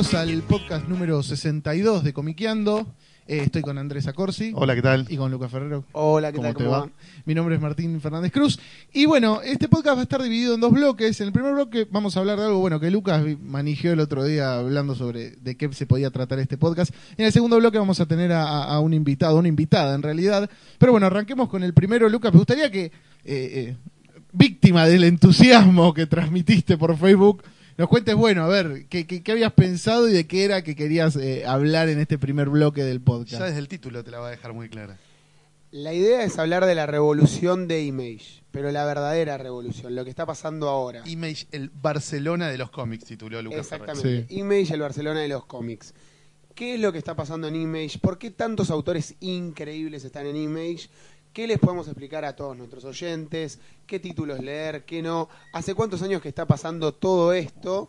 bienvenidos al podcast número 62 de Comiqueando. Eh, estoy con Andrés Acorsi. Hola, ¿qué tal? Y con Lucas Ferrero. Hola, ¿qué ¿Cómo tal? te ¿Cómo va? va? Mi nombre es Martín Fernández Cruz. Y bueno, este podcast va a estar dividido en dos bloques. En el primer bloque vamos a hablar de algo bueno que Lucas manejó el otro día hablando sobre de qué se podía tratar este podcast. En el segundo bloque vamos a tener a, a- a un invitado, una invitada en realidad. Pero bueno, arranquemos con el primero, Lucas. Me gustaría que, eh, eh, víctima del entusiasmo que transmitiste por Facebook, nos cuentes, bueno, a ver, ¿qué, qué, qué habías pensado y de qué era que querías eh, hablar en este primer bloque del podcast? Ya desde el título te la va a dejar muy clara. La idea es hablar de la revolución de Image, pero la verdadera revolución, lo que está pasando ahora. Image, el Barcelona de los cómics, tituló Lucas. Exactamente. Sí. Image, el Barcelona de los cómics. ¿Qué es lo que está pasando en Image? ¿Por qué tantos autores increíbles están en Image? ¿Qué les podemos explicar a todos nuestros oyentes? ¿Qué títulos leer? ¿Qué no? ¿Hace cuántos años que está pasando todo esto?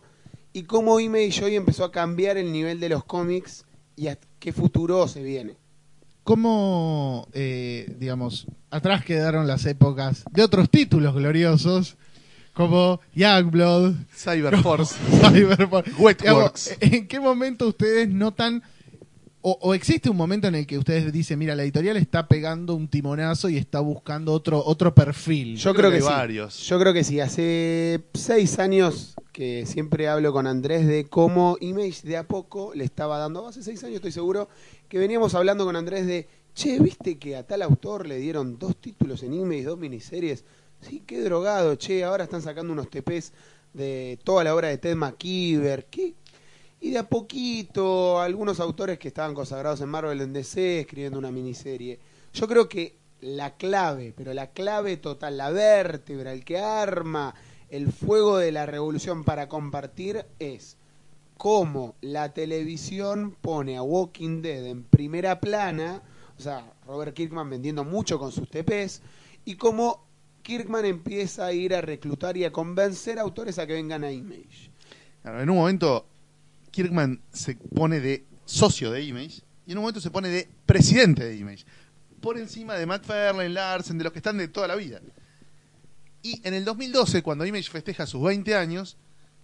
¿Y cómo Image hoy empezó a cambiar el nivel de los cómics? ¿Y a qué futuro se viene? ¿Cómo, eh, digamos, atrás quedaron las épocas de otros títulos gloriosos como Youngblood, Cyberforce. Cyberpunk? Wetworks. ¿En qué momento ustedes notan, o, o existe un momento en el que ustedes dicen, mira, la editorial está pegando un timonazo y está buscando otro, otro perfil? Yo creo creo que que, hay sí. varios. Yo creo que sí. Hace seis años que siempre hablo con Andrés de cómo Image de a poco le estaba dando. Hace seis años estoy seguro que veníamos hablando con Andrés de, che, ¿viste que a tal autor le dieron dos títulos en Image, dos miniseries? Sí, qué drogado, che, ahora están sacando unos TPs de toda la obra de Ted McKeever. ¿Qué? Y de a poquito, algunos autores que estaban consagrados en Marvel en DC escribiendo una miniserie. Yo creo que la clave, pero la clave total, la vértebra, el que arma el fuego de la revolución para compartir es cómo la televisión pone a Walking Dead en primera plana, o sea, Robert Kirkman vendiendo mucho con sus TPs, y cómo Kirkman empieza a ir a reclutar y a convencer a autores a que vengan a Image. En un momento, Kirkman se pone de socio de Image y en un momento se pone de presidente de Image. Por encima de McFarlane, Larsen, de los que están de toda la vida. Y en el 2012, cuando Image festeja sus 20 años,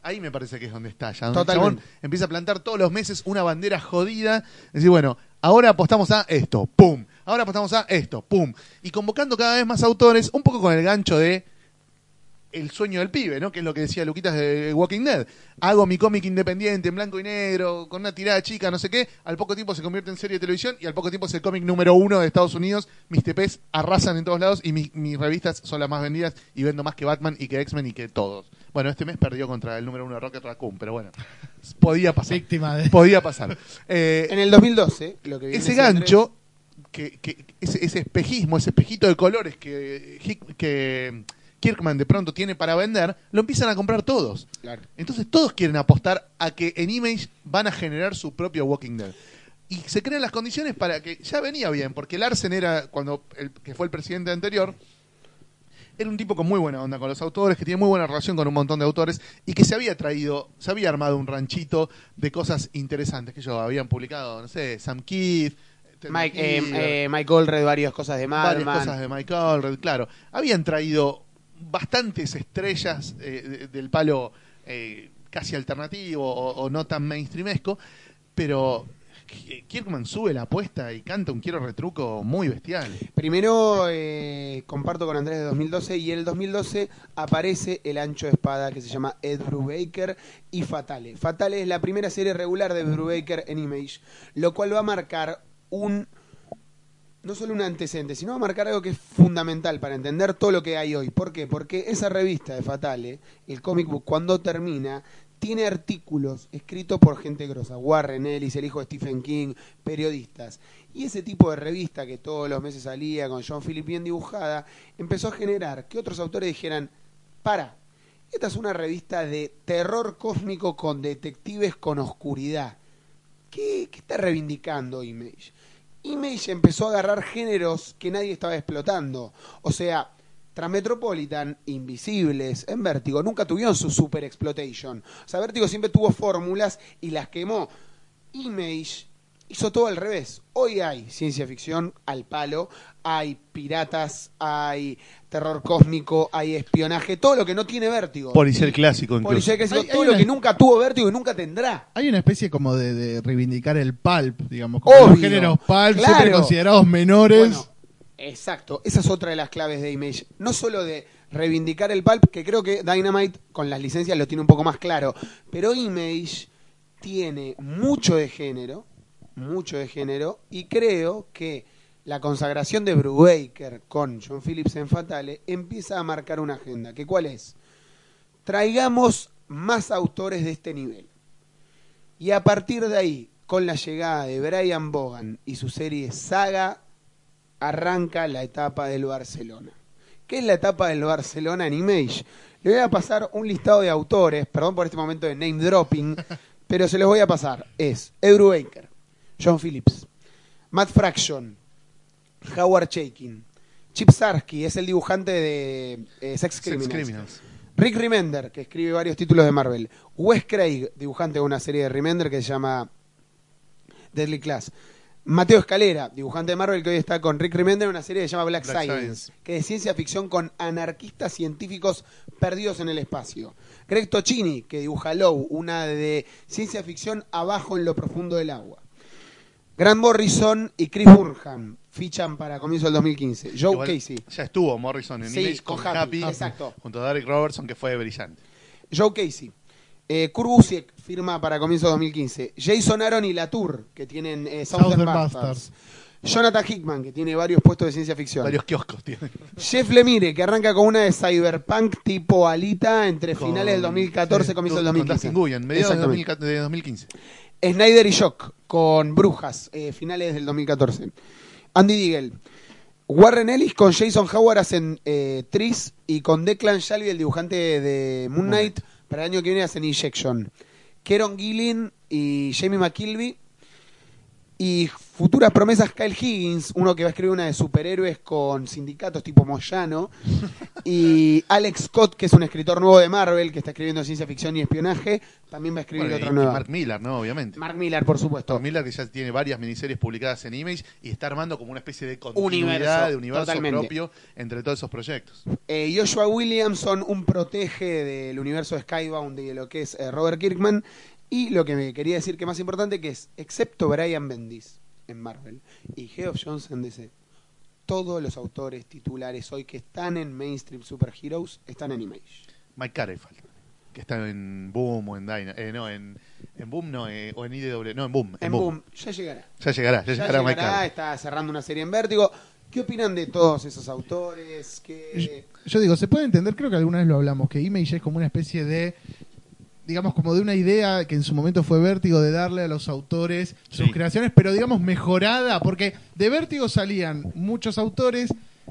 ahí me parece que es donde está. Ya, donde empieza a plantar todos los meses una bandera jodida. Decir, bueno, ahora apostamos a esto, pum. Ahora apostamos a esto, pum. Y convocando cada vez más autores, un poco con el gancho de el sueño del pibe, ¿no? Que es lo que decía Luquitas de Walking Dead. Hago mi cómic independiente en blanco y negro, con una tirada chica, no sé qué. Al poco tiempo se convierte en serie de televisión y al poco tiempo es el cómic número uno de Estados Unidos. Mis TPs arrasan en todos lados y mis, mis revistas son las más vendidas y vendo más que Batman y que X-Men y que todos. Bueno, este mes perdió contra el número uno de Rocket Raccoon, pero bueno, podía pasar. Víctima de... Podía pasar. Eh, En el 2012, lo que viene ese gancho, que, que- ese, ese espejismo, ese espejito de colores que Kirkman de pronto tiene para vender, lo empiezan a comprar todos. claro. Entonces todos quieren apostar a que en Image van a generar su propio Walking Dead. Y se crean las condiciones para que ya venía bien, porque Larsen era, cuando el que fue el presidente anterior, era un tipo con muy buena onda con los autores, que tiene muy buena relación con un montón de autores y que se había traído, se había armado un ranchito de cosas interesantes que ellos habían publicado, no sé, Sam Keith, Mike, eh, eh, Mike Allred, varias cosas de varias Madman. cosas de Mike Allred, claro. Habían traído bastantes estrellas eh, de- del palo eh, casi alternativo o, no tan mainstreamesco, pero Kirkman sube la apuesta y canta un quiero retruco muy bestial. Primero eh, comparto con Andrés de 2012 y en el 2012 aparece el ancho de espada que se llama Ed Brubaker y Fatale. Fatale es la primera serie regular de Brubaker en Image, lo cual va a marcar un no solo un antecedente, sino a marcar algo que es fundamental para entender todo lo que hay hoy. ¿Por qué? Porque esa revista de Fatale, el comic book, cuando termina, tiene artículos escritos por gente grosa, Warren Ellis, el hijo de Stephen King, periodistas. Y ese tipo de revista que todos los meses salía con John Philip bien dibujada, empezó a generar que otros autores dijeran, para, esta es una revista de terror cósmico con detectives con oscuridad. ¿Qué, qué está reivindicando Image? Image empezó a agarrar géneros que nadie estaba explotando. O sea, Transmetropolitan, Invisibles, en Vértigo, nunca tuvieron su super exploitation. O sea, Vértigo siempre tuvo fórmulas y las quemó. Image hizo todo al revés. Hoy hay ciencia ficción al palo, hay piratas, hay terror cósmico, hay espionaje, todo lo que no tiene Vértigo. Policial clásico incluso. Policial clásico, Hay- hay todo una- lo que nunca tuvo Vértigo y nunca tendrá. Hay una especie como de, de reivindicar el pulp, digamos, como los Obvio, géneros pulp, claro. siempre considerados menores. Bueno, exacto. Esa es otra de las claves de Image. No solo de reivindicar el pulp, que creo que Dynamite con las licencias lo tiene un poco más claro, pero Image tiene mucho de género, mucho de género, y creo que la consagración de Brubaker con John Phillips en Fatale empieza a marcar una agenda. ¿Que cuál es? Traigamos más autores de este nivel. Y a partir de ahí, con la llegada de Brian Bogan y su serie Saga, arranca la etapa del Barcelona. ¿Qué es la etapa del Barcelona en Image? Le voy a pasar un listado de autores, perdón por este momento de name dropping, pero se los voy a pasar. Es Brubaker, John Phillips, Matt Fraction, Howard Chaykin, Chip Sarsky, es el dibujante de eh, Sex Sex Criminals. Criminals. Rick Remender, que escribe varios títulos de Marvel. Wes Craig, dibujante de una serie de Remender que se llama Deadly Class. Mateo Escalera, dibujante de Marvel que hoy está con Rick Remender en una serie que se llama Black, Black Science, Science. que es ciencia ficción con anarquistas científicos perdidos en el espacio. Greg Tocini, que dibuja Low, una de ciencia ficción abajo en lo profundo del agua. Grant Morrison y Chris Burnham fichan para comienzo del 2015. Joe Igual Casey. Ya estuvo Morrison en Sí, Image con con, Happy, Happy, exacto. junto a Derek Robertson, que fue brillante. Joe Casey. Eh, Kurt Busiek firma para comienzo de 2015. Jason Aaron y Latour, que tienen eh, Southern, Southern Bastards. Jonathan Hickman, que tiene varios puestos de ciencia ficción. Varios kioscos tiene. Jeff Lemire, que arranca con una de cyberpunk tipo Alita entre Con- finales del 2014 sí, comienzo del con 2015. Dustin Nguyen, mediados de, Exactamente. 2000 de 2015. Snyder y Shock con Brujas, eh, finales del 2014. Andy Deagle. Warren Ellis con Jason Howard hacen eh, Tris y con Declan Shalvey, el dibujante de Moon Knight, para el año que viene hacen Injection. Keron Gillen y Jamie McKilby. Y futuras promesas Kyle Higgins, uno que va a escribir una de superhéroes con sindicatos tipo Moyano. Y Alex Scott, que es un escritor nuevo de Marvel, que está escribiendo ciencia ficción y espionaje, también va a escribir Bueno, otra y nueva. Mark Miller, ¿no? Obviamente. Mark Miller, por supuesto. Mark Miller que ya tiene varias miniseries publicadas en Image y está armando como una especie de continuidad, Universo, de universo totalmente. propio entre todos esos proyectos. Eh, Joshua Williamson, un protege del universo de Skybound y de lo que es eh, Robert Kirkman. Y lo que me quería decir que más importante que es, excepto Brian Bendis en Marvel y Geoff Jones en DC, todos los autores titulares hoy que están en Mainstream Superheroes están en Image. Mike Carey falta. Que está en Boom o en Dyna. Eh, no, en, en Boom no, eh, o en IDW. No, en Boom. En, En Boom. Boom, ya llegará. Ya llegará, ya, Ya llegará, Mike llegará, Carey. está cerrando una serie en Vértigo. ¿Qué opinan de todos esos autores? ¿Qué... Yo digo, se puede entender, creo que alguna vez lo hablamos, que Image es como una especie de, digamos, como de una idea que en su momento fue Vértigo de darle a los autores sus Sí. creaciones, pero digamos mejorada, porque de Vértigo salían muchos autores,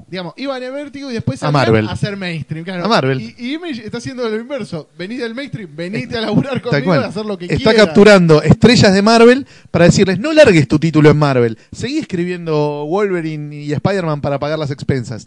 digamos, iban a Vértigo y después A salían Marvel. a hacer mainstream. claro. A Marvel. Y, y Image está haciendo lo inverso. Venid del mainstream, venite a laburar conmigo a hacer lo que Está quieras. capturando estrellas de Marvel para decirles, no largues tu título en Marvel, seguí escribiendo Wolverine y Spider-Man para pagar las expensas.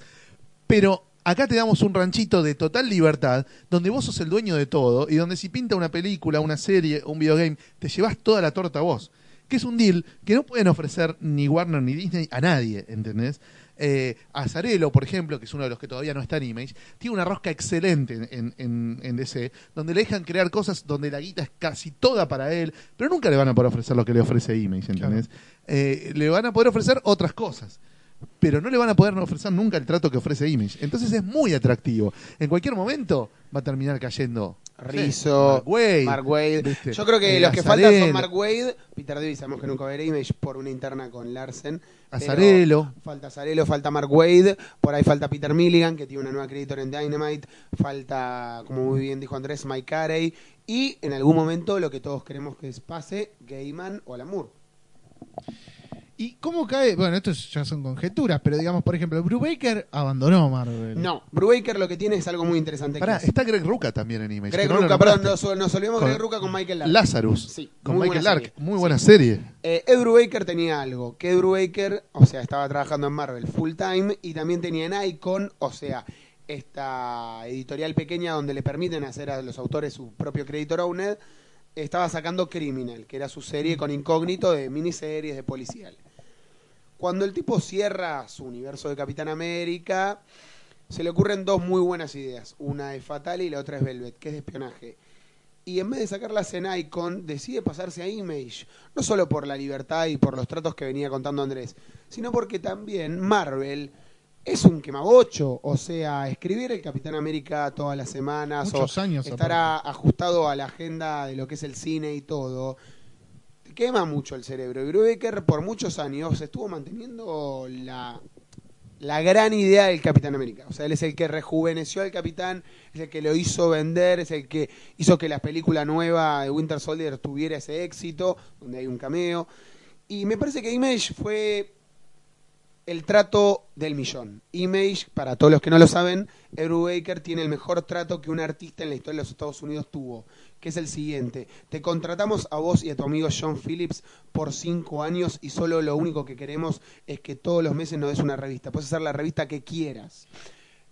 Pero acá te damos un ranchito de total libertad, donde vos sos el dueño de todo, y donde si pinta una película, una serie, un videogame, te llevas toda la torta vos. Que es un deal que no pueden ofrecer ni Warner ni Disney a nadie, ¿entendés? Eh, Azarelo, por ejemplo, que es uno de los que todavía no está en Image, tiene una rosca excelente en, en, en DC, donde le dejan crear cosas donde la guita es casi toda para él, pero nunca le van a poder ofrecer lo que le ofrece Image, ¿entendés? Eh, le van a poder ofrecer otras cosas. Pero no le van a poder ofrecer nunca el trato que ofrece Image. Entonces es muy atractivo. En cualquier momento va a terminar cayendo Rizzo, Mark Wade, Mark Wade. Yo creo que Eh, los que faltan son Mark Wade, Peter David, sabemos que nunca va a ver Image por una interna con Larsen. Azarelo. Falta Azarelo, falta Mark Wade, por ahí falta Peter Milligan, que tiene una nueva creditor en Dynamite, falta, como muy bien dijo Andrés, Mike Carey, y en algún momento lo que todos queremos que pase, Gaiman o Lamour. ¿Y cómo cae? Bueno, estos ya son conjeturas, pero digamos, por ejemplo, Brubaker abandonó Marvel. No, Brubaker lo que tiene es algo muy interesante. Pará, que es- está Greg Ruca también en Image. Greg no Ruca, perdón, nos, nos olvidamos de Greg Ruca con Michael Lark. Lazarus. Sí, con muy Michael buena Lark. serie. Muy buena serie. Eh, Ed Brubaker tenía algo, que Ed Brubaker, o sea, estaba trabajando en Marvel full time y también tenía en Icon, o sea, esta editorial pequeña donde le permiten hacer a los autores su propio creditor owner, estaba sacando Criminal, que era su serie con incógnito de miniseries de policial. Cuando el tipo cierra su universo de Capitán América, se le ocurren dos muy buenas ideas. Una es Fatal y la otra es Velvet, que es de espionaje. Y en vez de sacarlas en Icon, decide pasarse a Image. No solo por la libertad y por los tratos que venía contando Andrés, sino porque también Marvel es un quemabocho. O sea, escribir el Capitán América todas las semanas Muchos o años, estar a- ajustado a la agenda de lo que es el cine y todo. Quema mucho el cerebro. Y Brubaker por muchos años estuvo manteniendo la, la gran idea del Capitán América. O sea, él es el que rejuveneció al Capitán, es el que lo hizo vender, es el que hizo que la película nueva de Winter Soldier tuviera ese éxito, donde hay un cameo. Y me parece que Image fue el trato del millón. Image, para todos los que no lo saben, Brubaker tiene el mejor trato que un artista en la historia de los Estados Unidos tuvo, que es el siguiente. Te contratamos a vos y a tu amigo John Phillips por cinco años y solo lo único que queremos es que todos los meses nos des una revista. Puedes hacer la revista que quieras.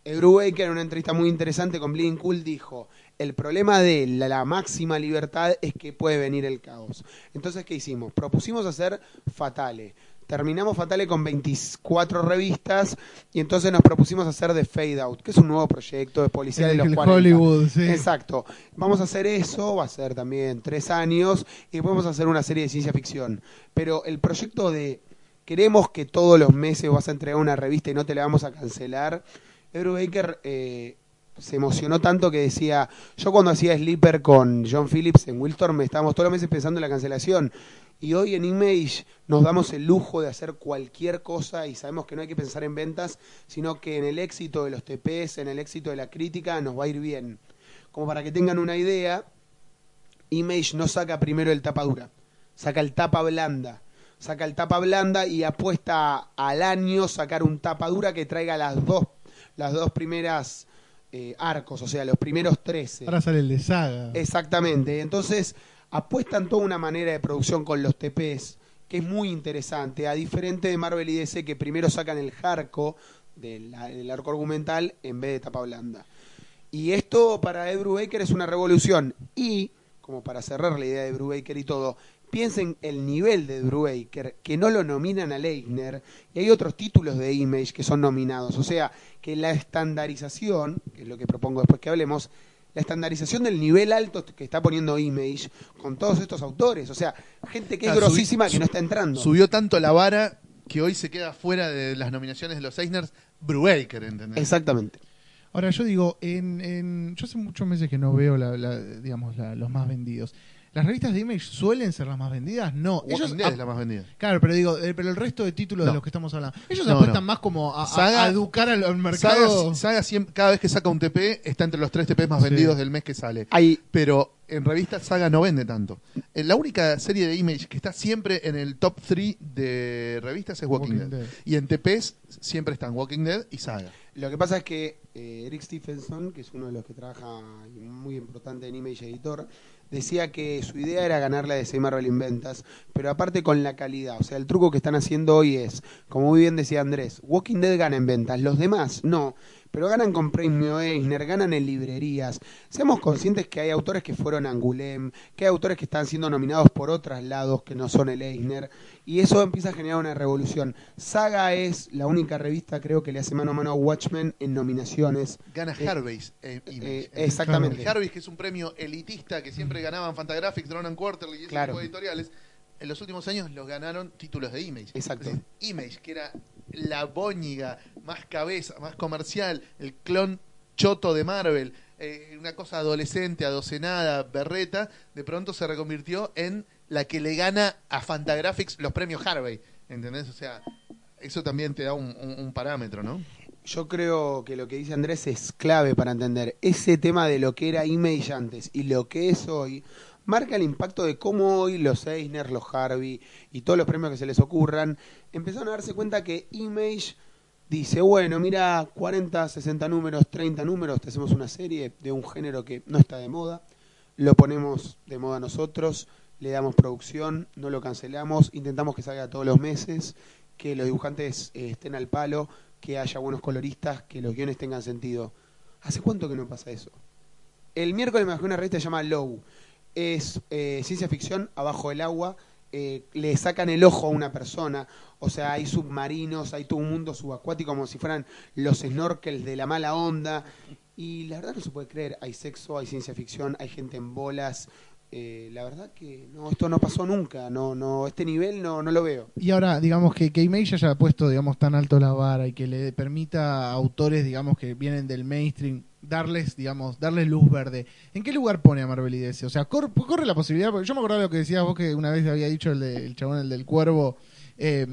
Ed Brubaker en una entrevista muy interesante con Bleeding Cool dijo, el problema de la, la máxima libertad es que puede venir el caos. Entonces, ¿qué hicimos? Propusimos hacer Fatale. Terminamos Fatale con 24 revistas y entonces nos propusimos hacer The Fade Out, que es un nuevo proyecto de policía de El- los el 40. Hollywood, sí. Exacto. Vamos a hacer eso, va a ser también tres años y después vamos a hacer una serie de ciencia ficción. Pero el proyecto de queremos que todos los meses vas a entregar una revista y no te la vamos a cancelar, Ebru Baker eh, se emocionó tanto que decía, yo cuando hacía Sleeper con John Phillips en Wilstorm estábamos todos los meses pensando en la cancelación. Y hoy en Image nos damos el lujo de hacer cualquier cosa y sabemos que no hay que pensar en ventas, sino que en el éxito de los TPs, en el éxito de la crítica, nos va a ir bien. Como para que tengan una idea, Image no saca primero el tapa dura, saca el tapa blanda. Saca el tapa blanda y apuesta al año sacar un tapa dura que traiga las dos, las dos primeras eh, arcos, o sea, los primeros 13. Ahora sale el de Saga. Exactamente. Entonces, apuestan toda una manera de producción con los TPs que es muy interesante, a diferente de Marvel y DC que primero sacan el jarco del, arco argumental en vez de tapa blanda. Y esto para Ed Brubaker es una revolución. Y, como para cerrar la idea de Brubaker y todo, piensen el nivel de Brubaker, que no lo nominan a Leitner, y hay otros títulos de Image que son nominados. O sea, que la estandarización, que es lo que propongo después que hablemos, la estandarización del nivel alto que está poniendo Image con todos estos autores. O sea, gente que es Ah, subi- grosísima que su- no está entrando. Subió tanto la vara que hoy se queda fuera de las nominaciones de los Eisners Brubaker, ¿entendés? Exactamente. Ahora yo digo, en, en- yo hace muchos meses que no veo la, la- digamos la- los más vendidos. ¿Las revistas de Image suelen ser las más vendidas? No. Walking Ellos Dead es la más vendida. Claro, pero digo, eh, pero el resto de títulos de No. los que estamos hablando, ellos No, apuestan no. más como a, a- Saga- a educar al, al mercado. Saga, Saga siempre- cada vez que saca un TP está entre los tres TPs más Sí. vendidos del mes que sale. Hay Pero en revistas Saga no vende tanto. Eh, La única serie de Image que está siempre en el top 3 de revistas es Walking, Walking Dead. Dead. Y en TPs siempre están Walking Dead y Saga. Lo que pasa es que eh, Eric Stephenson, que es uno de los que trabaja y muy importante en Image Editor, decía que su idea era ganarle a DC Marvel en ventas, pero aparte con la calidad. O sea, el truco que están haciendo hoy es, como muy bien decía Andrés, Walking Dead gana en ventas, los demás no. Pero ganan con premio Eisner, ganan en librerías. Seamos conscientes que hay autores que fueron a Angulem, que hay autores que están siendo nominados por otros lados que no son el Eisner, y eso empieza a generar una revolución. Saga es la única revista, creo, que le hace mano a mano a Watchmen en nominaciones. Gana Eh, Harvey's Image. eh, exactamente. Harvey's, que es un premio elitista que siempre ganaban Fantagraphics, Drone and Quarterly y ese Claro. tipo de editoriales, en los últimos años los ganaron títulos de Image. Exacto. Image, que era la boñiga, más cabeza, más comercial, el clon choto de Marvel, eh, una cosa adolescente, adocenada, berreta, de pronto se reconvirtió en la que le gana a Fantagraphics los premios Harvey. ¿Entendés? O sea, eso también te da un, parámetro, ¿no? Yo creo que lo que dice Andrés es clave para entender ese tema de lo que era Image antes y lo que es hoy. Marca el impacto de cómo hoy los Eisner, los Harvey y todos los premios que se les ocurran empezaron a darse cuenta que Image dice, bueno, mira, 40, 60 números, 30 números, te hacemos una serie de un género que no está de moda, lo ponemos de moda nosotros, le damos producción, no lo cancelamos, intentamos que salga todos los meses, que los dibujantes eh, estén al palo, que haya buenos coloristas, que los guiones tengan sentido. ¿Hace cuánto que no pasa eso? El miércoles me bajé una revista que se llama Low. Es eh, ciencia ficción abajo del agua. eh, le sacan el ojo a una persona. O sea, hay submarinos, hay todo un mundo subacuático como si fueran los snorkels de la mala onda. Y la verdad no se puede creer. Hay sexo, hay ciencia ficción, hay gente en bolas. Eh, la verdad que no, esto no pasó nunca. No, no, este nivel no, no lo veo. Y ahora, digamos que, Image haya puesto, digamos, tan alto la vara y que le permita a autores, digamos, que vienen del mainstream, darles, digamos, darles luz verde. ¿En qué lugar pone a Marvel y DC? O sea, cor- corre, la posibilidad, porque yo me acordaba lo que decías vos que una vez había dicho el, chabón, el del cuervo, eh,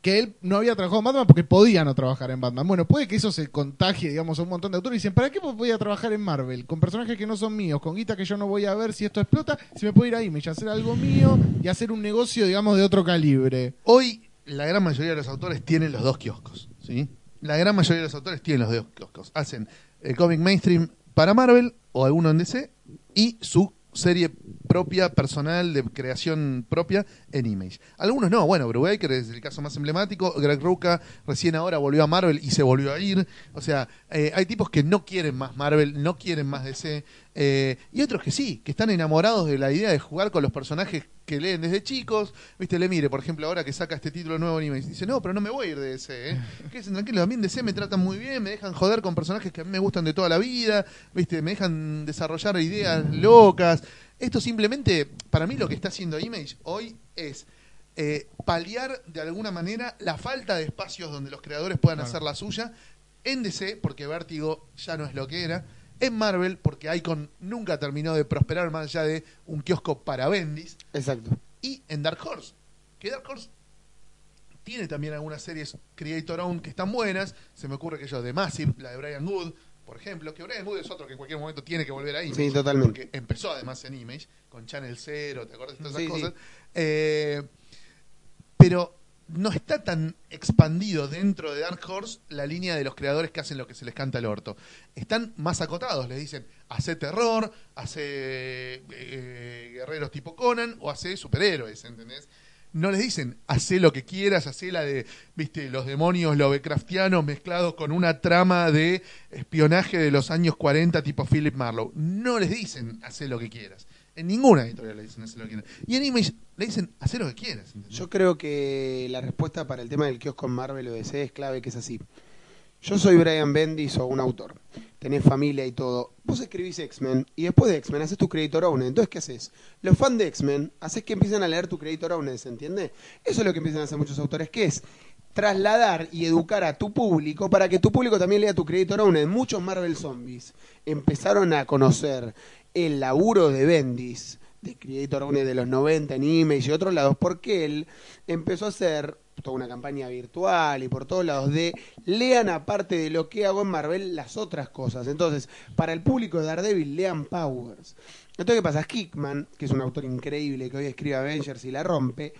que él no había trabajado en Batman porque podía no trabajar en Batman. Bueno, puede que eso se contagie, digamos, a un montón de autores y dicen, ¿para qué voy a trabajar en Marvel? Con personajes que no son míos, con guita que yo no voy a ver si esto explota, si me puedo ir a hacer algo mío y hacer un negocio, digamos, de otro calibre. Hoy la gran mayoría de los autores tienen los dos kioscos, ¿sí? La gran mayoría de los autores tienen los dos kioscos. Hacen el cómic mainstream para Marvel o alguno en DC y su serie propia, personal, de creación propia en Image. Algunos no, bueno, Brubaker es el caso más emblemático, Greg Rucka recién ahora volvió a Marvel y se volvió a ir. O sea, eh, hay tipos que no quieren más Marvel, no quieren más DC, eh, y otros que sí, que están enamorados de la idea de jugar con los personajes que leen desde chicos. Viste, le mire, por ejemplo, ahora que saca este título nuevo en Image, dice, no, pero no me voy a ir de DC, ¿eh? Quédense tranquilos, a mí en DC me tratan muy bien, me dejan joder con personajes que a mí me gustan de toda la vida, viste, me dejan desarrollar ideas locas. Esto simplemente, para mí lo que está haciendo Image hoy es eh, paliar de alguna manera la falta de espacios donde los creadores puedan hacer la suya. En DC, porque Vértigo ya no es lo que era. En Marvel, porque Icon nunca terminó de prosperar más allá de un kiosco para Bendis. Exacto. Y en Dark Horse, que Dark Horse tiene también algunas series Creator Own que están buenas. Se me ocurre que yo de Massive, la de Brian Wood, por ejemplo, que Brian Wood es otro que en cualquier momento tiene que volver a Image. Sí, totalmente. Porque empezó además en Image, con Channel Zero, ¿te acuerdas de todas esas Sí, sí. cosas? Eh, pero no está tan expandido dentro de Dark Horse la línea de los creadores que hacen lo que se les canta el orto. Están más acotados, les dicen, hace terror, hace eh, guerreros tipo Conan o hace superhéroes, ¿entendés? No les dicen, hace lo que quieras, hace la de, viste, los demonios Lovecraftianos mezclados con una trama de espionaje de los años 40 tipo Philip Marlowe. No les dicen, hace lo que quieras. En ninguna editorial le dicen, hace lo que quieras. Y en Image le dicen, hace lo que quieras. Yo creo que la respuesta para el tema del kiosco en Marvel o DC es clave, que es así. Yo soy Brian Bendis o un autor. Tenés familia y todo. Vos escribís X-Men y después de X-Men haces tu Creator Owned. Entonces, ¿qué haces? Los fans de X-Men haces que empiecen a leer tu Creator Owned, ¿se entiende? Eso es lo que empiezan a hacer muchos autores, que es trasladar y educar a tu público para que tu público también lea tu Creator Owned. Muchos Marvel Zombies empezaron a conocer el laburo de Bendis, de Creator Owned de los 90 en Image y otros lados, porque él empezó a hacer toda una campaña virtual y por todos lados de lean aparte de lo que hago en Marvel las otras cosas. Entonces, para el público de Daredevil, lean Powers. Entonces, ¿qué pasa? Kickman, que es un autor increíble que hoy escribe Avengers y la rompe,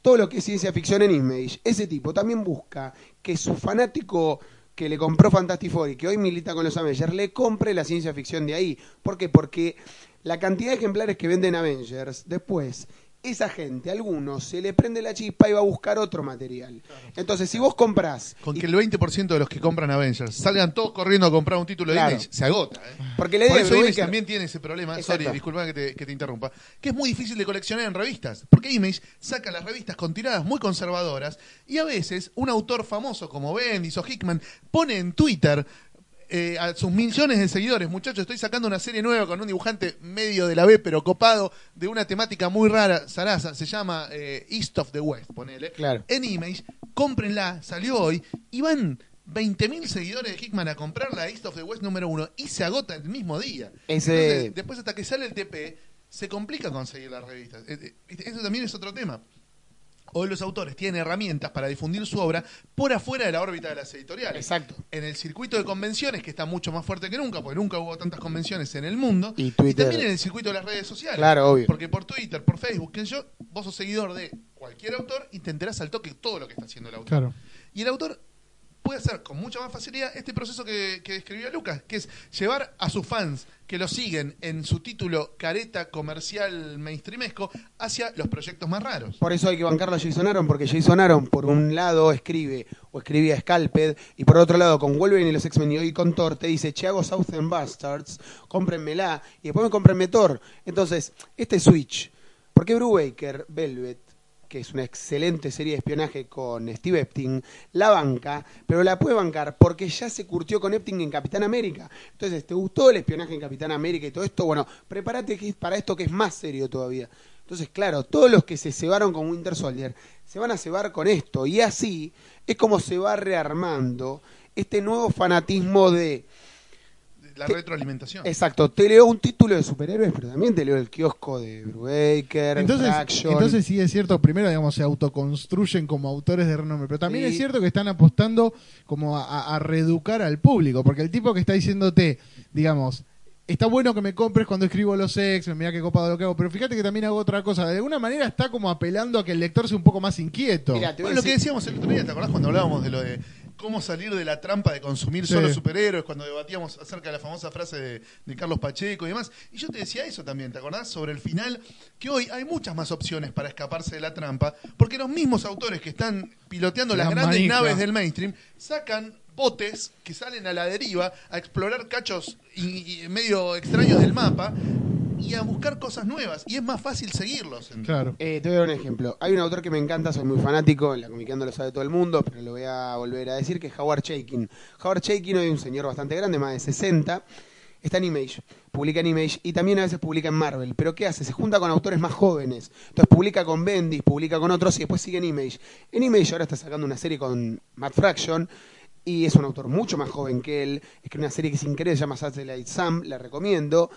todo lo que es ciencia ficción en Image, ese tipo también busca que su fanático que le compró Fantastic Four y que hoy milita con los Avengers, le compre la ciencia ficción de ahí. ¿Por qué? Porque la cantidad de ejemplares que venden Avengers, después, esa gente, a algunos, se le prende la chispa y va a buscar otro material. Entonces, si vos comprás... Con y- que el 20% de los que compran Avengers salgan todos corriendo a comprar un título de Claro. Image, se agota. ¿eh? Porque la idea Por eso Image también tiene ese problema, Exacto. sorry, disculpa que te, que te interrumpa, que es muy difícil de coleccionar en revistas, porque Image saca las revistas con tiradas muy conservadoras y a veces un autor famoso como Bendis o Hickman pone en Twitter eh, a sus millones de seguidores, muchachos, estoy sacando una serie nueva con un dibujante medio de la B, pero copado, de una temática muy rara, Sarasa, se llama eh, East of the West, ponele. Claro. En Image cómprenla, salió hoy, y van 20.000 seguidores de Hickman a comprar la East of the West número uno y se agota el mismo día. Ese- Entonces, después hasta que sale el TP, se complica conseguir las revistas. Eh, eh, Eso también es otro tema. Hoy los autores tienen herramientas para difundir su obra por afuera de la órbita de las editoriales. Exacto. En el circuito de convenciones, que está mucho más fuerte que nunca, porque nunca hubo tantas convenciones en el mundo. Y Twitter. también en el circuito de las redes sociales. Claro, obvio. Porque por Twitter, por Facebook, que yo, vos sos seguidor de cualquier autor y te enterás al toque todo lo que está haciendo el autor. Claro. Y el autor puede hacer con mucha más facilidad este proceso que, que describía Lucas, que es llevar a sus fans que lo siguen en su título careta comercial mainstreamesco hacia los proyectos más raros. Por eso hay que bancarlo a Jason Aaron, porque Jason Aaron, por un lado, escribe o escribía Scalped, y por otro lado, con Wolverine y los X-Men y hoy con Thor, te dice, che, hago Southern Bastards, cómprenmela, y después me comprenme Thor. Entonces, este switch, ¿por qué Brubaker, Velvet, que es una excelente serie de espionaje con Steve Epting, la banca, pero la puede bancar porque ya se curtió con Epting en Capitán América. Entonces, ¿te gustó el espionaje en Capitán América y todo esto? Bueno, prepárate para esto que es más serio todavía. Entonces, claro, todos los que se cebaron con Winter Soldier se van a cebar con esto. Y así es como se va rearmando este nuevo fanatismo de... La retroalimentación. Exacto, te leo un título de superhéroes, pero también te leo el kiosco de Brubaker, Entonces, Fraction. entonces sí es cierto, primero digamos se autoconstruyen como autores de renombre, pero también Sí. es cierto que están apostando como a, a- reeducar al público, porque el tipo que está diciéndote, digamos, está bueno que me compres cuando escribo los ex, mira qué copado lo que hago, pero fíjate que también hago otra cosa, de alguna manera está como apelando a que el lector sea un poco más inquieto. Bueno, lo que decíamos el otro día, ¿te acordás cuando hablábamos de lo de cómo salir de la trampa de consumir Sí. solo superhéroes, cuando debatíamos acerca de la famosa frase de, de Carlos Pacheco y demás? Y yo te decía eso también, ¿te acordás? Sobre el final, que hoy hay muchas más opciones para escaparse de la trampa, porque los mismos autores que están piloteando las La grandes manija. naves del mainstream sacan botes que salen a la deriva a explorar cachos y, y medio extraños del mapa y a buscar cosas nuevas. Y es más fácil seguirlos. Claro. Eh, te voy a dar un ejemplo. Hay un autor que me encanta, soy muy fanático, en la comiqueando lo sabe todo el mundo, pero lo voy a volver a decir, que es Howard Chaykin. Howard Chaykin hoy es un señor bastante grande, más de 60, está en Image, publica en Image y también a veces publica en Marvel. ¿Pero qué hace? Se junta con autores más jóvenes. Entonces publica con Bendis, publica con otros y después sigue en Image. En Image ahora está sacando una serie con Matt Fraction y es un autor mucho más joven que él. Es que una serie que es increíble, se llama Satellite Sam, la recomiendo.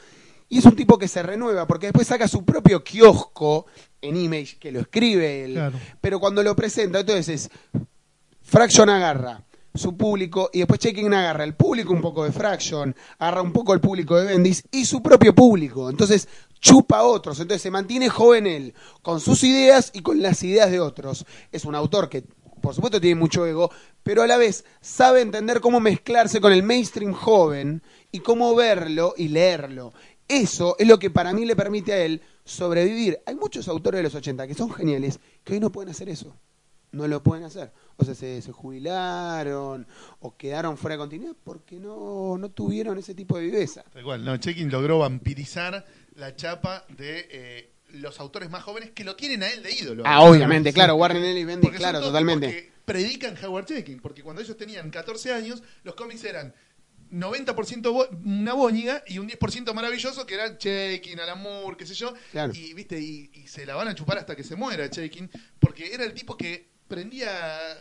Y es un tipo que se renueva porque después saca su propio kiosco en Image, que lo escribe él. Claro. Pero cuando lo presenta, entonces es Fraction agarra su público y después Checking agarra el público un poco de Fraction, agarra un poco el público de Bendis y su propio público. Entonces chupa a otros. Entonces se mantiene joven él con sus ideas y con las ideas de otros. Es un autor que por supuesto tiene mucho ego, pero a la vez sabe entender cómo mezclarse con el mainstream joven y cómo verlo y leerlo. Eso es lo que para mí le permite a él sobrevivir. Hay muchos autores de los 80 que son geniales que hoy no pueden hacer eso. No lo pueden hacer. O sea, se, se jubilaron o quedaron fuera de continuidad porque no, no tuvieron ese tipo de viveza. Tal cual, no, Chekin logró vampirizar la chapa de eh, los autores más jóvenes que lo tienen a él de ídolo. Ah, obviamente, claro, Warren Ellis y Bendis, claro, totalmente. predican Howard Checkin, porque cuando ellos tenían 14 años, los cómics eran 90% bo- una boñiga y un 10% maravilloso que era Checkin, Alan Moore, qué sé yo. Claro. Y, ¿viste? Y, y se la van a chupar hasta que se muera Checkin, porque era el tipo que prendía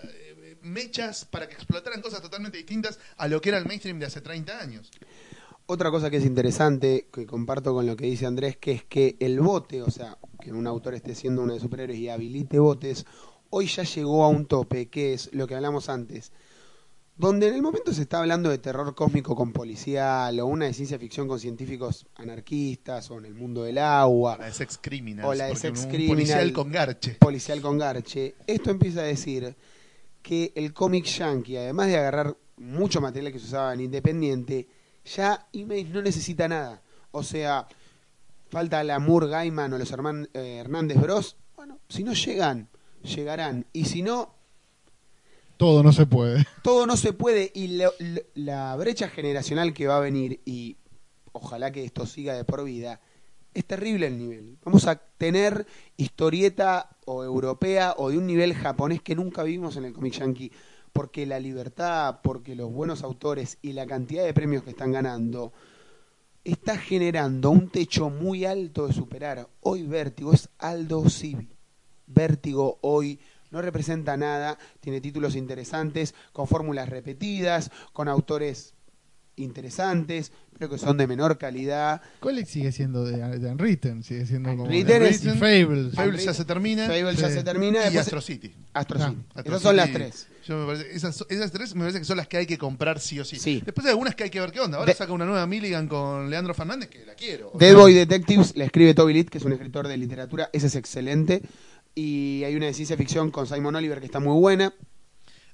eh, mechas para que explotaran cosas totalmente distintas a lo que era el mainstream de hace 30 años. Otra cosa que es interesante, que comparto con lo que dice Andrés, que es que el bote, o sea, que un autor esté siendo uno de superhéroes y habilite botes, hoy ya llegó a un tope, que es lo que hablamos antes. Donde en el momento se está hablando de terror cósmico con policial, o una de ciencia ficción con científicos anarquistas, o en el mundo del agua, La de Sex Criminals. O la de Sex Criminal. policial con garche. policial con garche. Esto empieza a decir que el cómic yankee, además de agarrar mucho material que se usaba en Independiente, ya Image no necesita nada. O sea, falta la Moore Gaiman o los eh, Hernández Bros. Bueno, si no llegan, llegarán. Y si no, Todo no se puede. todo no se puede. Y lo- la brecha generacional que va a venir, y ojalá que esto siga de por vida, es terrible el nivel. Vamos a tener historieta o europea o de un nivel japonés que nunca vimos en el cómic yankee. Porque la libertad, porque los buenos autores y la cantidad de premios que están ganando está generando un techo muy alto de superar. Hoy Vértigo es Aldo Civi. Vértigo hoy no representa nada, tiene títulos interesantes, con fórmulas repetidas, con autores interesantes, pero que son de menor calidad. Colex sigue siendo de, de Unwritten, sigue siendo como Unwritten de es- y Fables. Fable ya se termina. Fable ya Sí. se termina. Y después- Astro City. Astro Ah, City. Astro Esas son las tres. yo me parece- esas, esas tres me parece que son las que hay que comprar sí o sí. Sí. Después hay algunas que hay que ver qué onda. Ahora De- saca una nueva Milligan con Leandro Fernández que la quiero. Dead Boy Detectives la escribe Toby Litt, que es un escritor de literatura. Ese es excelente. Y hay una de ciencia ficción con Simon Oliver que está muy buena.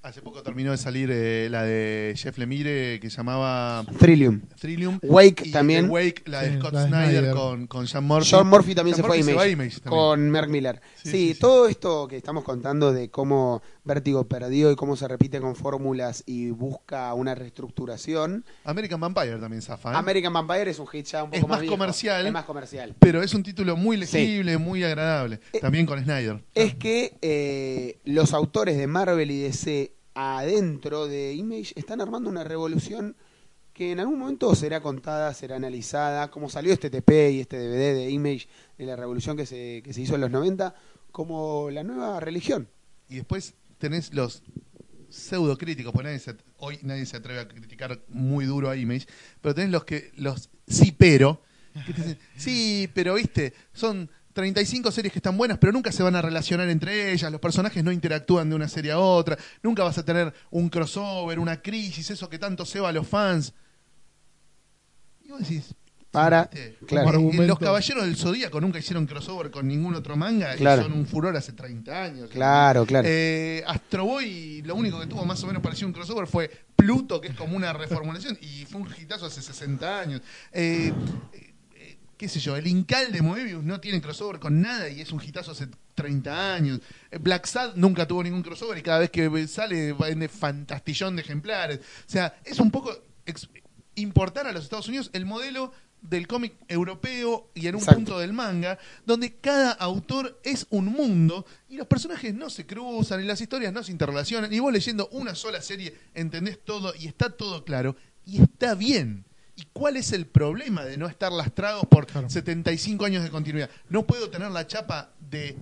Hace poco terminó de salir eh, la de Jeff Lemire que se llamaba Trillium. Trillium. Wake Y también. Wake, la de Sí, Scott la Snyder, Snyder. con, con Sean Murphy. John Murphy también Sean se fue a Image, Image también. con Mark Miller. Sí, Sí, sí, sí. todo esto que estamos contando de cómo Vértigo perdió y cómo se repite con fórmulas y busca una reestructuración. American Vampire también zafa. ¿eh? American Vampire es un hit ya un poco Es más comercial. Es más comercial. Pero es un título muy legible, muy agradable. Eh, También con Snyder. Es que eh, los autores de Marvel y DC adentro de Image están armando una revolución que en algún momento será contada, será analizada, como salió este TP y este DVD de Image de la revolución que se, que se hizo en los 90, como la nueva religión. Y después tenés los pseudo críticos, porque nadie se- hoy nadie se atreve a criticar muy duro a Image, pero tenés los que los sí pero que te dicen, sí, pero viste, son 35 series que están buenas, pero nunca se van a relacionar entre ellas, los personajes no interactúan de una serie a otra, nunca vas a tener un crossover, una crisis, eso que tanto ceba a los fans. Y vos decís, Para. Eh, argumento. Los Caballeros del Zodíaco nunca hicieron crossover con ningún otro manga Claro. y son un furor hace 30 años. Claro, claro. Eh, Astro Boy, lo único que tuvo más o menos parecido a un crossover fue Pluto, que es como una reformulación, y fue un hitazo hace 60 años. Eh, eh, qué sé yo, el Incal de Moebius no tiene crossover con nada y es un hitazo hace 30 años. Black Sad nunca tuvo ningún crossover y cada vez que sale vende fantastillón de ejemplares. O sea, es un poco importar a los Estados Unidos el modelo del cómic europeo y en un Exacto. punto del manga, donde cada autor es un mundo y los personajes no se cruzan y las historias no se interrelacionan y vos leyendo una sola serie entendés todo y está todo claro y está bien. ¿Y cuál es el problema de no estar lastrados por Claro. 75 años de continuidad? No puedo tener la chapa de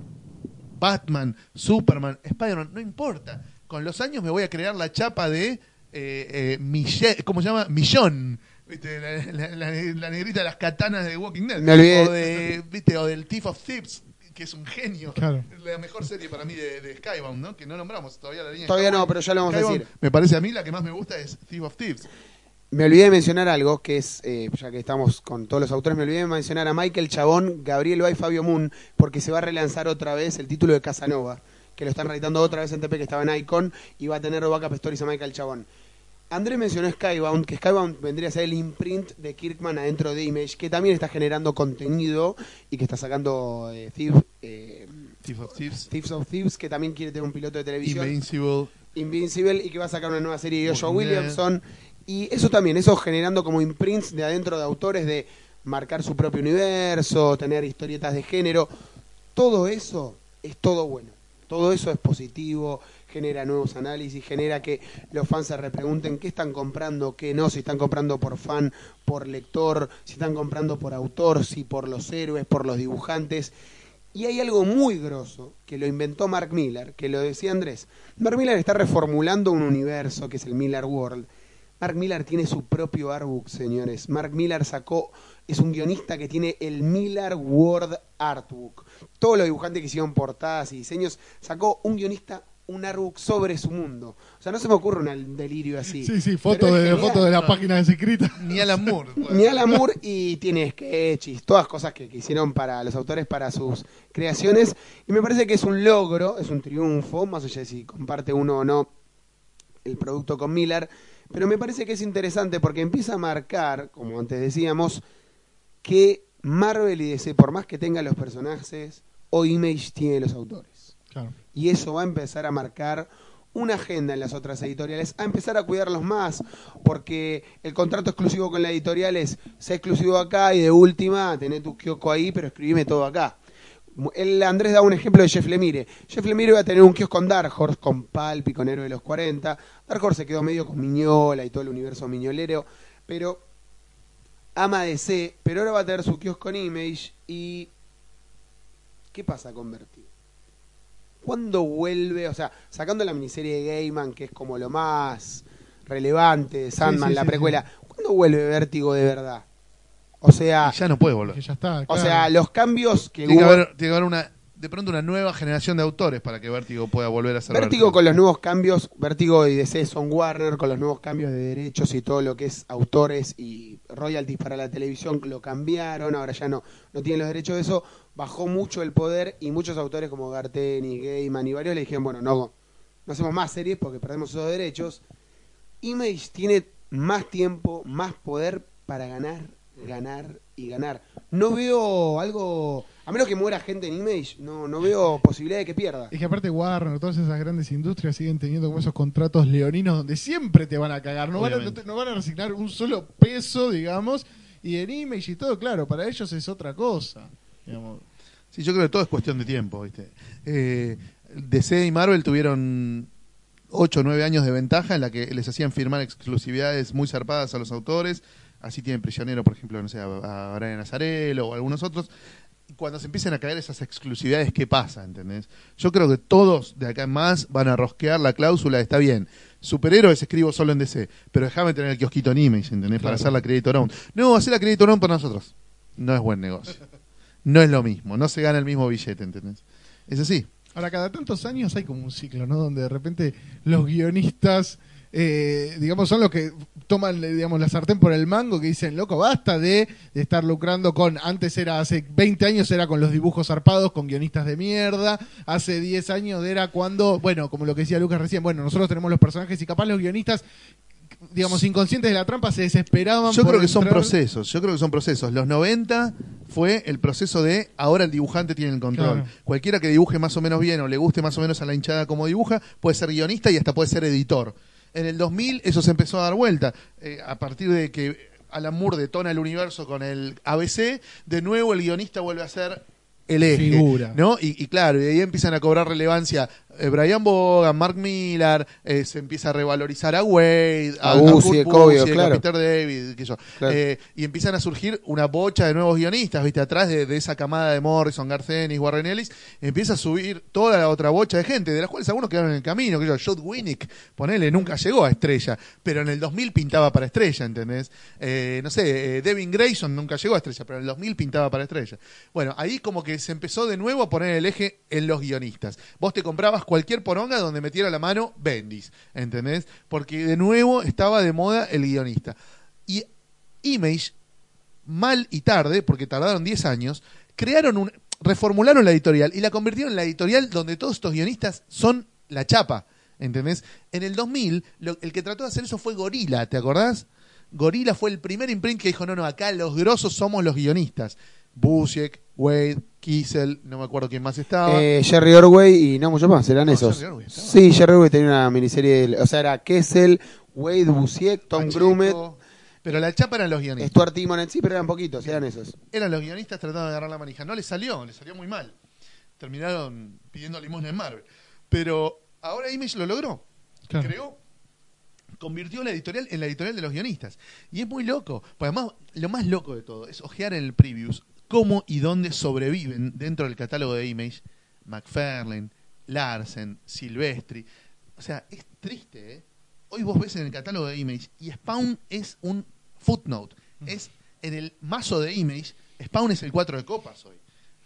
Batman, Superman, Spider-Man, no importa. Con los años me voy a crear la chapa de eh, eh, Michelle- ¿cómo se llama? Millón. ¿Viste? La, la- la- la negrita de las katanas de Walking Dead. Me olvidé. O, de, ¿viste? o del Thief of Thieves, que es un genio. Claro. La mejor serie para mí de, de Skybound, ¿no? Que no nombramos todavía la línea. Todavía no, pero ya lo vamos a decir. Me parece a mí la que más me gusta es Thief of Thieves. Me olvidé de mencionar algo, que es, eh, ya que estamos con todos los autores, me olvidé de mencionar a Michael Chabón, Gabriel Bay y Fabio Moon, porque se va a relanzar otra vez el título de Casanova, que lo están reeditando otra vez en TP, que estaba en Icon, y va a tener backup stories a Michael Chabón. Andrés mencionó Skybound, que Skybound vendría a ser el imprint de Kirkman adentro de Image, que también está generando contenido y que está sacando eh, Thief- eh, Thief of Thieves. Thieves of Thieves, que también quiere tener un piloto de televisión. Invincible. Invincible y que va a sacar una nueva serie de Joshua. Williamson. Y eso también, eso generando como imprints de adentro de autores de marcar su propio universo, tener historietas de género. Todo eso es todo bueno. Todo eso es positivo, genera nuevos análisis, genera que los fans se repregunten qué están comprando, qué no, si están comprando por fan, por lector, si están comprando por autor, si por los héroes, por los dibujantes. Y hay algo muy grosso que lo inventó Mark Miller, que lo decía Andrés. Mark Miller está reformulando un universo que es el Miller World. Mark Miller tiene su propio artbook, señores. Mark Miller sacó, es un guionista que tiene el Miller World Artbook. Todos los dibujantes que hicieron portadas y diseños, sacó un guionista un artbook sobre su mundo. O sea, no se me ocurre un delirio así. Sí, sí, foto Pero es de, genial. foto de la página escrita. Ni Alan Moore. Ni Alan Moore y tiene sketches, todas cosas que, que hicieron para los autores para sus creaciones. Y me parece que es un logro, es un triunfo, más allá de si comparte uno o no el producto con Miller. Pero me parece que es interesante porque empieza a marcar, como antes decíamos, que Marvel y DC, por más que tenga los personajes, o Image tiene los autores Y eso va a empezar a marcar una agenda en las otras editoriales, a empezar a cuidarlos más, porque el contrato exclusivo con la editorial es, sé exclusivo acá y de última, tené tu kiosco ahí, pero escribime todo acá. El Andrés da un ejemplo de Jeff Lemire. Jeff Lemire va a tener un kiosco con Dark Horse, con Pulp y con Héroe de los 40. Dark Horse se quedó medio con Miñola y todo el universo miñolero, pero ama DC, pero ahora va a tener su kiosco en Image y... ¿Qué pasa con Vertigo? ¿Cuándo vuelve? O sea, sacando la miniserie de Gaiman, que es como lo más relevante, de Sandman, sí, la sí, precuela, ¿cuándo vuelve Vértigo de verdad? O sea, Y ya no puede volver. Que ya está. o sea, los cambios que Tiene que hubo... haber, tiene que haber una, de pronto una nueva generación de autores para que Vértigo pueda volver a ser Vértigo con los nuevos cambios, Vértigo y DC son Warner con los nuevos cambios de derechos y todo lo que es autores y royalties para la televisión lo cambiaron, ahora ya no, no tienen los derechos de eso, bajó mucho el poder y muchos autores como Garteni, Gaiman y varios le dijeron, bueno, no, no hacemos más series porque perdemos esos derechos. Image tiene más tiempo, más poder para ganar, ganar y ganar. No veo algo, a menos que muera gente en Image, no, no veo posibilidad de que pierda. Es que aparte Warner, todas esas grandes industrias siguen teniendo como esos contratos leoninos donde siempre te van a cagar, no van a, no, Obviamente. te- no van a resignar un solo peso, digamos, y en Image y todo, claro, para ellos es otra cosa. digamos. Sí, yo creo que todo es cuestión de tiempo, ¿viste? Eh, DC y Marvel tuvieron 8 o 9 años de ventaja en la que les hacían firmar exclusividades muy zarpadas a los autores. Así tienen prisionero, por ejemplo, no sé, a, a Brian Azarello o algunos otros. Cuando se empiezan a caer esas exclusividades, ¿qué pasa? ¿Entendés? Yo creo que todos de acá en más van a rosquear la cláusula, está bien. Superhéroes escribo solo en DC, pero déjame tener el kiosquito en Image, ¿entendés? Para hacer la Creditor Own. No, hacer la Creditor Own para nosotros. No es buen negocio. No es lo mismo, no se gana el mismo billete, ¿entendés? Es así. Ahora, cada tantos años hay como un ciclo, ¿no? Donde de repente los guionistas, eh, digamos, son los que toman, digamos, la sartén por el mango, que dicen, loco, basta de, de estar lucrando con, antes era, hace 20 años era con los dibujos zarpados, con guionistas de mierda, hace 10 años era cuando, bueno, como lo que decía Lucas recién, bueno, nosotros tenemos los personajes y capaz los guionistas, digamos, inconscientes de la trampa, se desesperaban. Yo por creo que son procesos, yo creo que son procesos. Los 90 fue el proceso de ahora el dibujante tiene el control. Claro. Cualquiera que dibuje más o menos bien o le guste más o menos a la hinchada como dibuja, puede ser guionista y hasta puede ser editor. En el 2000 eso se empezó a dar vuelta. Eh, a partir de que Alan Moore detona el universo con el ABC, de nuevo el guionista vuelve a ser el eje. Figura. ¿no? Y, y claro, y ahí empiezan a cobrar relevancia Brian Bogan, Mark Millar, eh, se empieza a revalorizar a Wade, a, A Busiek, a claro. Peter David, qué yo. Claro. Eh, y empiezan a surgir una bocha de nuevos guionistas, ¿viste? Atrás de, de esa camada de Morrison, Garcenis, Warren Ellis, empieza a subir toda la otra bocha de gente, de las cuales algunos quedaron en el camino, que yo, Judd Winnick, ponele, nunca llegó a estrella, pero en el 2000 pintaba para estrella, ¿entendés? Eh, no sé, eh, Devin Grayson nunca llegó a estrella, pero en el 2000 pintaba para estrella. Bueno, ahí como que se empezó de nuevo a poner el eje en los guionistas. Vos te comprabas cualquier poronga donde metiera la mano Bendis, ¿entendés? Porque de nuevo estaba de moda el guionista. Y Image, mal y tarde, porque tardaron 10 años, crearon un, reformularon la editorial y la convirtieron en la editorial donde todos estos guionistas son la chapa, ¿entendés? En el 2000, lo- el que trató de hacer eso fue Gorila, ¿te acordás? Gorila fue el primer imprint que dijo, no, no, acá los grosos somos los guionistas. Busiek, Wade, Kiesel, no me acuerdo quién más estaba. Eh, Jerry Orway y no mucho más, eran No, esos. Jerry. Sí, Jerry Orway tenía una miniserie, de- o sea, era Kessel, Wade Busiek, Tom Pacheco, Grumet, Pero la chapa eran los guionistas. Stuart Timonen, sí, pero eran poquitos, eran esos. eran los guionistas tratando de agarrar la manija. No les salió, les salió muy mal. Terminaron pidiendo limosna en Marvel. Pero ahora Image lo logró. Claro. Creó, convirtió la editorial en la editorial de los guionistas. Y es muy loco. Pues además, lo más loco de todo es ojear en el previews cómo y dónde sobreviven dentro del catálogo de Image McFarlane, Larsen, Silvestri. O sea, es triste, ¿eh? Hoy vos ves en el catálogo de Image y Spawn es un footnote. Es en el mazo de Image, Spawn es el 4 de copas hoy.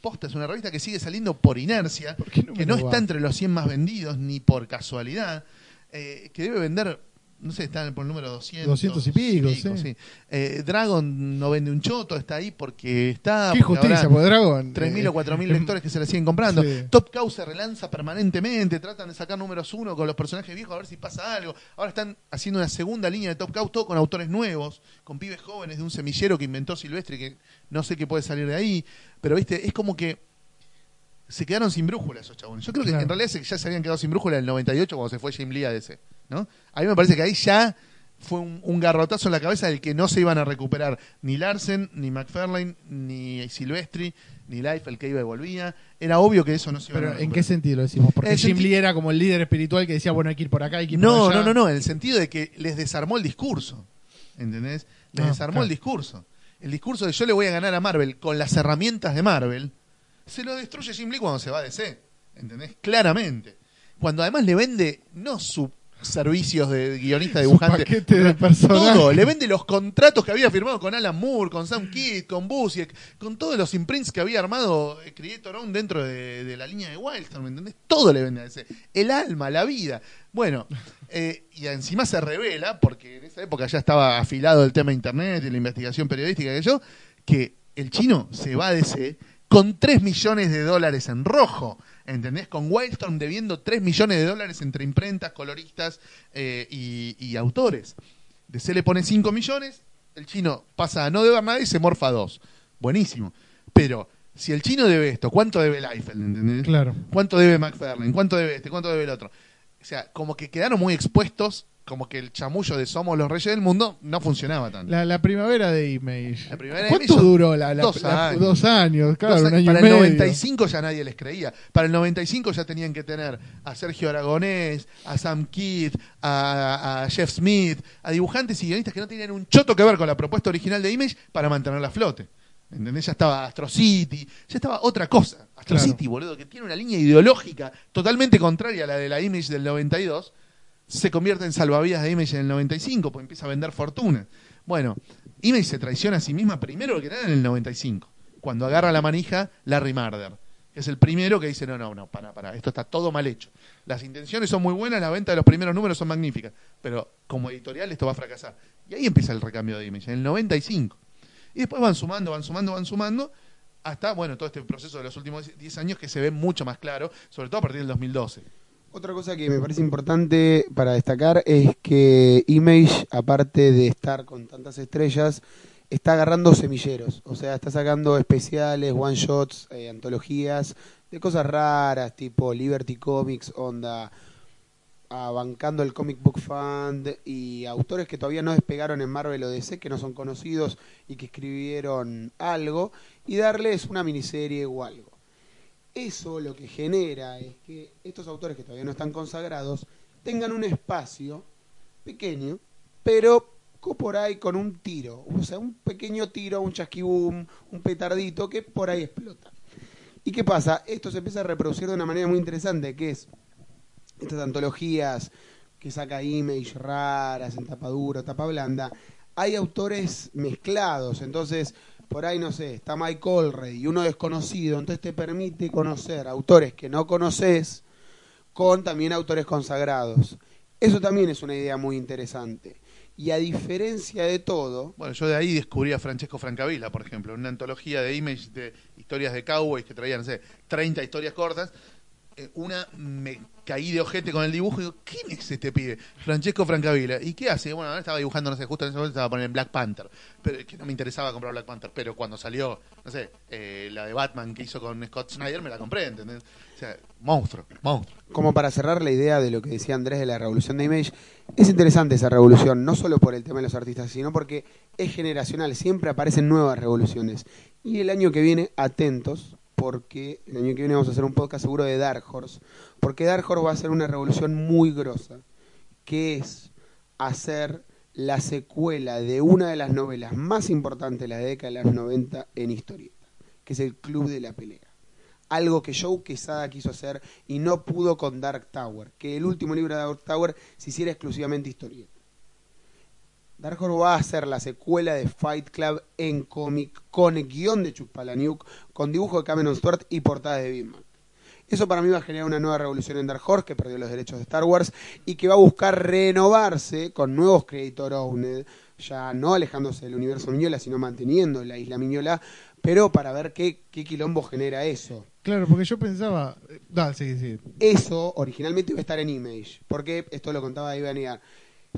Posta es una revista que sigue saliendo por inercia, ¿Por qué no que no está entre los 100 más vendidos ni por casualidad, eh, que debe vender, no sé, está por el número 200. 200 y pico, sí. Eh, Dragon no vende un choto, está ahí porque está. Qué porque justicia, porque Dragon. 3.000 eh, o 4.000 es- lectores que se la siguen comprando. Sí. Top Cow se relanza permanentemente, tratan de sacar números uno con los personajes viejos a ver si pasa algo. Ahora están haciendo una segunda línea de Top Cow, todo con autores nuevos, con pibes jóvenes de un semillero que inventó Silvestre, que no sé qué puede salir de ahí. Pero, viste, es como que se quedaron sin brújula esos chabones. Yo creo que Claro. en realidad ya se habían quedado sin brújula en el 98 cuando se fue Jim Lee a DC. ¿No? A mí me parece que ahí ya fue un, un garrotazo en la cabeza del que no se iban a recuperar ni Larsen, ni McFarlane, ni Silvestri, ni Life, el que iba y volvía. Era obvio que eso no se iba a Pero ¿en recuperar. qué sentido lo decimos? Porque En Jim Lee era como el líder espiritual que decía, bueno, hay que ir por acá, hay que ir por No, allá. no, no, no, en el sentido de que les desarmó el discurso. ¿Entendés? Les Ah, desarmó claro. el discurso. El discurso de yo le voy a ganar a Marvel con las herramientas de Marvel, se lo destruye Jim Lee cuando se va a DC. ¿Entendés? Claramente. Cuando además le vende no su servicios de guionista dibujante. paquete de personajes. Todo, le vende los contratos que había firmado con Alan Moore, con Sam Kidd, con Busiek, con todos los imprints que había armado eh, Creator Own dentro de, de la línea de Wildstorm, ¿me entendés? Todo le vende a ese. El alma, la vida. Bueno, eh, y encima se revela, porque en esa época ya estaba afilado el tema de internet y la investigación periodística que yo, que el chino se va de ese con 3 millones de dólares en rojo. ¿Entendés? Con Wildstorm debiendo 3 millones de dólares entre imprentas, coloristas eh, y, y autores. DC le pone 5 millones, el chino pasa a no deber nada y se morfa 2. Buenísimo. Pero si el chino debe esto, ¿cuánto debe Liefeld? ¿Entendés? Claro. ¿Cuánto debe McFarlane? ¿Cuánto debe este? ¿Cuánto debe el otro? O sea, como que quedaron muy expuestos, como que el chamullo de somos los reyes del mundo no funcionaba tanto. La, la primavera de Image. La primavera de ¿Cuánto duró la, la- dos años. dos años, claro, Dos un años- año para y el medio. 95 ya nadie les creía. Para el 95 ya tenían que tener a Sergio Aragonés, a Sam Kidd, a, a Jeff Smith, a dibujantes y guionistas que no tenían un choto que ver con la propuesta original de Image para mantenerla a flote. ¿Entendés? Ya estaba Astro City, ya estaba otra cosa. Astro Claro. City, boludo, que tiene una línea ideológica totalmente contraria a la de la Image del 92, se convierte en salvavidas de Image en el 95, porque empieza a vender fortuna. Bueno, Image se traiciona a sí misma primero que nada en el 95, cuando agarra la manija Larry Marder, que es el primero que dice, no, no, no, para, para, esto está todo mal hecho. Las intenciones son muy buenas, la venta de los primeros números son magníficas, pero como editorial esto va a fracasar. Y ahí empieza el recambio de Image, en el 95. Y después van sumando, van sumando, van sumando, hasta, bueno, todo este proceso de los últimos 10 años que se ve mucho más claro, sobre todo a partir del 2012. Otra cosa que me parece importante para destacar es que Image, aparte de estar con tantas estrellas, está agarrando semilleros. O sea, está sacando especiales, one shots, eh, antologías de cosas raras, tipo Liberty Comics, onda ah, bancando el Comic Book Fund y autores que todavía no despegaron en Marvel o DC, que no son conocidos y que escribieron algo, y darles una miniserie o algo. Eso lo que genera es que estos autores que todavía no están consagrados tengan un espacio pequeño, pero por ahí con un tiro, o sea, un pequeño tiro, un chasquibum, un petardito que por ahí explota. ¿Y qué pasa? Esto se empieza a reproducir de una manera muy interesante, que es estas antologías que saca Image raras, en tapa dura, tapa blanda, hay autores mezclados, entonces por ahí no sé, está Mike Allred y uno desconocido, entonces te permite conocer autores que no conoces con también autores consagrados. Eso también es una idea muy interesante. Y a diferencia de todo, Bueno, yo de ahí descubrí a Francesco Francavilla, por ejemplo, una antología de Image de historias de cowboys que traían, no sé, 30 historias cortas. Eh, una me caí de ojete con el dibujo y digo, ¿quién es este pibe? Francesco Francavilla. ¿Y qué hace? Bueno, ahora estaba dibujando, no sé, justo en ese momento estaba poniendo Black Panther. Pero que no me interesaba comprar Black Panther. Pero cuando salió, no sé, eh, la de Batman que hizo con Scott Snyder, me la compré, ¿entendés? O sea, monstruo, monstruo. como para cerrar la idea de lo que decía Andrés de la revolución de Image, es interesante esa revolución, no solo por el tema de los artistas, sino porque es generacional, siempre aparecen nuevas revoluciones. Y el año que viene, atentos, porque el año que viene vamos a hacer un podcast seguro de Dark Horse, porque Dark Horse va a ser una revolución muy grosa, que es hacer la secuela de una de las novelas más importantes de la década de los 90 en historieta, que es el Club de la Pelea. Algo que Joe Quesada quiso hacer y no pudo con Dark Tower, que el último libro de Dark Tower se hiciera exclusivamente historieta. Dark Horse va a hacer la secuela de Fight Club en cómic con guion de Chuck Palahniuk, con dibujo de Cameron Stewart y portada de Big Mac. Eso para mí va a generar una nueva revolución en Dark Horse, que perdió los derechos de Star Wars y que va a buscar renovarse con nuevos creator owned, ya no alejándose del universo Miñola, sino manteniendo la isla Miñola, pero para ver qué, qué quilombo genera eso. Claro, porque yo pensaba. Dale, sí, sí. Eso originalmente iba a estar en Image, porque esto lo contaba Iván Iar.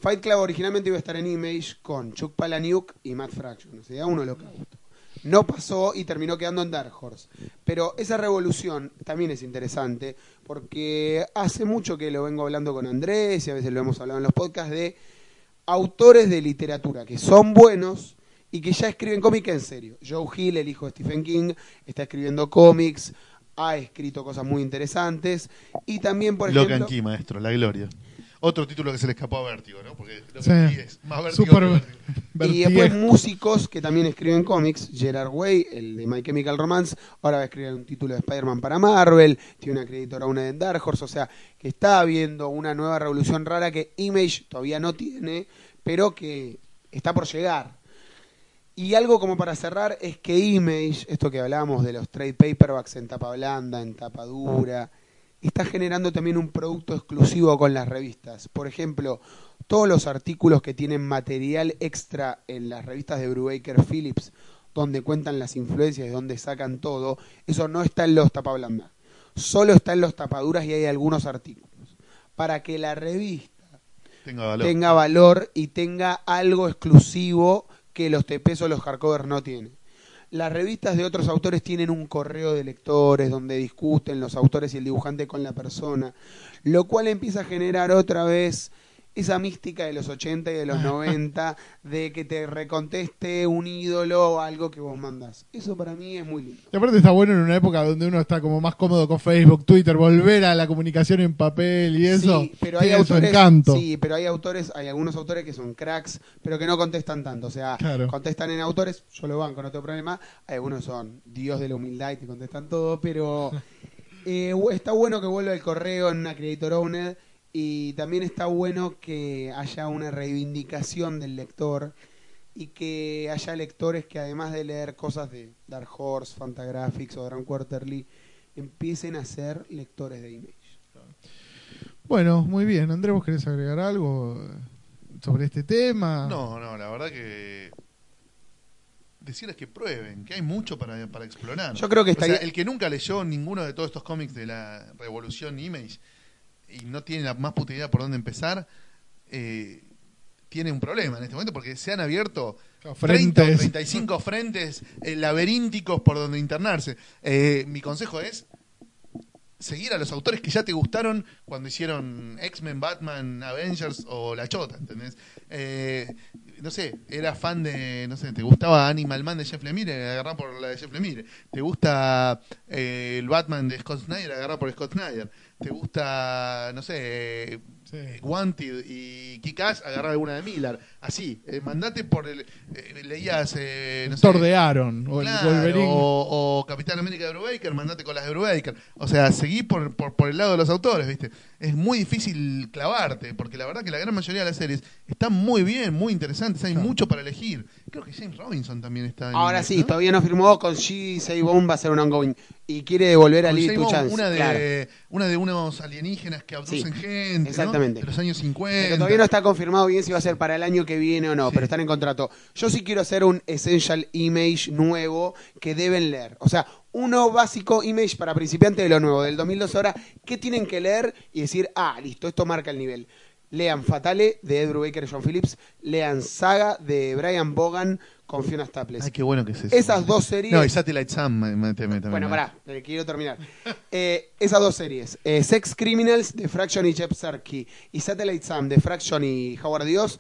Fight Club originalmente iba a estar en Image con Chuck Palahniuk y Matt Fraction, o sea, un holocausto. No pasó y terminó quedando en Dark Horse. Pero esa revolución también es interesante, porque hace mucho que lo vengo hablando con Andrés y a veces lo hemos hablado en los podcasts de autores de literatura que son buenos y que ya escriben cómics en serio. Joe Hill, el hijo de Stephen King, está escribiendo cómics, ha escrito cosas muy interesantes y también, por Locan ejemplo... Key, maestro, la gloria. Otro título que se le escapó a Vértigo, ¿no? Porque lo que Sí. es más Vértigo Super que Vértigo. Y después músicos que también escriben cómics, Gerard Way, el de My Chemical Romance, ahora va a escribir un título de Spider-Man para Marvel, tiene una creditora una en Dark Horse, o sea, que está habiendo una nueva revolución rara que Image todavía no tiene, pero que está por llegar. Y algo como para cerrar es que Image, esto que hablábamos de los trade paperbacks en tapa blanda, en tapa dura, está generando también un producto exclusivo con las revistas. Por ejemplo, todos los artículos que tienen material extra en las revistas de Brubaker Phillips, donde cuentan las influencias, de donde sacan todo, eso no está en los tapa blanda. Solo está en los tapaduras y hay algunos artículos. Para que la revista Tenga valor. tenga valor y tenga algo exclusivo que los TPs o los hardcovers no tienen. Las revistas de otros autores tienen un correo de lectores donde discuten los autores y el dibujante con la persona, lo cual empieza a generar otra vez esa mística de los 80 y de los 90 de que te reconteste un ídolo o algo que vos mandás. Eso para mí es muy lindo. Y aparte está bueno en una época donde uno está como más cómodo con Facebook, Twitter, volver a la comunicación en papel y eso. Sí, pero hay su autores, encanto. sí, pero hay autores, hay algunos autores que son cracks, pero que no contestan tanto, o sea, Claro. contestan en autores, yo lo banco, no tengo problema. Hay algunos son dios de la humildad y te contestan todo, pero eh, está bueno que vuelva el correo en una creator owner y también está bueno que haya una reivindicación del lector y que haya lectores que además de leer cosas de Dark Horse, Fantagraphics o Grand Quarterly, empiecen a ser lectores de Image. Bueno, muy bien. Andrés, ¿vos querés agregar algo sobre este tema? No, no, la verdad que. Decirles que prueben, que hay mucho para, para explorar. Yo creo que O sea, estaría- el que nunca leyó ninguno de todos estos cómics de la Revolución Image y no tiene la más puta idea por dónde empezar, eh, tiene un problema en este momento porque se han abierto Claro, 30 o frentes. 35 frentes eh, laberínticos por donde internarse. Eh, mi consejo es seguir a los autores que ya te gustaron cuando hicieron X-Men, Batman, Avengers o La Chota, ¿entendés? Eh, no sé, era fan de, no sé, te gustaba Animal Man de Jeff Lemire, agarrá por la de Jeff Lemire. Te gusta eh, el Batman de Scott Snyder, agarrá por Scott Snyder. Te gusta, no sé, Sí. Wanted y Kick-Ass, agarrá alguna de Miller. Así, eh, mandate por el... eh, leías, eh, no sé, de Aaron o Claro, el Wolverine. O, o Capitán América de Brubaker, mandate con las de Brubaker. O sea, seguí por, por, por el lado de los autores, ¿viste? Es muy difícil clavarte, porque la verdad que la gran mayoría de las series están muy bien, muy interesantes, hay Claro. mucho para elegir. Creo que James Robinson también está en Ahora sí, ¿no? todavía no firmó con G. Bone va a ser un ongoing. Y quiere devolver a Con Lee Bond, Chance. una de, claro. una de unos alienígenas que abducen Sí, gente, ¿no? exactamente. De los años 50. Pero todavía no está confirmado bien si va a ser para el año que viene o no, pero están en contrato. Yo sí quiero hacer un Essential Image nuevo que deben leer. O sea, uno básico Image para principiantes de lo nuevo, del 2012 ahora, ¿qué tienen que leer y decir, ah, listo, esto marca el nivel? Lean Fatale de Ed Brubaker y John Phillips, lean Saga de Brian Bogan con Fiona Staples. Ay, qué bueno que es eso. Esas dos series... No, y Satellite Sam, me- me- me- me- Bueno, pará, eh, quiero terminar. Eh, esas dos series, eh, Sex Criminals de Fraction y Jeff Sarkey y Satellite Sam de Fraction y Howard Dios,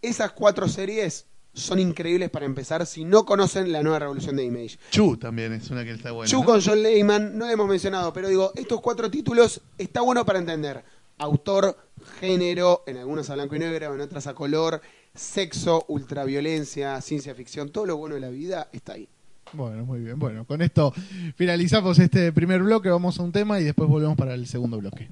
esas cuatro series son increíbles para empezar si no conocen la nueva revolución de Image. Chu también es una que está buena. Chu con John Lehman, no hemos mencionado, pero digo, estos cuatro títulos está bueno para entender. Autor, género, en algunos a blanco y negro, en otras a color, sexo, ultraviolencia, ciencia ficción, todo lo bueno de la vida está ahí. Bueno, muy bien. Bueno, con esto finalizamos este primer bloque, vamos a un tema y después volvemos para el segundo bloque.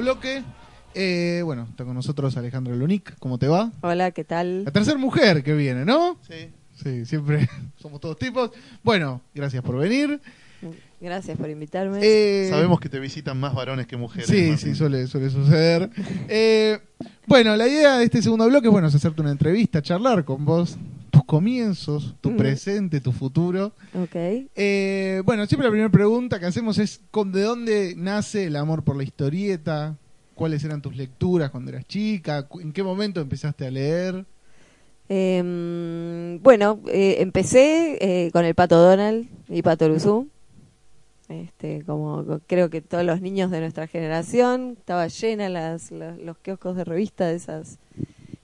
Bloque. Eh, bueno, está con nosotros Alejandro Lunic. ¿Cómo te va? Hola, ¿qué tal? La tercera mujer que viene, ¿no? Sí. Sí, siempre somos todos tipos. Bueno, gracias por venir. Gracias por invitarme. Eh, Sabemos que te visitan más varones que mujeres. Sí, Martín. sí, suele, suele suceder. Eh, bueno, la idea de este segundo bloque bueno, es hacerte una entrevista, charlar con vos, comienzos, tu Mm. presente, tu futuro. Ok. Eh, bueno, siempre la primera pregunta que hacemos es con- ¿de dónde nace el amor por la historieta? ¿Cuáles eran tus lecturas cuando eras chica? ¿En qué momento empezaste a leer? Em, bueno, eh, empecé eh, con el Pato Donald y Pato Luzú. Este, como co- creo que todos los niños de nuestra generación, estaba llena las, los, los kioscos de revista de esas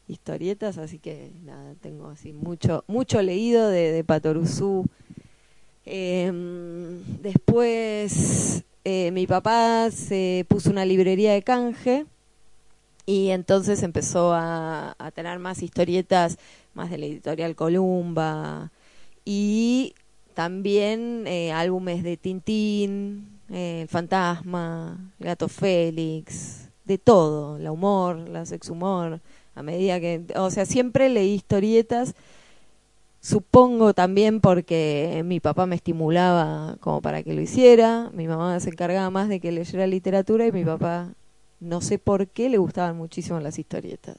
historietas, así que nada, tengo así mucho mucho leído de, de Patoruzú. Em, después eh, mi papá se puso una librería de canje y entonces empezó a, tener más historietas, más de la editorial Columba y también eh, álbumes de Tintín, eh, El Fantasma, El Gato Félix, de todo, la humor, la sex humor, a medida que, o sea, siempre leí historietas, supongo también porque mi papá me estimulaba como para que lo hiciera, mi mamá se encargaba más de que leyera literatura y mi papá, no sé por qué, le gustaban muchísimo las historietas.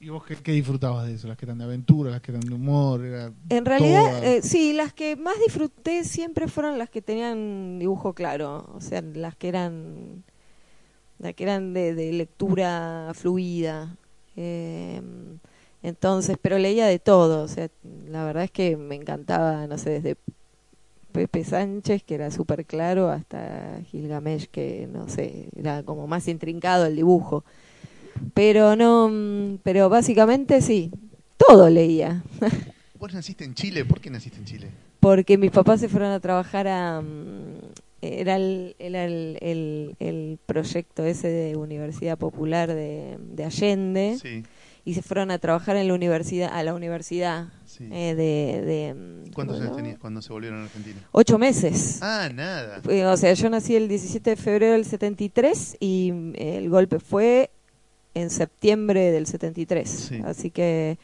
¿Y vos qué, qué disfrutabas de eso? ¿Las que eran de aventura, las que eran de humor? Era En realidad, eh, sí, las que más disfruté siempre fueron las que tenían dibujo claro, o sea, las que eran, las que eran de, de lectura fluida. Eh, entonces, pero leía de todo, o sea, la verdad es que me encantaba, no sé, desde Pepe Sánchez, que era súper claro, hasta Gilgamesh, que no sé, era como más intrincado el dibujo. Pero no, mm, pero básicamente sí, todo leía. Vos naciste en Chile. ¿Por qué naciste en Chile? porque mis papás se fueron a trabajar a mm, era el, era el, el, el proyecto ese de Universidad Popular de, de Allende Sí. y se fueron a trabajar en la universidad a la universidad sí. eh, de, de ¿Cuántos ¿cómo años tenías cuando se volvieron a Argentina? ocho meses Ah, nada. Eh, o sea yo nací el 17 de febrero del 73 y mm, el golpe fue en septiembre del 73 Sí. así que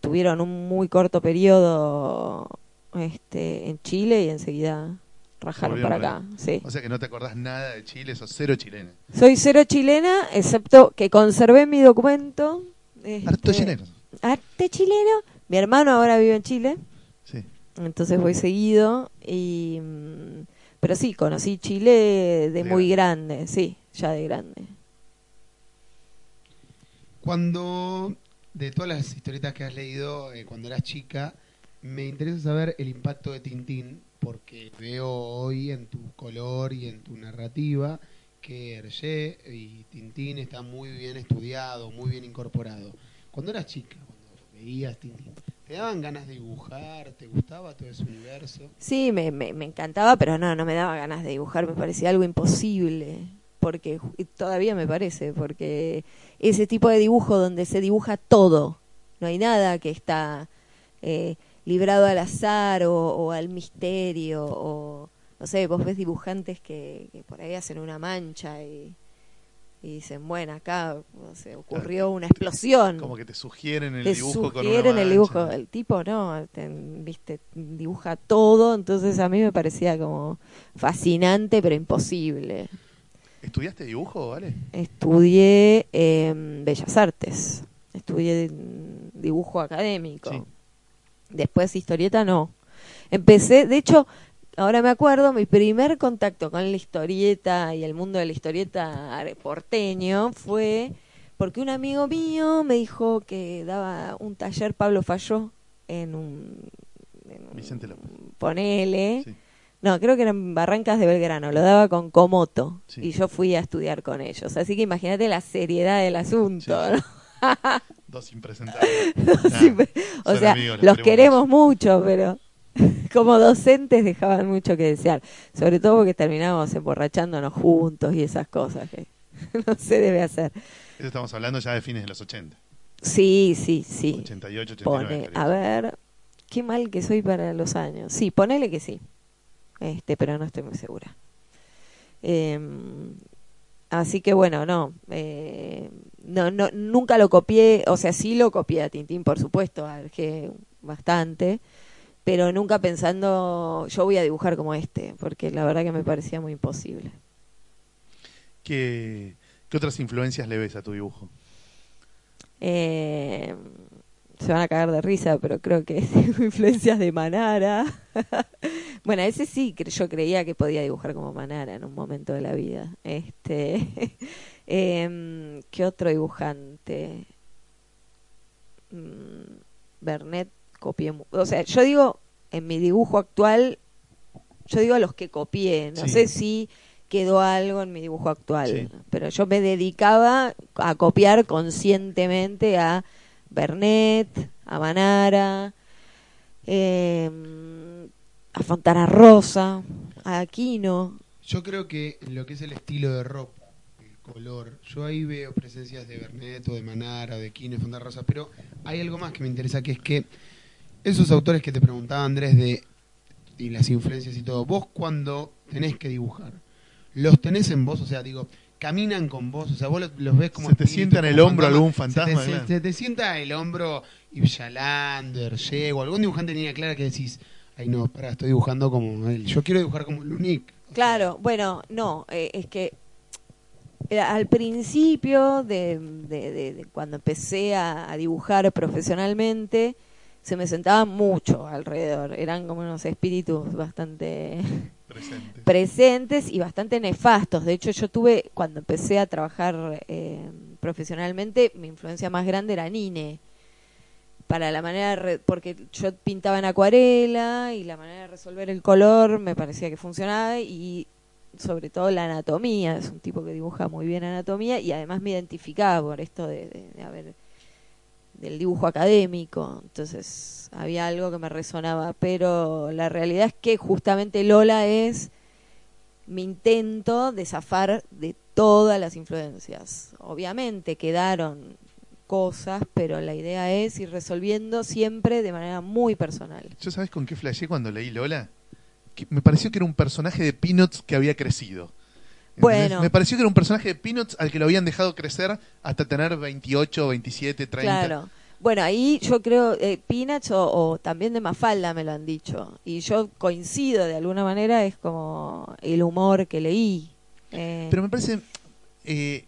tuvieron un muy corto periodo este en Chile y enseguida rajaron Volvieron para acá sí O sea que no te acordás nada de Chile, sos cero chilena. soy cero chilena excepto que conservé mi documento este, chileno. arte chileno mi hermano ahora vive en Chile Sí. entonces voy seguido y mm, pero sí conocí Chile de De muy grande sí ya de grande Cuando, de todas las historietas que has leído eh, cuando eras chica, me interesa saber el impacto de Tintín, porque veo hoy en tu color y en tu narrativa que Hergé y Tintín está muy bien estudiado, muy bien incorporado. Cuando eras chica, cuando veías Tintín, ¿te daban ganas de dibujar? ¿Te gustaba todo ese universo? Sí, me, me, me encantaba, pero no, no me daba ganas de dibujar, me parecía algo imposible, porque todavía me parece, porque ese tipo de dibujo donde se dibuja todo, no hay nada que está eh, librado al azar o, o al misterio, o no sé, vos ves dibujantes que, que por ahí hacen una mancha y, y dicen, bueno, acá no sé, ocurrió una explosión Como que te sugieren el te dibujo con una el dibujo. El tipo no, te- viste, dibuja todo, entonces a mí me parecía como fascinante pero imposible. ¿Estudiaste dibujo, vale? Estudié em, Bellas Artes, estudié dibujo académico. Sí. Después historieta no. Empecé, de hecho, ahora me acuerdo, mi primer contacto con la historieta y el mundo de la historieta porteño fue porque un amigo mío me dijo que daba un taller Pablo Falló en un, en un- Vicente López. ponele, Sí. no, creo que eran Barrancas de Belgrano, lo daba con Comoto Sí. y yo fui a estudiar con ellos. Así que imagínate la seriedad del asunto. Sí. ¿no? Dos impresentables. Ah, pero- o sea, amigos, los queremos mucho, pero como docentes dejaban mucho que desear. Sobre todo porque terminábamos emborrachándonos juntos y esas cosas que no se debe hacer. Eso estamos hablando ya de fines de los 80. Sí, sí, sí. 88, 89. Pone, a ver, qué mal que soy para los años. Sí, ponele que sí. Este, pero no estoy muy segura. Eh, así que bueno, no, eh, no, no, nunca lo copié, o sea, sí lo copié a Tintín, por supuesto, algé bastante, pero nunca pensando yo voy a dibujar como este, porque la verdad que me parecía muy imposible. ¿Qué, qué otras influencias le ves a tu dibujo? Eh, se van a cagar de risa, pero creo que tengo influencias de Manara. bueno, ese sí, yo creía que podía dibujar como Manara en un momento de la vida. Este, em, ¿Qué otro dibujante? Mm, Bernet copié. O sea, yo digo, en mi dibujo actual, yo digo a los que copié. No Sí. sé si quedó algo en mi dibujo actual, Sí. pero yo me dedicaba a copiar conscientemente a Bernet, a Manara, eh, a Fontana Rosa, a Aquino. Yo creo que lo que es el estilo de ropa, el color, yo ahí veo presencias de Bernet o de Manara, de Quino, de Fontana Rosa, pero hay algo más que me interesa, que es que esos autores que te preguntaba Andrés de y las influencias y todo, vos cuando tenés que dibujar, los tenés en vos, o sea, digo, caminan con vos, o sea, vos los, ves como ¿Se te sienta en el hombro algún fantasma, Se te, se- claro? se te sienta en el hombro Yalander, Yego, algún dibujante línea clara que decís, ay no, pará, estoy dibujando como él, yo quiero dibujar como Lunique. Claro, bueno, no, eh, es que al principio de, de- de- de cuando empecé a, a dibujar profesionalmente, se me sentaban mucho alrededor, eran como unos espíritus bastante Presente. presentes y bastante nefastos. De hecho, yo tuve, cuando empecé a trabajar eh, profesionalmente, mi influencia más grande era Nine. Para la manera, de porque yo pintaba en acuarela y la manera de resolver el color me parecía que funcionaba y sobre todo la anatomía, es un tipo que dibuja muy bien anatomía y además me identificaba por esto de- de haber del dibujo académico, entonces había algo que me resonaba, pero la realidad es que justamente Lola es mi intento de zafar de todas las influencias. Obviamente quedaron cosas, pero la idea es ir resolviendo siempre de manera muy personal. ¿Yo sabes con qué flashé cuando leí Lola? Que me pareció que era un personaje de Peanuts que había crecido. Bueno. Me pareció que era un personaje de Peanuts al que lo habían dejado crecer hasta tener 28, 27, 30. Claro. Bueno, ahí yo creo, eh, Peanuts o, o también de Mafalda me lo han dicho. Y yo coincido de alguna manera, es como el humor que leí. Eh, Pero me parece eh,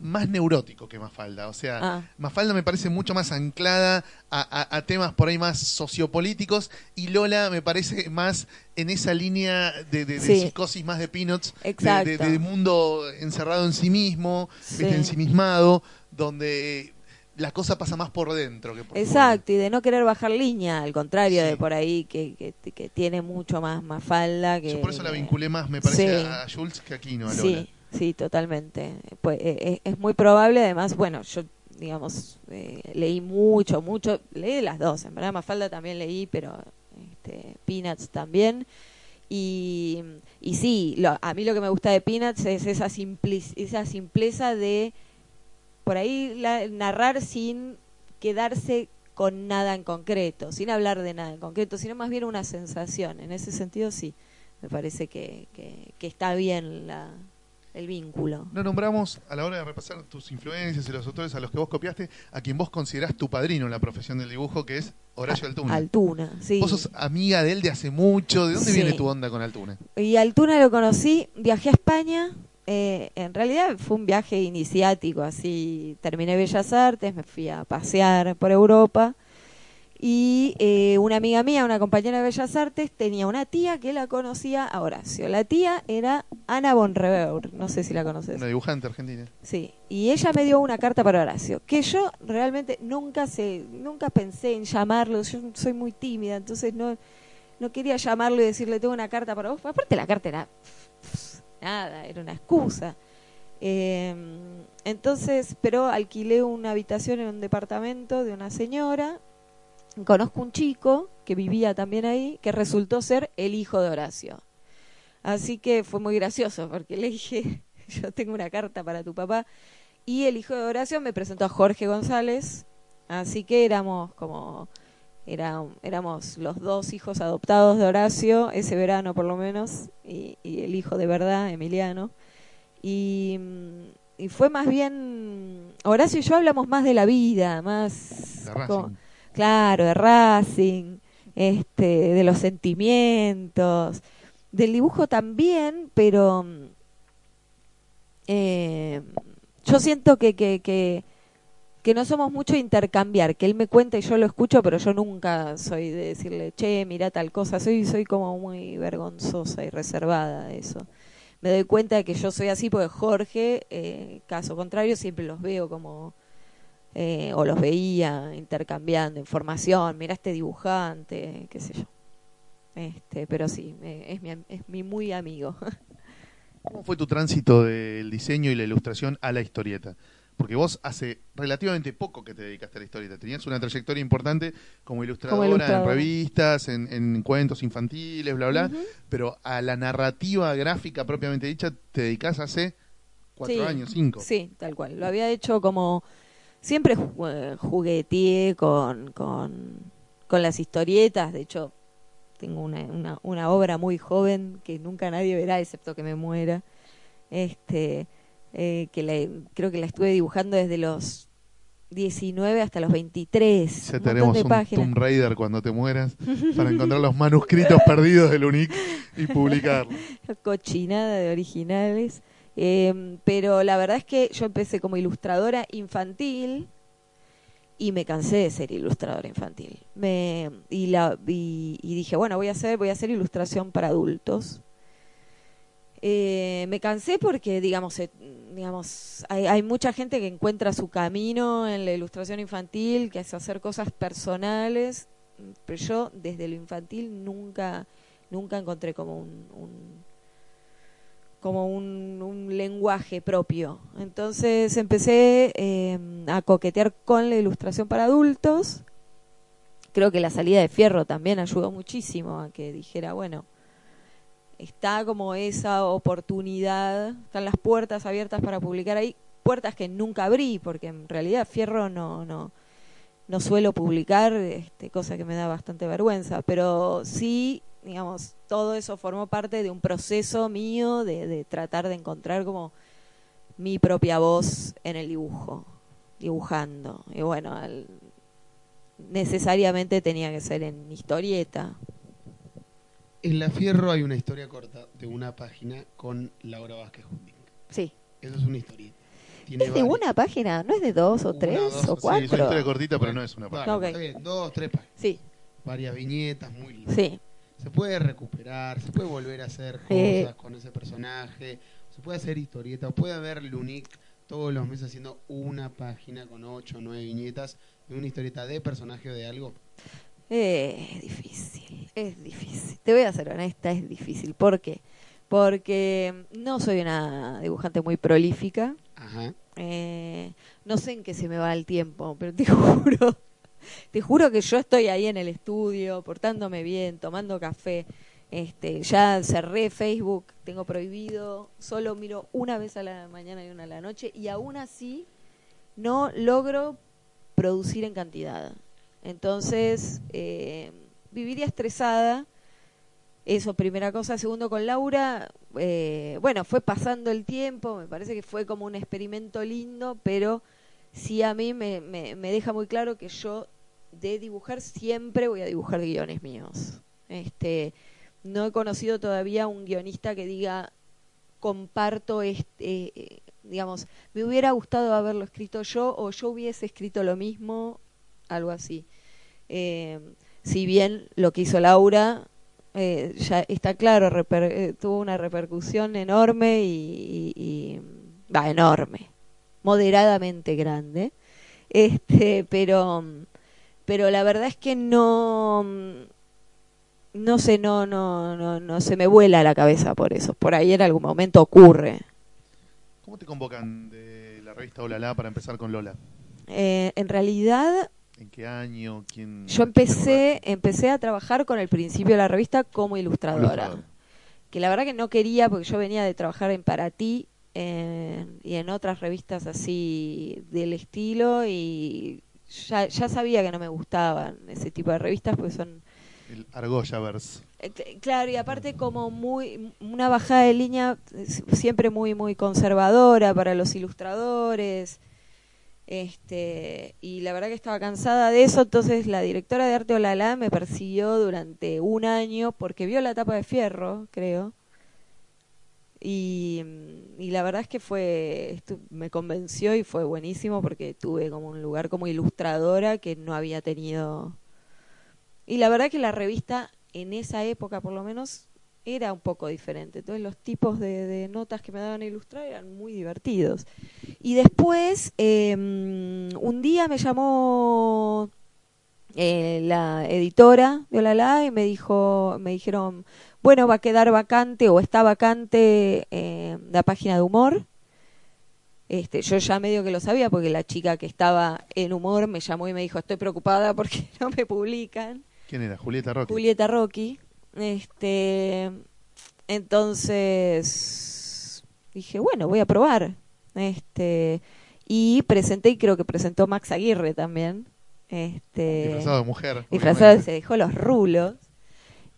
más neurótico que Mafalda. O sea, Ah. Mafalda me parece mucho más anclada a, a- a temas por ahí más sociopolíticos y Lola me parece más en esa línea de, de- de Sí. psicosis más de Peanuts, de, Exacto. de- mundo encerrado en sí mismo, Sí. ensimismado, donde la cosa pasa más por dentro que por Exacto, y de no querer bajar línea, al contrario Sí. de por ahí que, que, que tiene mucho más Mafalda. Que, Yo por eso la vinculé más, me parece, Sí. a Jules que a Kino, a Lola. Sí, sí, totalmente. Pues, eh, es, es muy probable, además, bueno, yo, digamos, eh, leí mucho, mucho, leí de las dos, en verdad Mafalda también leí, pero este, Peanuts también. Y, y sí, lo- a mí lo que me gusta de Peanuts es esa, simplic- esa simpleza de, por ahí, la- narrar sin quedarse con nada en concreto, sin hablar de nada en concreto, sino más bien una sensación. En ese sentido, sí, me parece que, que, que está bien la, el vínculo. No nombramos, a la hora de repasar tus influencias y los autores a los que vos copiaste, a quien vos considerás tu padrino en la profesión del dibujo, que es Horacio Altuna. Altuna, sí. Vos sos amiga de él de hace mucho. ¿De dónde Sí. viene tu onda con Altuna? Y Altuna lo conocí, viajé a España. eh, en realidad fue un viaje iniciático, así terminé Bellas Artes, me fui a pasear por Europa y eh, una amiga mía, una compañera de Bellas Artes, tenía una tía que la conocía a Horacio. La tía era Ana Bonreveur, no sé si la conoces. Una dibujante argentina. Sí, y ella me dio una carta para Horacio, que yo realmente nunca se, nunca pensé en llamarlo, yo soy muy tímida, entonces no, no quería llamarlo y decirle tengo una carta para vos. Aparte la carta era nada, era una excusa. Eh, entonces, pero alquilé una habitación en un departamento de una señora. Conozco un chico que vivía también ahí, que resultó ser el hijo de Horacio. Así que fue muy gracioso, porque le dije, yo tengo una carta para tu papá. Y el hijo de Horacio me presentó a Jorge González, así que éramos como Era, éramos los dos hijos adoptados de Horacio, ese verano por lo menos, y, y el hijo de verdad, Emiliano. Y, y fue más bien, Horacio y yo hablamos más de la vida, más... De claro, de Racing, este, de los sentimientos, del dibujo también, pero eh, yo siento que, que, que, no somos mucho intercambiar, que él me cuenta y yo lo escucho, pero yo nunca soy de decirle, che, mira tal cosa, soy, soy como muy vergonzosa y reservada de eso. Me doy cuenta de que yo soy así porque Jorge, eh, caso contrario, siempre los veo como, eh, o los veía intercambiando información, mira este dibujante, qué sé yo. Este, pero sí, es, mi, es mi muy amigo. ¿Cómo fue tu tránsito del diseño y la ilustración a la historieta? Porque vos hace relativamente poco que te dedicaste a la historieta. Tenías una trayectoria importante como ilustradora, ilustradora. en revistas, en, en cuentos infantiles, bla, bla. Pero a la narrativa gráfica propiamente dicha te dedicás hace cuatro Sí, años, cinco. Sí, tal cual. Lo había hecho como... Siempre eh, jugueteé con, con, con las historietas. De hecho, tengo una, una, una obra muy joven que nunca nadie verá, excepto que me muera. Este, eh, que la- creo que la estuve dibujando desde los 19 hasta los 23. Ya un te montón haremos de un. Tomb Raider cuando te mueras para encontrar los manuscritos perdidos del UNIC y publicarlos. cochinada de originales. Eh, pero la verdad es que yo empecé como ilustradora infantil y me cansé de ser ilustradora infantil. Me, y, la, y, y dije, bueno, voy a hacer, voy a hacer ilustración para adultos. Eh, me cansé porque, digamos, eh, digamos hay, mucha gente que encuentra su camino en la ilustración infantil, que es hacer cosas personales, pero yo desde lo infantil nunca, nunca encontré como un- como un, lenguaje propio. Entonces empecé eh, a coquetear con la ilustración para adultos. Creo que la salida de Fierro también ayudó muchísimo a que dijera, bueno, está como esa oportunidad, están las puertas abiertas para publicar ahí, puertas que nunca abrí, porque en realidad Fierro no, no, no suelo publicar, este, cosa que me da bastante vergüenza, pero sí, digamos, todo eso formó parte de un proceso mío de, de tratar de encontrar como mi propia voz en el dibujo, dibujando. Y bueno, al- necesariamente tenía que ser en historieta. En La Fierro hay una historia corta de una página con Laura Vázquez Hunding. Sí. Eso es una historieta. Tiene ¿Es de varias- una página? ¿No es de dos o Una, tres dos, o es Sí, es cuatro? una historia cortita, pero no es una página. Ok. está bien, dos, tres páginas. Sí, Varias viñetas, muy lindas. sí. Se puede recuperar, se puede volver a hacer cosas con ese personaje, se puede hacer historieta, o puede haber Lunic todos los meses haciendo una página con ocho o nueve viñetas de una historieta de personaje o de algo. Eh, es difícil, es difícil. Te voy a ser honesta, es difícil. ¿Por qué? Porque no soy una dibujante muy prolífica. Ajá. Eh, no sé en qué se me va el tiempo, pero te juro, te juro que yo estoy ahí en el estudio, portándome bien, tomando café. Este, ya cerré Facebook, tengo prohibido, solo miro una vez a la mañana y una a la noche, y aún así no logro producir en cantidad. Entonces, eh, viviría estresada. Eso, primera cosa. Segundo, con Laura, eh, bueno, fue pasando el tiempo, me parece que fue como un experimento lindo, pero sí a mí me, deja muy claro que yo de dibujar siempre voy a dibujar guiones míos. Este, no he conocido todavía un guionista que diga comparto este, eh, digamos, me hubiera gustado haberlo escrito yo o yo hubiese escrito lo mismo, algo así. Eh, si bien lo que hizo Laura eh, ya está claro, reper- tuvo una repercusión enorme y- va enorme, moderadamente grande, este, pero, pero la verdad es que no, no sé, no, no, no, no se me vuela la cabeza por eso. Por ahí en algún momento ocurre. ¿Cómo te convocan de la revista Olala para empezar con Lola? Eh, en realidad, ¿En qué año? ¿Quién? yo empecé, empecé a trabajar con el principio de la revista como ilustradora. Ilustradora. Que la verdad que no quería porque yo venía de trabajar en Para Ti eh, y en otras revistas así del estilo y ya, ya sabía que no me gustaban ese tipo de revistas, pues son El Argollaverse. eh, cl- Claro, y aparte como muy una bajada de línea eh, siempre muy muy conservadora para los ilustradores. Este, y la verdad que estaba cansada de eso, entonces la directora de Arte Olala me persiguió durante un año porque vio la tapa de fierro, creo. Y, mm, y la verdad es que fue estu- me convenció y fue buenísimo porque tuve como un lugar como ilustradora que no había tenido y la verdad que la revista en esa época por lo menos era un poco diferente. Entonces los tipos de, notas que me daban a ilustrar eran muy divertidos. Y después, eh, un día me llamó eh, la editora de Olala y me dijo, me dijeron, bueno, va a quedar vacante o está vacante eh, la página de humor. Este, yo ya medio que lo sabía porque la chica que estaba en humor me llamó y me dijo, estoy preocupada porque no me publican. ¿Quién era? Julieta Roque. Julieta Rocky. Este, entonces dije, bueno, voy a probar. Este, y presenté, y creo que presentó Max Aguirre también. Este, Disfrazado de mujer. disfrazado, se dejó los rulos.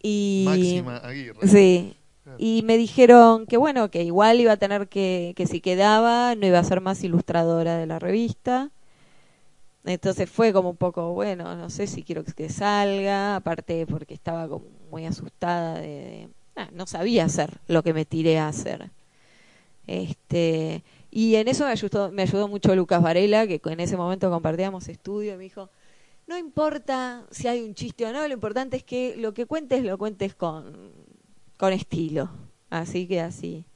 Y Máxima Aguirre. Sí. Y me dijeron que bueno, que igual iba a tener que, que si quedaba, no iba a ser más ilustradora de la revista. Entonces fue como un poco, bueno, no sé si quiero que salga, aparte porque estaba como muy asustada de, de- ah, no sabía hacer lo que me tiré a hacer. Este, y en eso me ayudó, me ayudó mucho Lucas Varela, que en ese momento compartíamos estudio, y me dijo, no importa si hay un chiste o no, lo importante es que lo que cuentes lo cuentes con, con estilo. Así que así,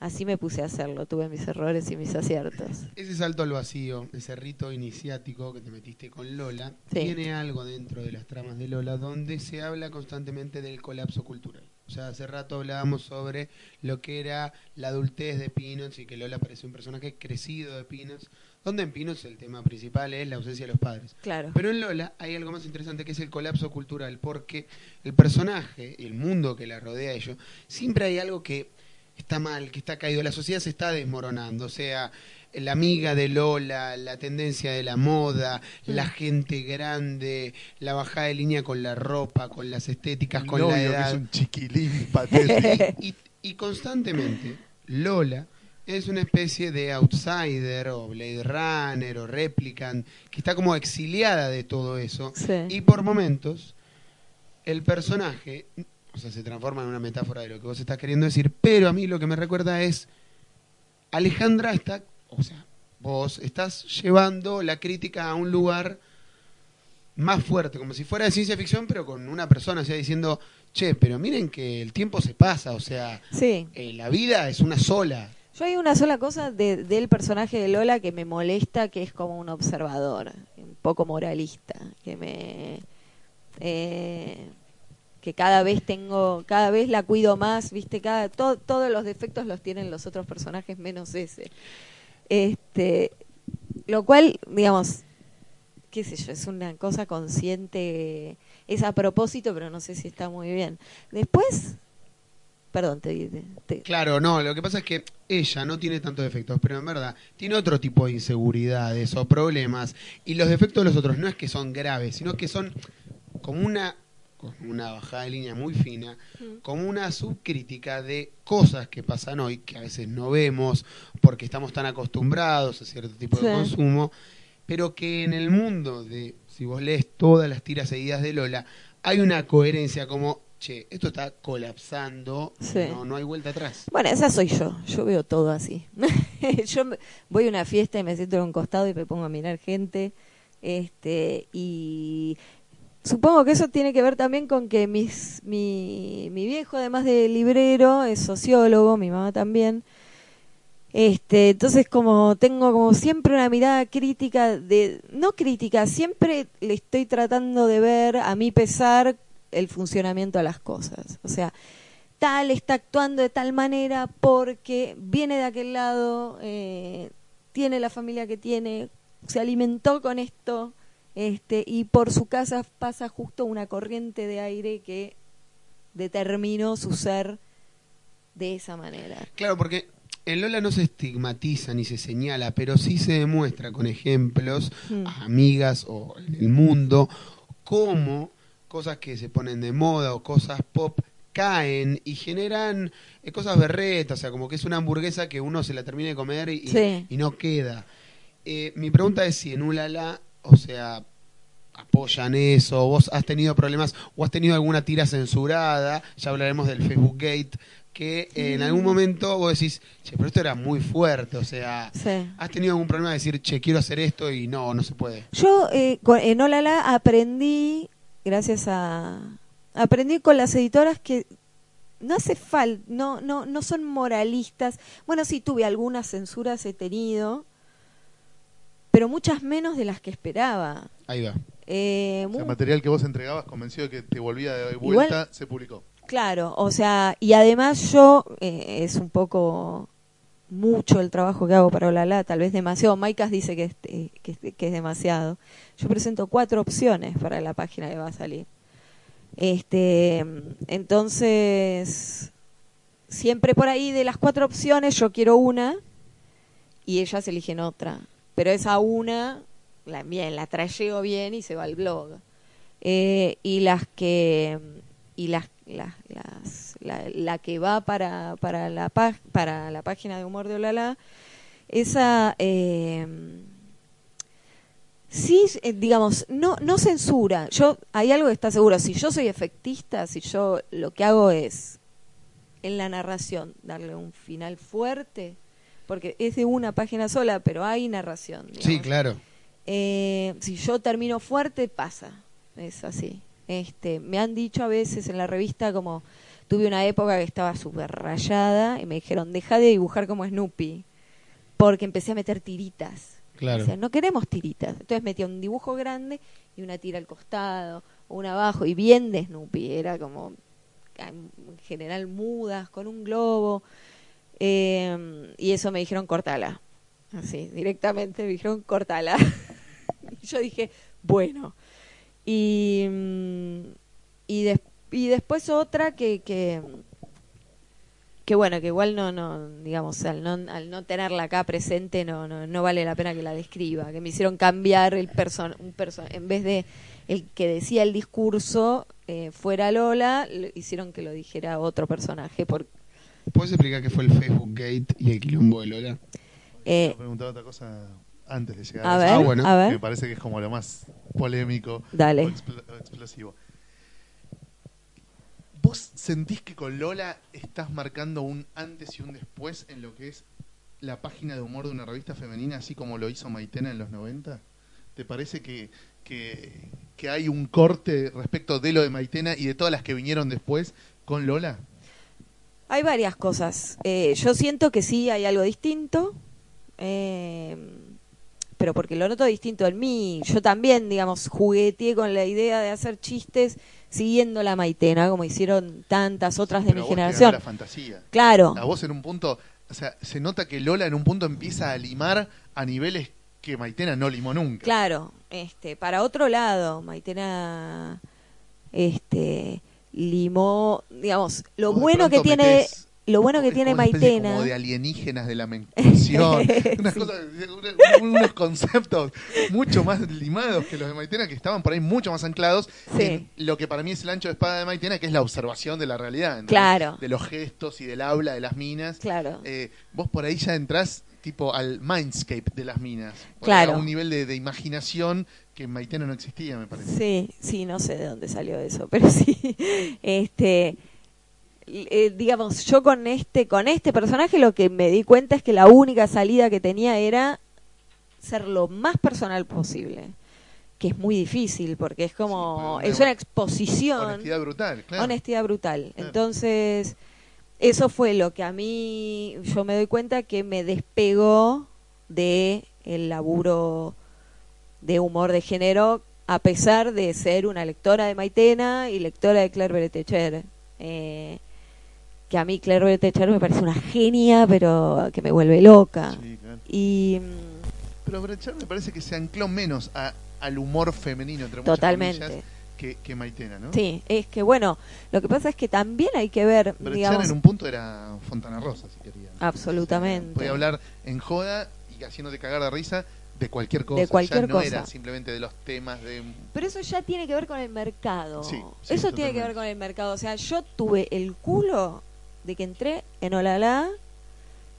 así me puse a hacerlo, tuve mis errores y mis aciertos. Ese salto al vacío, ese rito iniciático que te metiste con Lola, Sí. tiene algo dentro de las tramas de Lola donde se habla constantemente del colapso cultural. O sea, hace rato hablábamos sobre lo que era la adultez de Peanuts y que Lola parece un personaje crecido de Peanuts, donde en Peanuts el tema principal es la ausencia de los padres. Claro. Pero en Lola hay algo más interesante que es el colapso cultural, porque el personaje y el mundo que la rodea a ello, siempre hay algo que está mal, que está caído, la sociedad se está desmoronando, o sea, la amiga de Lola, la tendencia de la moda, la gente grande, la bajada de línea con la ropa, con las estéticas, El con la novio, que edad. es un chiquilín patético. y, y constantemente Lola es una especie de outsider o Blade Runner o Replicant que está como exiliada de todo eso Sí. y por momentos el personaje o sea se transforma en una metáfora de lo que vos estás queriendo decir pero a mí lo que me recuerda es Alejandra está o sea vos estás llevando la crítica a un lugar más fuerte, como si fuera de ciencia ficción, pero con una persona, o sea, diciendo, che, pero miren que el tiempo se pasa, o sea, Sí. eh, la vida es una sola. Yo hay una sola cosa de- del personaje de Lola que me molesta, que es como un observador, un poco moralista, que me... eh, que cada vez tengo, cada vez la cuido más, viste, cada, to- todos los defectos los tienen los otros personajes menos ese. Este, lo cual, digamos, qué sé yo, es una cosa consciente, es a propósito, pero no sé si está muy bien. Después, perdón, te, te- Claro, no, lo que pasa es que ella no tiene tantos defectos, pero en verdad tiene otro tipo de inseguridades o problemas, y los defectos de los otros no es que son graves, sino que son como una, como una bajada de línea muy fina, como una subcrítica de cosas que pasan hoy, que a veces no vemos, porque estamos tan acostumbrados a cierto tipo de Sí. consumo, pero que en el mundo de, si vos lees todas las tiras seguidas de Lola, hay una coherencia como, che, esto está colapsando, Sí. no, no hay vuelta atrás. Bueno, esa soy yo. Yo veo todo así. yo voy a una fiesta y me siento en un costado y me pongo a mirar gente. Este, y supongo que eso tiene que ver también con que mis, mi, mi viejo, además de librero, es sociólogo, mi mamá también. Este, entonces como tengo como siempre una mirada crítica de no crítica, siempre le estoy tratando de ver a mi pesar el funcionamiento de las cosas. O sea, tal está actuando de tal manera porque viene de aquel lado, eh, tiene la familia que tiene, se alimentó con esto, este, y por su casa pasa justo una corriente de aire que determinó su ser de esa manera. Claro, porque En Lola no se estigmatiza ni se señala, pero sí se demuestra con ejemplos Mm. a amigas o en el mundo cómo cosas que se ponen de moda o cosas pop caen y generan eh, cosas berretas, o sea, como que es una hamburguesa que uno se la termina de comer y, Sí. y no queda. Eh, mi pregunta es si en Ulala, o sea, apoyan eso, vos has tenido problemas o has tenido alguna tira censurada, ya hablaremos del Facebook Gate, que eh, en algún momento vos decís, che, pero esto era muy fuerte, o sea, Sí. has tenido algún problema de decir, che, quiero hacer esto y no, no se puede. Yo eh, en Olala aprendí, gracias a... Aprendí con las editoras que no hace falta, no, no, no son moralistas. Bueno, sí, tuve algunas censuras, he tenido, pero muchas menos de las que esperaba. Ahí va. Eh, O sea, mu- material que vos entregabas convencido de que te volvía de vuelta, Igual- se publicó. Claro, o sea, y además yo, eh, es un poco mucho el trabajo que hago para Olala, tal vez demasiado. Maicas dice que es, eh, que, es- que es demasiado. Yo presento cuatro opciones para la página que va a salir. Este, entonces, siempre por ahí de las cuatro opciones yo quiero una y ellas eligen otra. Pero esa una, la, bien, la trayeo bien y se va al blog. Eh, y las que y las, las, las- la, la que va para para la para la página de humor de Olala esa eh, sí eh, digamos no no censura yo hay algo que está seguro si yo soy efectista si yo lo que hago es en la narración darle un final fuerte porque es de una página sola pero hay narración Sí, digamos. claro. Eh, si yo termino fuerte, pasa. Es así. Este, me han dicho a veces en la revista como tuve una época que estaba súper rayada y me dijeron, deja de dibujar como Snoopy. Porque empecé a meter tiritas. Claro. O sea, no queremos tiritas. Entonces metía un dibujo grande y una tira al costado, o una abajo, y bien de Snoopy. Era como, en general, mudas, con un globo. Eh, y eso me dijeron, cortala. Así, directamente me dijeron, cortala. y yo dije, bueno. Y, mm, y, des- y después otra que, que, que bueno, que igual no, no digamos, al no, al no tenerla acá presente no, no, no vale la pena que la describa, que me hicieron cambiar el person, un person en vez de el que decía el discurso eh, fuera Lola, lo- hicieron que lo dijera otro personaje. Por, ¿Puedes explicar qué fue el Facebook Gate y el quilombo de Lola? eh, preguntar otra cosa antes de llegar a a, ver, eso, Ah, bueno. a que ver, me parece que es como lo más polémico Dale. o, expl- o explosivo. ¿Vos sentís que con Lola estás marcando un antes y un después en lo que es la página de humor de una revista femenina, así como lo hizo Maitena en los 90? ¿Te parece que, que, hay un corte respecto de lo de Maitena y de todas las que vinieron después con Lola? Hay varias cosas. Eh, yo siento que sí hay algo distinto, eh, pero porque lo noto distinto en mí. Yo también, digamos, jugueteé con la idea de hacer chistes siguiendo la maitena, como hicieron tantas otras de mi generación. la fantasía. Claro, A vos en un punto, o sea, se nota que Lola en un punto empieza a limar a niveles que Maitena no limó nunca. claro. Este, para otro lado, Maitena, este, limó, digamos, lo Vos bueno que tiene, metés- lo bueno que es tiene como Maitena. Como de alienígenas de la menstruación. unas Sí. cosas, una- unos conceptos mucho más limados que los de Maitena, que estaban por ahí mucho más anclados Sí. en lo que para mí es el ancho de espada de Maitena, que es la observación de la realidad. ¿entendés? Claro. De los gestos y del habla de las minas. Claro. Eh, vos por ahí ya entrás tipo al mindscape de las minas. Claro. A un nivel de, de imaginación que en Maitena no existía, me parece. Sí, sí, no sé de dónde salió eso, pero sí. Este, eh, digamos, yo con este, con este personaje lo que me di cuenta es que la única salida que tenía era ser lo más personal posible, que es muy difícil porque es como, Sí, es una exposición, Honestidad brutal, claro. honestidad brutal. Claro. Entonces, eso fue lo que a mí, yo me doy cuenta que me despegó de el laburo de humor de género, a pesar de ser una lectora de Maitena y lectora de Claire Bretecher. Eh, que a mí Claire Bretecher me parece una genia, pero que me vuelve loca. Sí, claro. Y mm, Pero Brechard me parece que se ancló menos a- al humor femenino, entre muchas totalmente. comillas, que, que Maitena, ¿no? Sí, es que bueno, lo que pasa es que también hay que ver, Brechtsen digamos, en un punto era Fontana Rosa, si quería. Absolutamente. Podía hablar en joda y haciéndote cagar de risa de cualquier cosa. De cualquier ya no cosa. era simplemente de los temas de... Pero eso ya tiene que ver con el mercado. Sí, sí, eso tiene que ver totalmente. con el mercado. O sea, yo tuve el culo de que entré en Olala,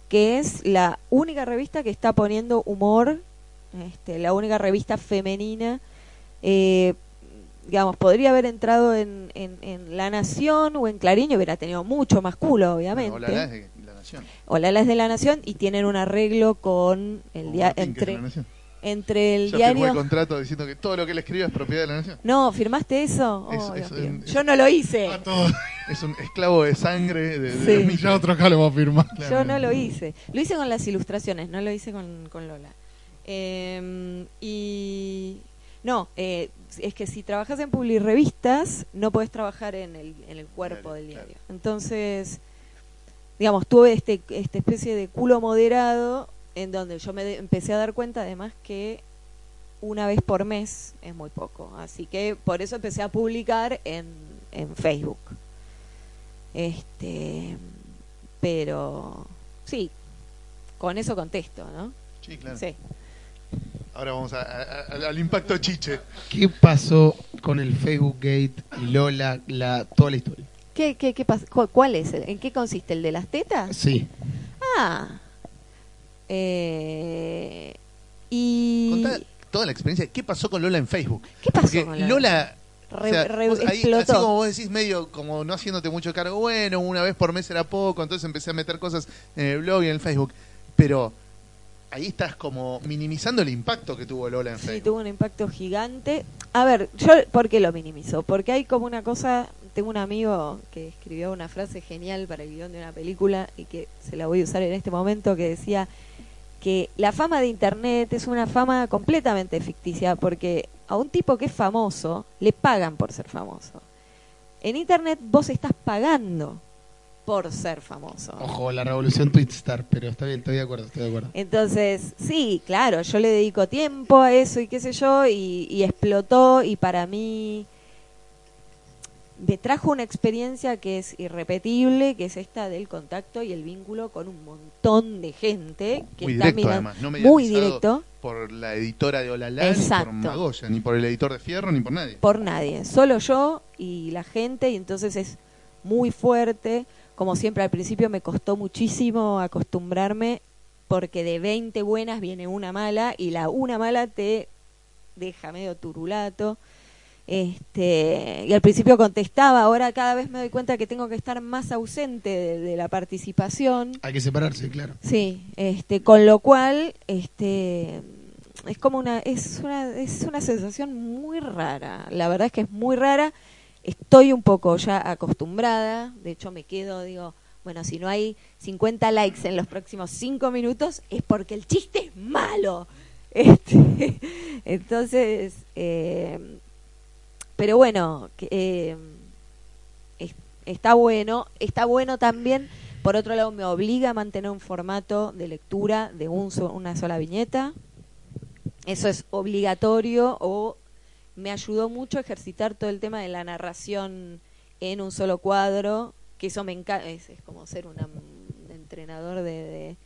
que es la única revista que está poniendo humor, este, la única revista femenina. Eh, digamos, podría haber entrado en, en, en La Nación o en Clarín y hubiera tenido mucho más culo, obviamente. Bueno, Olala es de la Nación. Olala es de La Nación y tienen un arreglo con el de entre. Entre el Ya firmó el diario... contrato diciendo que todo lo que él escriba es propiedad de la Nación. No, ¿firmaste eso? Es- Oh, es Dios Yo no lo hice. A todo. Es un esclavo de sangre de, de Sí. Ya otro acá lo va a firmar. Yo no lo hice. Lo hice con las ilustraciones, no lo hice con, con Lola. Eh, y. No, eh, es que si trabajas en publirevistas, no puedes trabajar en el, en el cuerpo Claro, del claro. diario. Entonces, digamos, tuve este, esta especie de culo moderado en donde yo me de- empecé a dar cuenta, además, que una vez por mes es muy poco. Así que por eso empecé a publicar en, en Facebook. Este, pero sí, con eso contesto, ¿no? Sí, claro. Sí. Ahora vamos a- a- a- al impacto chiche. ¿Qué pasó con el Facebook Gate y Lola, la, toda la historia? ¿Qué, qué, qué pasa? ¿Cu- ¿Cuál es? ¿En qué consiste? ¿El de las tetas? Sí. Ah. Eh, y... Contá toda la experiencia. ¿Qué pasó con Lola en Facebook? ¿Qué pasó Porque con Lola? Lola... Re- o sea, re- vos ahí, explotó. así como vos decís, medio como no haciéndote mucho cargo, bueno, una vez por mes era poco, entonces empecé a meter cosas en el blog y en el Facebook. Pero ahí estás como minimizando el impacto que tuvo Lola en Sí, Facebook. tuvo un impacto gigante. A ver, yo, ¿por qué lo minimizo? Porque hay como una cosa, tengo un amigo que escribió una frase genial para el guion de una película y que se la voy a usar en este momento, que decía que la fama de Internet es una fama completamente ficticia, porque a un tipo que es famoso le pagan por ser famoso. En Internet vos estás pagando por ser famoso. Ojo, la revolución Twitstar, pero está bien, estoy de acuerdo, estoy de acuerdo. Entonces, sí, claro, yo le dedico tiempo a eso y qué sé yo, y, y explotó y para mí me trajo una experiencia que es irrepetible, que es esta del contacto y el vínculo con un montón de gente que Muy está directo, mirando- además, no muy mediatizado directo por la editora de Olala, ni Exacto. por Magoya, ni por el editor de Fierro, ni por nadie. por nadie, solo yo y la gente, y entonces es muy fuerte. Como siempre, al principio me costó muchísimo acostumbrarme, porque de 20 buenas viene una mala, y la una mala te deja medio turulato. Este, y al principio contestaba, ahora cada vez me doy cuenta que tengo que estar más ausente de, de la participación. Hay que separarse, claro. Sí, este, con lo cual, este, es como una, es una, es una sensación muy rara. La verdad es que es muy rara. Estoy un poco ya acostumbrada. De hecho, me quedo, digo, bueno, si no hay 50 likes en los próximos 5 minutos es porque el chiste es malo. Este, entonces, eh, pero bueno, eh, es- está bueno. Está bueno también por otro lado, me obliga a mantener un formato de lectura de un una sola viñeta. Eso es obligatorio o me ayudó mucho a ejercitar todo el tema de la narración en un solo cuadro, que eso me encanta, es, como ser un entrenador de,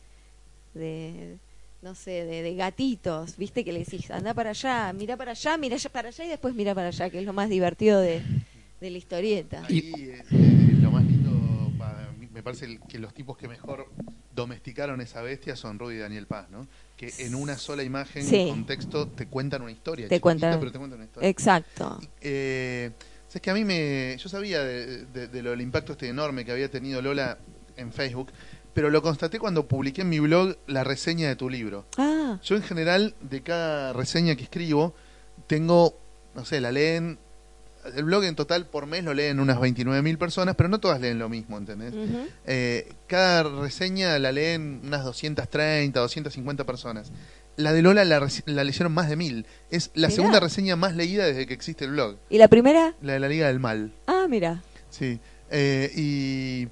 de, no sé, de, de gatitos, viste que le decís, anda para allá, mira para allá, mira para allá y después mira para allá, que es lo más divertido de, de la historieta. Ahí eh, lo más lindo, me parece que los tipos que mejor domesticaron esa bestia son Rudy y Daniel Paz, ¿no? Que en una sola imagen, Sí. con texto, te cuentan una historia. Te cuentan- pero te cuentan una historia. Exacto. Eh, es que a mí me. Yo sabía de, de- de lo del impacto este enorme que había tenido Lola en Facebook, pero lo constaté cuando publiqué en mi blog la reseña de tu libro. Ah, Yo en general, de cada reseña que escribo, tengo, no sé, la leen. El blog en total por mes lo leen unas 29.000 personas, pero no todas leen lo mismo, ¿entendés? Eh, cada reseña la leen unas 230, 250 personas. La de Lola la, la leyeron más de mil. Es la Mirá. segunda reseña más leída desde que existe el blog. ¿Y la primera? La de la Liga del Mal. Ah, mira. Sí. Eh, y,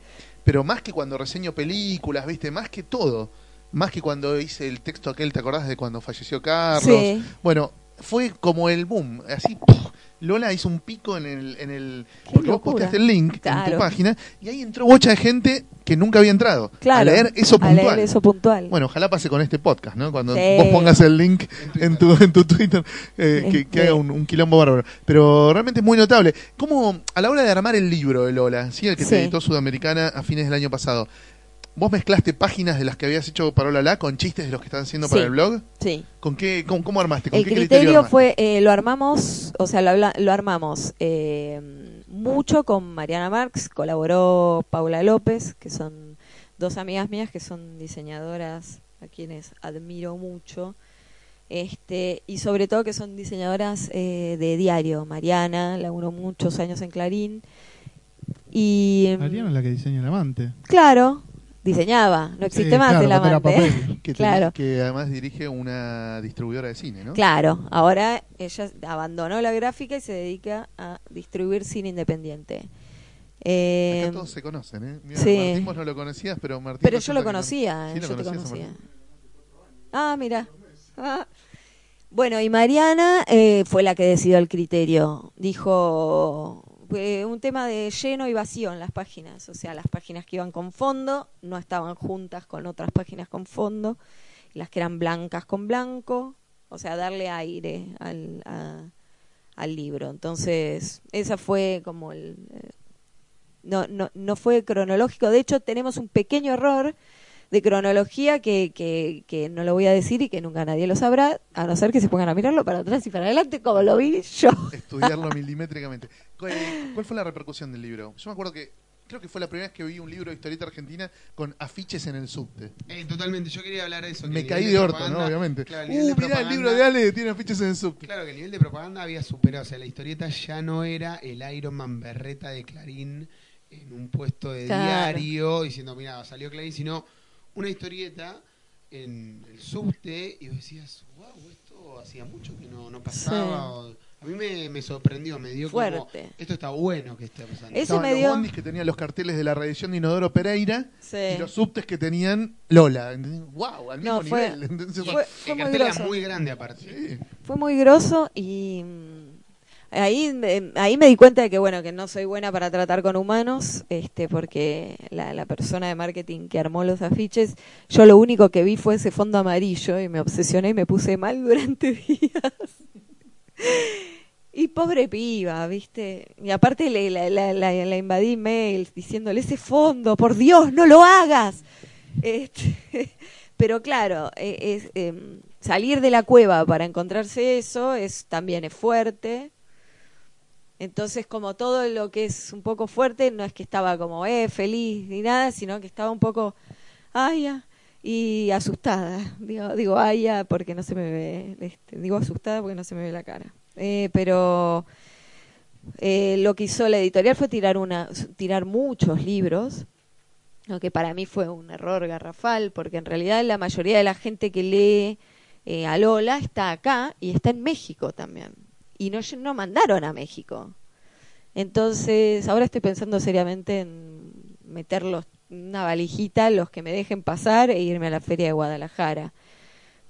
pero más que cuando reseño películas, ¿viste? Más que todo. Más que cuando hice el texto aquel, ¿te acordás de cuando falleció Carlos? Sí. Bueno, fue como el boom. Así. Lola hizo un pico en el... En el porque vos posteaste el link en tu página y ahí entró de gente que nunca había entrado. Claro. A leer eso a puntual. leer eso puntual. Bueno, ojalá pase con este podcast, ¿no? Cuando Sí. vos pongas el link en tu, en tu Twitter, eh, que, Este. que haga un, un quilombo bárbaro. Pero realmente es muy notable. ¿Cómo, a la hora de armar el libro de Lola, ¿sí? el que Sí. te editó Sudamericana a fines del año pasado, ¿vos mezclaste páginas de las que habías hecho para Hola La con chistes de los que están haciendo para el blog? sí. ¿Con qué, cómo, cómo armaste? ¿Con El qué criterio armaste? fue, eh, lo armamos, o sea, lo, lo armamos eh, mucho con Mariana Marx, colaboró Paula López, que son dos amigas mías que son diseñadoras a quienes admiro mucho, este y sobre todo que son diseñadoras eh, de diario. Mariana, laburó muchos años en Clarín. Y mm, Mariana es la que diseña el amante. claro, diseñaba, no existe más claro, el amante. papel. Que, claro. tenés- que además dirige una distribuidora de cine, ¿no? Claro, ahora ella abandonó la gráfica y se dedica a distribuir cine independiente. Eh, Acá todos se conocen, ¿eh? Mira, sí. Martín vos no lo conocías, pero Martín... pero yo lo que conocía, yo te conocía. Ah, mira. Ah. Bueno, y Mariana eh, fue la que decidió el criterio. Dijo eh, un tema de lleno y vacío en las páginas. O sea, las páginas que iban con fondo no estaban juntas con otras páginas con fondo. Las que eran blancas con blanco. O sea, darle aire al, libro. Entonces, esa fue como el... eh, no, no, no fue cronológico. De hecho, tenemos un pequeño error de cronología que, que, que no lo voy a decir y que nunca nadie lo sabrá, a no ser que se pongan a mirarlo para atrás y para adelante, como lo vi yo. estudiarlo milimétricamente. ¿Cuál, cuál fue la repercusión del libro? Yo me acuerdo que creo que fue la primera vez que vi un libro de historieta argentina con afiches en el subte. Eh, totalmente, yo quería hablar de eso. Me caí nivel de orto, ¿no? Obviamente. Claro, el de uh, mirá, el libro de Ale tiene afiches en el subte. Claro que el nivel de propaganda había superado, o sea, la historieta ya no era el Iron Man berreta de Clarín en un puesto de Claro. diario diciendo, mira, salió Clarín, sino una historieta en el subte y vos decías, wow, esto hacía mucho que no, no pasaba. o- a mí me, me sorprendió, me dio como, Fuerte. esto está bueno que esté pasando. Eso Estaban me los dio- bondis que tenían los carteles de la reedición de Inodoro Pereira Sí. y los subtes que tenían Lola. ¿entendés? ¡Wow! Al mismo No, fue- nivel. Entonces, fue- fue muy cartel era grosso. muy grande aparte. sí. Fue muy grosso y ahí, ahí me di cuenta de que bueno que no soy buena para tratar con humanos, este porque la, persona de marketing que armó los afiches, yo lo único que vi fue ese fondo amarillo y me obsesioné y me puse mal durante días. Y pobre piba, ¿viste? Y aparte le, la, la, la- invadí mails diciéndole ese fondo, por Dios, no lo hagas. Este, pero claro, es, em, salir de la cueva para encontrarse eso es también es fuerte. Entonces, como todo lo que es un poco fuerte, no es que estaba como eh, feliz ni nada, sino que estaba un poco, ay, ya, y asustada. Digo, digo, ay, ya, porque no se me ve, este, digo asustada porque no se me ve la cara. Eh, pero eh, lo que hizo la editorial fue tirar una, tirar muchos libros, lo que para mí fue un error garrafal, porque en realidad la mayoría de la gente que lee eh, a Lola está acá y está en México también. Y no, no mandaron a México. Entonces, ahora estoy pensando seriamente en meterlos una valijita, los que me dejen pasar e irme a la feria de Guadalajara.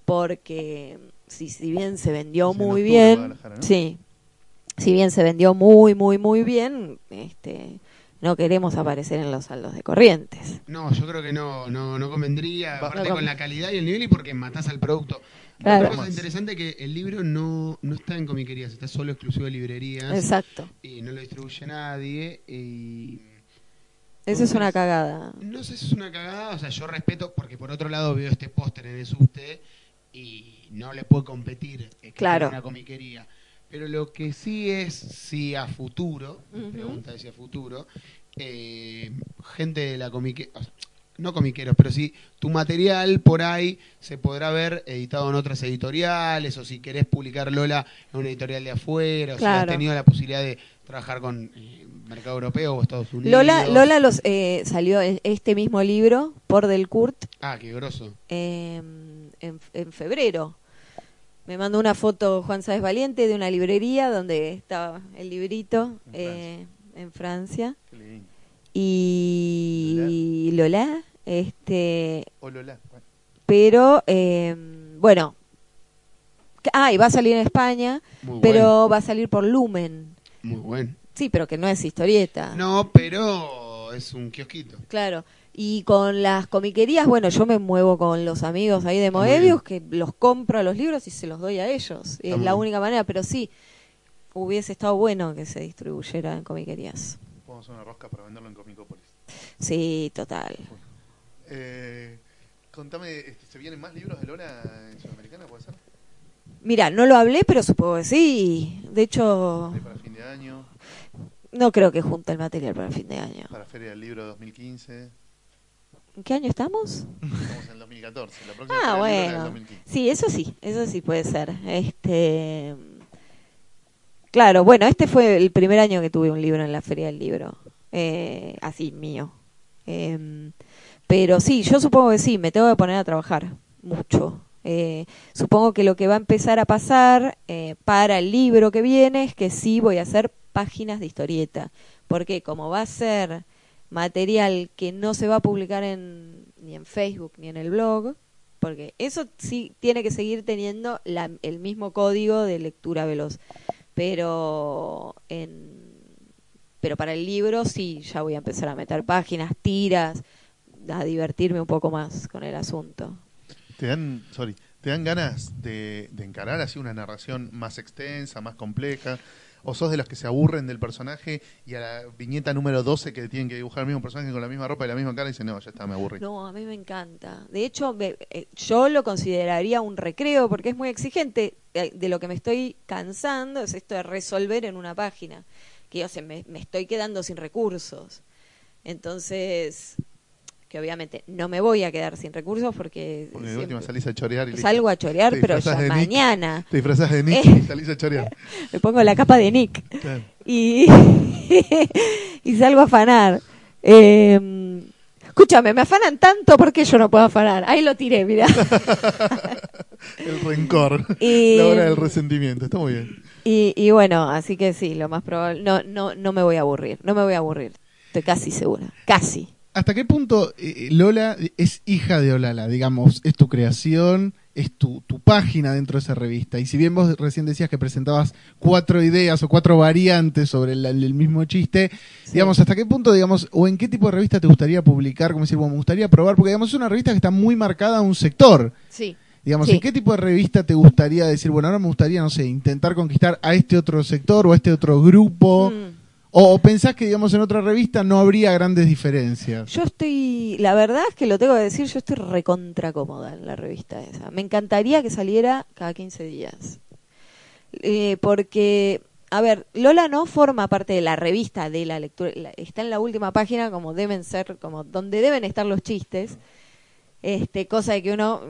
Porque si, si bien se vendió Sí, muy bien, ¿no? sí, si bien se vendió muy, muy, muy bien, este, no queremos aparecer en los saldos de corrientes. No, yo creo que no, no, no convendría, aparte No con con- la calidad y el nivel y porque matás al producto. Claro. Otra cosa interesante que el libro no, no está en comiquerías, está solo exclusivo de librerías Exacto. y no lo distribuye nadie y Eso es una cagada. no sé si es una cagada, o sea, yo respeto porque por otro lado veo este póster en el subte y no le puedo competir eh, que Claro. una comiquería. Pero lo que sí es, si a futuro, pregunta es si a futuro, eh, gente de la comiquería, no comiqueros, pero sí tu material por ahí se podrá ver editado en otras editoriales o si querés publicar Lola en una editorial de afuera o si has tenido la posibilidad de trabajar con eh, mercado europeo o Estados Unidos. Lola, Lola los, eh, salió en este mismo libro por Del Kurt Ah, qué grosso. eh, en, en febrero. Me mandó una foto Juan Sáez Valiente de una librería donde estaba el librito En eh, en Francia. Qué lindo. Y Lola, este, O Lola. Bueno. pero eh, bueno, Ah, y va a salir en España, Muy pero va a salir por Lumen. Muy bueno. Sí, pero que no es historieta. No, pero es un kiosquito. Claro. Y con las comiquerías, bueno, yo me muevo con los amigos ahí de Moebius, que los compro los libros y se los doy a ellos. Es muy la bien. única manera, pero sí, hubiese estado bueno que se distribuyera en comiquerías. A hacer una rosca para venderlo en Comicópolis. Sí, total. Eh, contame, este, ¿se vienen más libros de Lola en Sudamericana? ¿Puede ser? Mira, no lo hablé, pero supongo que sí. De hecho, ¿Hay para fin de año? no creo que junte el material para el fin de año. ¿Para Feria del Libro 2015? ¿En qué año estamos? Estamos en el 2014. La próxima Ah, en el bueno. 2015. Sí, eso sí, eso sí puede ser. Este, claro, bueno, este fue el primer año que tuve un libro en la Feria del Libro, eh, así mío. Em, pero sí, yo supongo que sí, me tengo que poner a trabajar mucho. Eh, supongo que lo que va a empezar a pasar eh, para el libro que viene es que sí voy a hacer páginas de historieta, porque como va a ser material que no se va a publicar en, ni en Facebook ni en el blog, porque eso sí tiene que seguir teniendo la- el mismo código de lectura veloz, pero en pero para el libro sí ya voy a empezar a meter páginas, tiras, a divertirme un poco más con el asunto. ¿Te dan, sorry, ¿te dan ganas de, de encarar así una narración más extensa, más compleja? ¿O sos de los que se aburren del personaje y a la viñeta número 12 que tienen que dibujar el mismo personaje con la misma ropa y la misma cara y dicen, no, ya está, me aburrí? No, a mí me encanta. De hecho, eh, yo lo consideraría un recreo porque es muy exigente. Eh, De lo que me estoy cansando es esto de resolver en una página. Que o sea, me, me estoy quedando sin recursos. Entonces, que obviamente no me voy a quedar sin recursos porque, Porque de última salís a chorear y listo. salgo a chorear, Te pero ya de Nick. mañana. Te disfrazás de Nick Eh. y salís a chorear. Me pongo la capa de Nick. Claro. y, y salgo a afanar. Eh, escúchame, me afanan tanto porque yo no puedo afanar. Ahí lo tiré, mira. El rencor. Y- La hora del resentimiento. Está muy bien. Y, y bueno, así que sí, lo más probable. No, no, no me voy a aburrir. No me voy a aburrir. Estoy casi segura. Casi. ¿Hasta qué punto eh, Lola es hija de Olala? Digamos, es tu creación, es tu, tu página dentro de esa revista. Y si bien vos recién decías que presentabas cuatro ideas o cuatro variantes sobre el, el mismo chiste, digamos, ¿hasta qué punto, digamos, o en qué tipo de revista te gustaría publicar? Como decir, bueno, me gustaría probar, porque digamos, es una revista que está muy marcada a un sector. Sí. Digamos, Sí. ¿en qué tipo de revista te gustaría decir, bueno, ahora me gustaría, no sé, intentar conquistar a este otro sector o a este otro grupo? Mm. O, pensás que, digamos, en otra revista no habría grandes diferencias? Yo estoy, la verdad es que lo tengo que decir, yo estoy recontra cómoda en la revista esa. Me encantaría que saliera cada 15 días. Eh, porque, a ver, Lola no forma parte de la revista de la lectura, está en la última página como deben ser, como donde deben estar los chistes. Este, cosa de que uno,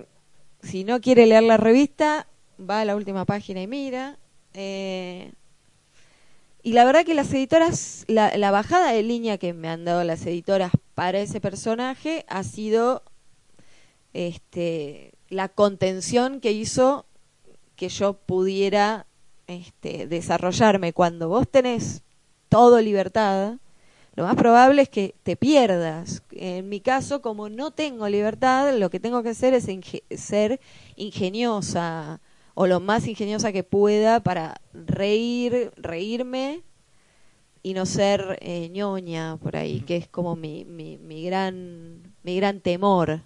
si no quiere leer la revista, va a la última página y mira. Eh, y la verdad que las editoras, la, la bajada de línea que me han dado las editoras para ese personaje ha sido este, la contención que hizo que yo pudiera este, desarrollarme. Cuando vos tenés todo libertad, lo más probable es que te pierdas. En mi caso, como no tengo libertad, lo que tengo que hacer es ser ingeniosa o lo más ingeniosa que pueda para reír, reírme y no ser eh, ñoña por ahí, que es como mi, mi, mi gran mi gran temor.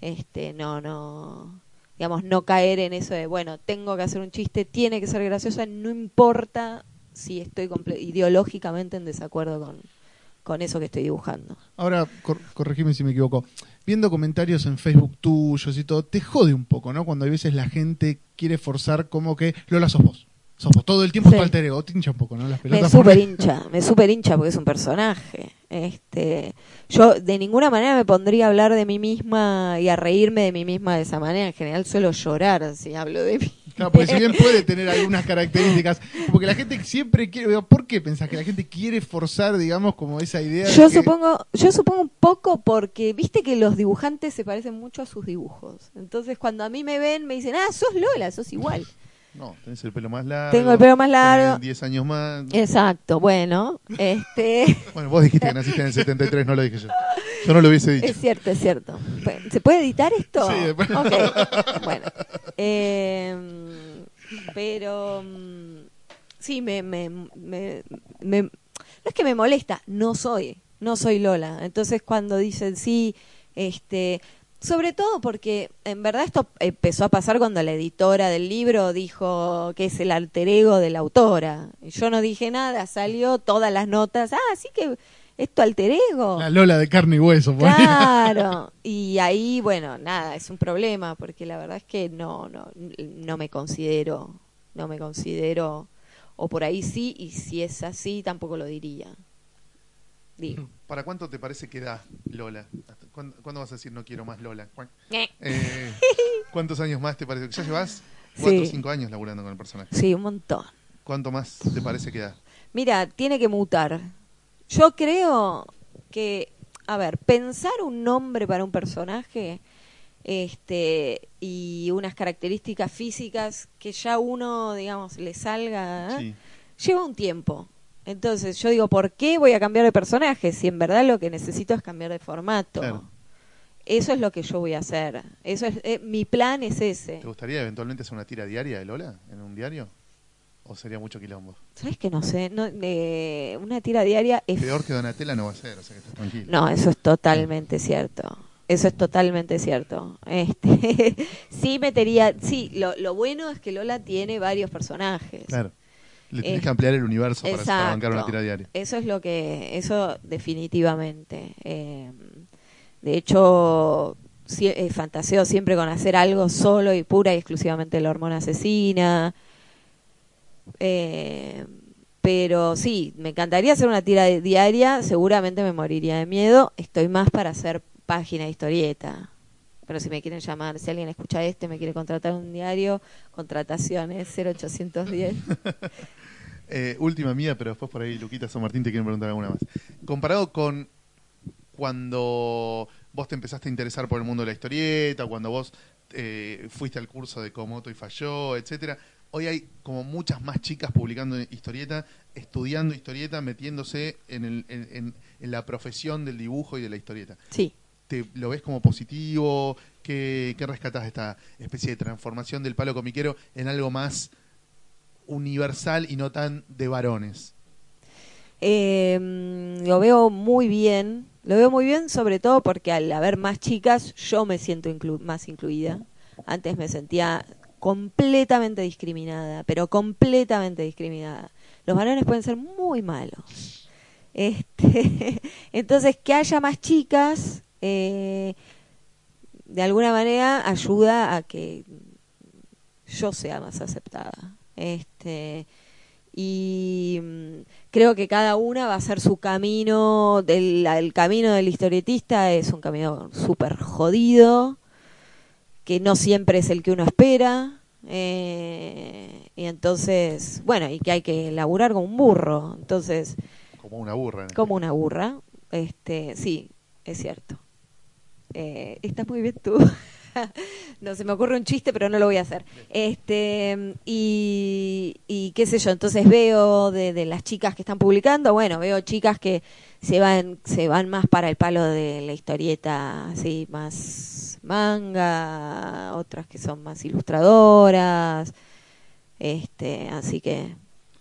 Este, no, no, digamos, no caer en eso de, bueno, tengo que hacer un chiste, tiene que ser graciosa, no importa si estoy comple- ideológicamente en desacuerdo con, con eso que estoy dibujando. Ahora, cor- corregime si me equivoco. Viendo comentarios en Facebook tuyos y todo, te jode un poco, ¿no? Cuando a veces la gente quiere forzar como que Lola sos vos. Sos vos. Todo el tiempo Sí. tu alter ego. Te hincha un poco, ¿no? Las Me pelotas. super porque- hincha, me super hincha porque es un personaje. Este, yo de ninguna manera me pondría a hablar de mí misma y a reírme de mí misma de esa manera. En general suelo llorar si hablo de mí. Claro, porque si bien puede tener algunas características, porque la gente siempre quiere, digo, ¿por qué pensás que la gente quiere forzar, digamos, como esa idea? de Yo que- supongo, yo supongo un poco porque viste que los dibujantes se parecen mucho a sus dibujos. Entonces cuando a mí me ven me dicen, ah, sos Lola, sos igual. No, tenés el pelo más largo. Tengo el pelo más largo. tenés 10 años más. Exacto, bueno, este Bueno, vos dijiste que naciste en el 73, no lo dije yo. Yo no lo hubiese dicho. es cierto, es cierto. ¿Se puede editar esto? Sí, después- Ok, bueno. Eh, Pero mm, sí, me, me, me- me- no es que me molesta, no soy, no soy Lola. Entonces cuando dicen sí, este, sobre todo porque en verdad esto empezó a pasar cuando la editora del libro dijo que es el alter ego de la autora. Y Yo no dije nada, salió todas las notas, ah, sí que es tu alter ego. La Lola de carne y hueso. Claro, y ahí, bueno, nada, es un problema, porque la verdad es que no, no, no me considero, no me considero, o por ahí sí, y si es así, tampoco lo diría. Digo. ¿Para cuánto te parece que da Lola? ¿Hasta ¿Cuándo, cuándo vas a decir no quiero más Lola? ¿Cuán- Eh. eh, ¿Cuántos años más te parece? ¿Ya llevas cuatro o Sí. cinco años laburando con el personaje? Sí, un montón. ¿Cuánto más te parece que da? Mira, tiene que mutar. Yo creo que, a ver, pensar un nombre para un personaje este y unas características físicas que ya uno, digamos, le salga, ¿eh? Sí. lleva un tiempo. Entonces yo digo, ¿por qué voy a cambiar de personaje si en verdad lo que necesito es cambiar de formato? Claro. Eso es lo que yo voy a hacer. Eso es eh, mi plan es ese. ¿Te gustaría eventualmente hacer una tira diaria de Lola en un diario? ¿O sería mucho quilombo? ¿Sabes que no sé? No, eh, una tira diaria es Peor que Donatella no va a ser, o sea que estás tranquilo. No, eso es totalmente cierto. Eso es totalmente cierto. Este, sí metería, sí, lo, lo bueno es que Lola tiene varios personajes. Claro. Le tenés Eh, que ampliar el universo para, para Exacto. bancar una tira diaria. Eso es lo que, eso definitivamente. Eh, de hecho, eh, fantaseo siempre con hacer algo solo y pura y exclusivamente de la hormona asesina. Eh, pero sí, me encantaría hacer una tira diaria, seguramente me moriría de miedo. Estoy más para hacer página de historieta. Pero si me quieren llamar, si alguien escucha este, me quiere contratar un diario, contrataciones 0810. Eh, última mía, pero después por ahí Luquita San Martín te quieren preguntar alguna más. Comparado con cuando vos te empezaste a interesar por el mundo de la historieta, cuando vos eh, fuiste al curso de Komoto y falló, etcétera, hoy hay como muchas más chicas publicando historieta, estudiando historieta, metiéndose en, el- en- en- en la profesión del dibujo y de la historieta. Sí. ¿Te lo ves como positivo? ¿Qué, qué rescatás de esta especie de transformación del palo comiquero en algo más universal y no tan de varones? Eh, lo veo muy bien, lo veo muy bien sobre todo porque al haber más chicas yo me siento más incluida. Antes me sentía completamente discriminada, pero completamente discriminada. Los varones pueden ser muy malos. Este, entonces, que haya más chicas, eh, de alguna manera ayuda a que yo sea más aceptada. Este, y mm, creo que cada una va a hacer su camino, del, el camino del historietista es un camino súper jodido, que no siempre es el que uno espera, eh, y entonces, bueno, y que hay que laburar como un burro, entonces, Como una burra. ¿no? como una burra, este, sí, es cierto. Eh, estás muy bien tú. no se me ocurre un chiste, pero no lo voy a hacer. Este y, y qué sé yo, entonces veo de, de las chicas que están publicando, bueno, veo chicas que se van se van más para el palo de la historieta, así más manga, otras que son más ilustradoras. Este, así que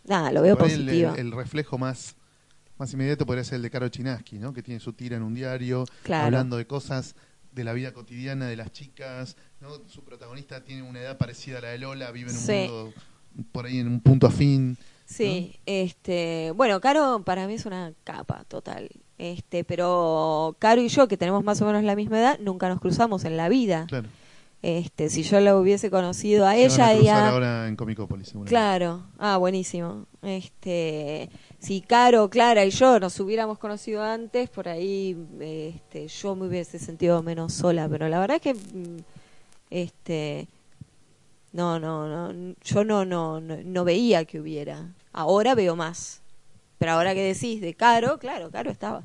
nada, lo veo positivo. el- el reflejo más, más inmediato podría ser el de Caro Chinaski, ¿no? que tiene su tira en un diario, Claro. hablando de cosas de la vida cotidiana de las chicas. ¿no? Su protagonista tiene una edad parecida a la de Lola, vive en un Sí. mundo por ahí en un punto afín. Sí, este, bueno, Caro para mí es una capa total. Este, pero Caro y yo, que tenemos más o menos la misma edad, nunca nos cruzamos en la vida. Claro. Este, si yo la hubiese conocido a Se van a ella ahora en Comicópolis. Claro, ah, buenísimo. Este, si Caro, Clara y yo nos hubiéramos conocido antes, por ahí este, yo me hubiese sentido menos sola, pero la verdad es que mm, este no, no, no, yo no, no, no, no veía que hubiera. Ahora veo más. Pero ahora que decís de Caro, claro, Caro estaba.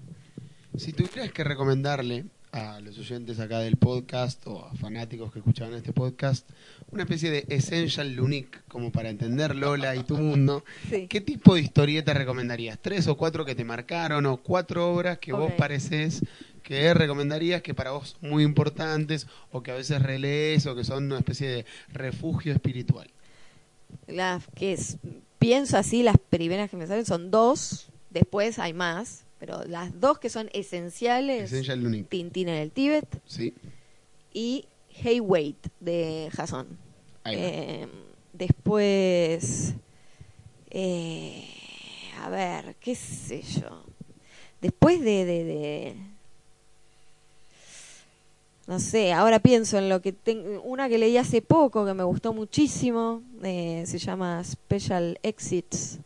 Si tuvieras que recomendarle a los oyentes acá del podcast o a fanáticos que escuchaban este podcast una especie de Essential Unique como para entender Lola y tu mundo, Sí. ¿qué tipo de historieta recomendarías? ¿Tres o cuatro que te marcaron o cuatro obras que vos pareces que recomendarías que para vos son muy importantes o que a veces relees o que son una especie de refugio espiritual? las que es- pienso así, las primeras que me salen son dos, después hay más, pero las dos que son esenciales, Essential. Tintín en el Tíbet Sí. y Hey Wait de Jason. Eh, después, eh, a ver, qué sé yo. Después de, de, de- no sé, ahora pienso en lo que tengo, una que leí hace poco que me gustó muchísimo, eh, se llama Special Exits.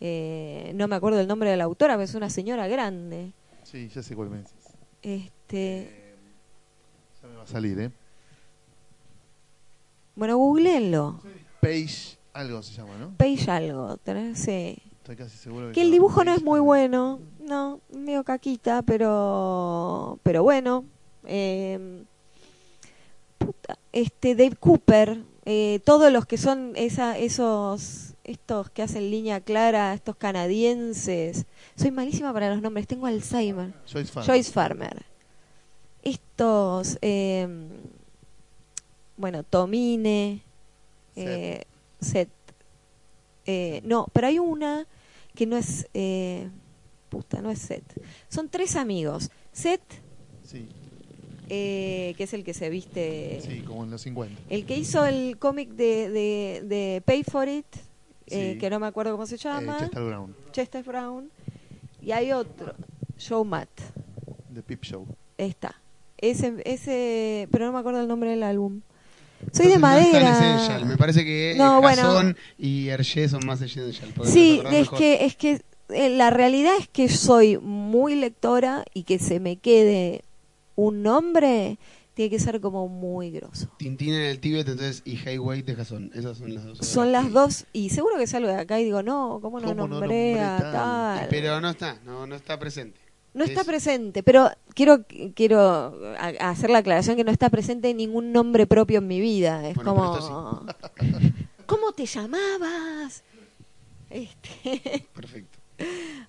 Eh, no me acuerdo el nombre de la autora, pero es una señora grande. Sí, ya sé cuál me. Este, Ya me va a salir, ¿eh? bueno, googleenlo. Page, algo se llama, ¿no? Page algo, ¿tenés? Sí. Estoy casi seguro Que el se llama dibujo no es muy bueno, no, medio caquita, pero pero bueno. Eh, puta, este Dave Cooper, eh, todos los que son esa, esos estos que hacen línea clara, estos canadienses. Soy malísima para los nombres, tengo Alzheimer. Joyce Farmer. Joyce Farmer. Estos, eh, bueno, Tomine, eh, Seth. Eh, no, pero hay una que no es, eh, puta, no es Seth. Son tres amigos. Seth, Sí, eh, que es el que se viste, sí, como en los 50. el que hizo el cómic de, de, de Pay for It, eh, Sí. que no me acuerdo cómo se Eh, llama, Chester Brown, Chester Brown. Y hay otro, Joe Matt. de Pip Show. Está. Ese, ese, pero no me acuerdo el nombre del álbum. Soy de Entonces no es tan madera. essential. Me parece que No, bueno. y Hergé son más essential. Sí, es mejor. que, es que eh, la realidad es que soy muy lectora y que se me quede un nombre tiene que ser como muy grosso. Tintín en el Tíbet entonces y Wait de Jason. Esas son las dos. obras. Son las dos, y seguro que salgo de acá y digo, no, ¿cómo no ¿Cómo no nombré nombré a tal? tal? Pero no está, no, no está presente. No está Es- presente, pero quiero quiero hacer la aclaración que no está presente ningún nombre propio en mi vida. Es Bueno, como, ¿cómo te llamabas? Este, Perfecto.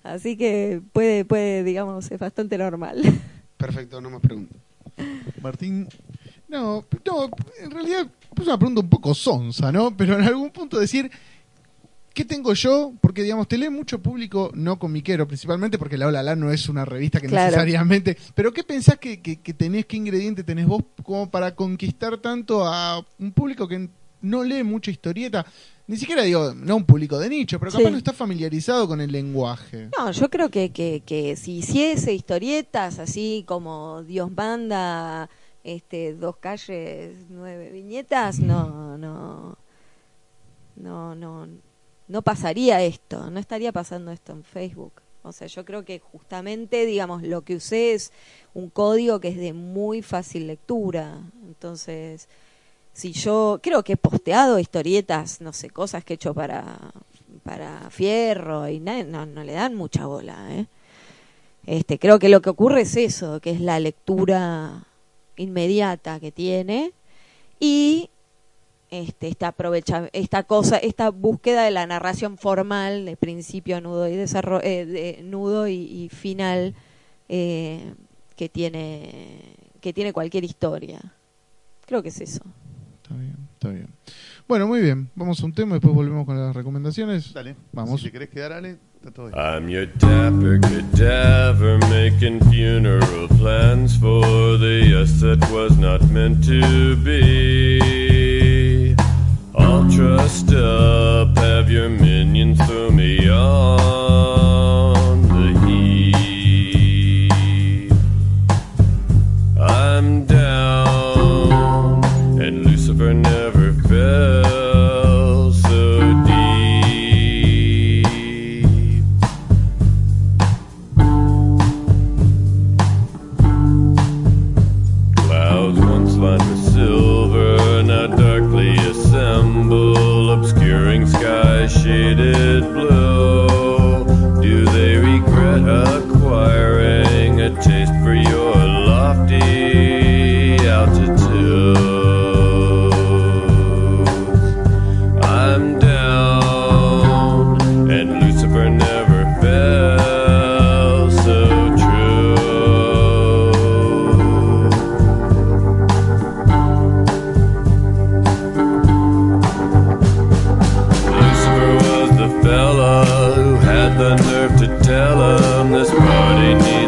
así que puede, puede, digamos, es bastante normal. Perfecto, no más preguntas. Martín, No, no, en realidad es una pregunta un poco sonsa, ¿no? Pero en algún punto decir, ¿qué tengo yo? Porque, digamos, te lee mucho público no comiquero, principalmente porque La Ola La no es una revista que Claro. necesariamente... Pero ¿qué pensás que, que, que tenés, qué ingrediente tenés vos como para conquistar tanto a un público que no lee mucha historieta? Ni siquiera digo, no un público de nicho, pero capaz Sí. no está familiarizado con el lenguaje. No, yo creo que, que, que si hiciese historietas así como Dios manda, este, dos calles, nueve viñetas, no, no, no, no, no pasaría esto, no estaría pasando esto en Facebook. O sea, yo creo que justamente, digamos, lo que usé es un código que es de muy fácil lectura. Entonces, si yo creo que he posteado historietas, no sé, cosas que he hecho para, para Fierro y no, no le dan mucha bola, ¿eh? Este, creo que lo que ocurre es eso, que es la lectura inmediata que tiene y este, esta aprovecha esta cosa, esta búsqueda de la narración formal de principio, nudo y desarrollo, de nudo y, y final eh, que tiene que tiene cualquier historia. Creo que es eso. Está bien, está bien. Bueno, muy bien. Vamos a un tema y después volvemos con las recomendaciones. dale. Vamos. Si te querés quedar, Ale, está todo bien. I'm your dapper cadaver making funeral plans for the us that was not meant to be. All trussed up, have your minions throw me on tell them this party needs.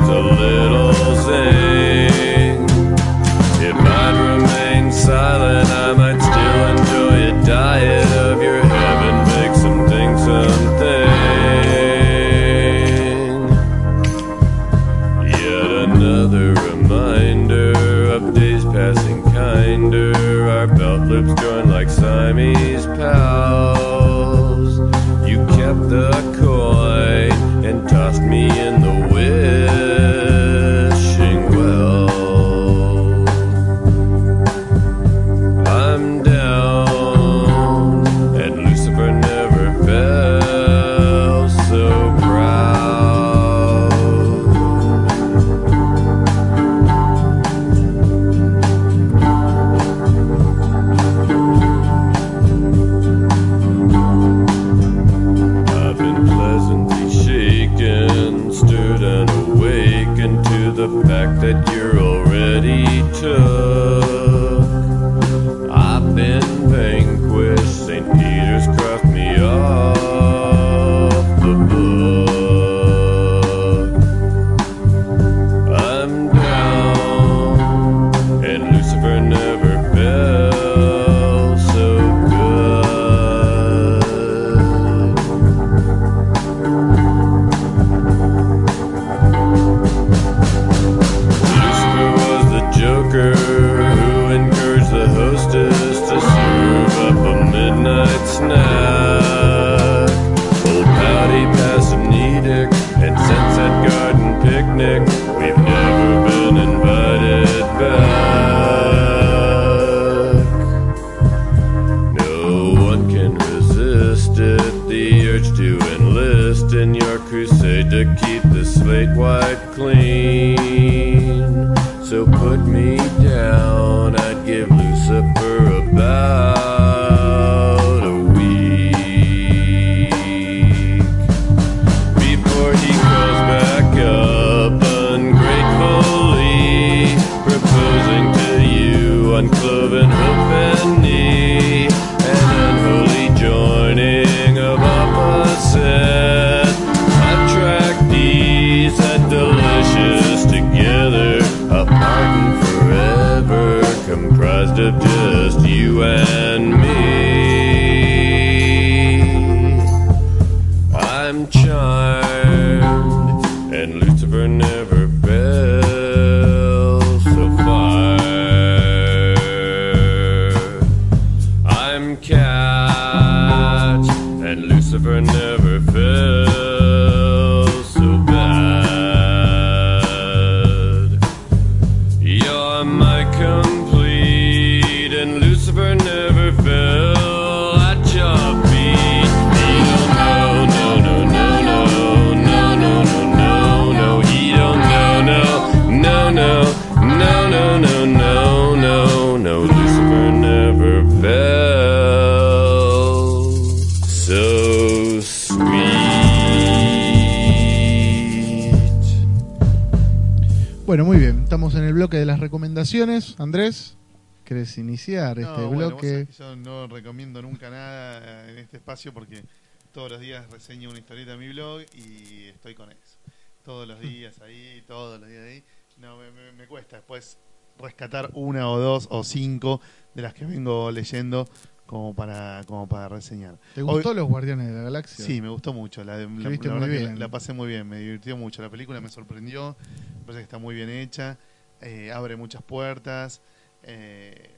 Bueno, muy bien. Estamos en el bloque de las recomendaciones. Andrés, ¿querés iniciar No, este bueno, bloque? yo no recomiendo nunca nada en este espacio porque todos los días reseño una historieta en mi blog y estoy con eso. Todos los días ahí, todos los días ahí. No, me, me- me cuesta después rescatar una o dos o cinco de las que vengo leyendo como para como para reseñar. ¿Te gustó Hoy- Los Guardianes de la Galaxia? Sí, me gustó mucho. La, la- la la, la pasé muy bien, me divirtió mucho. La película me sorprendió, me parece que está muy bien hecha, eh, abre muchas puertas eh,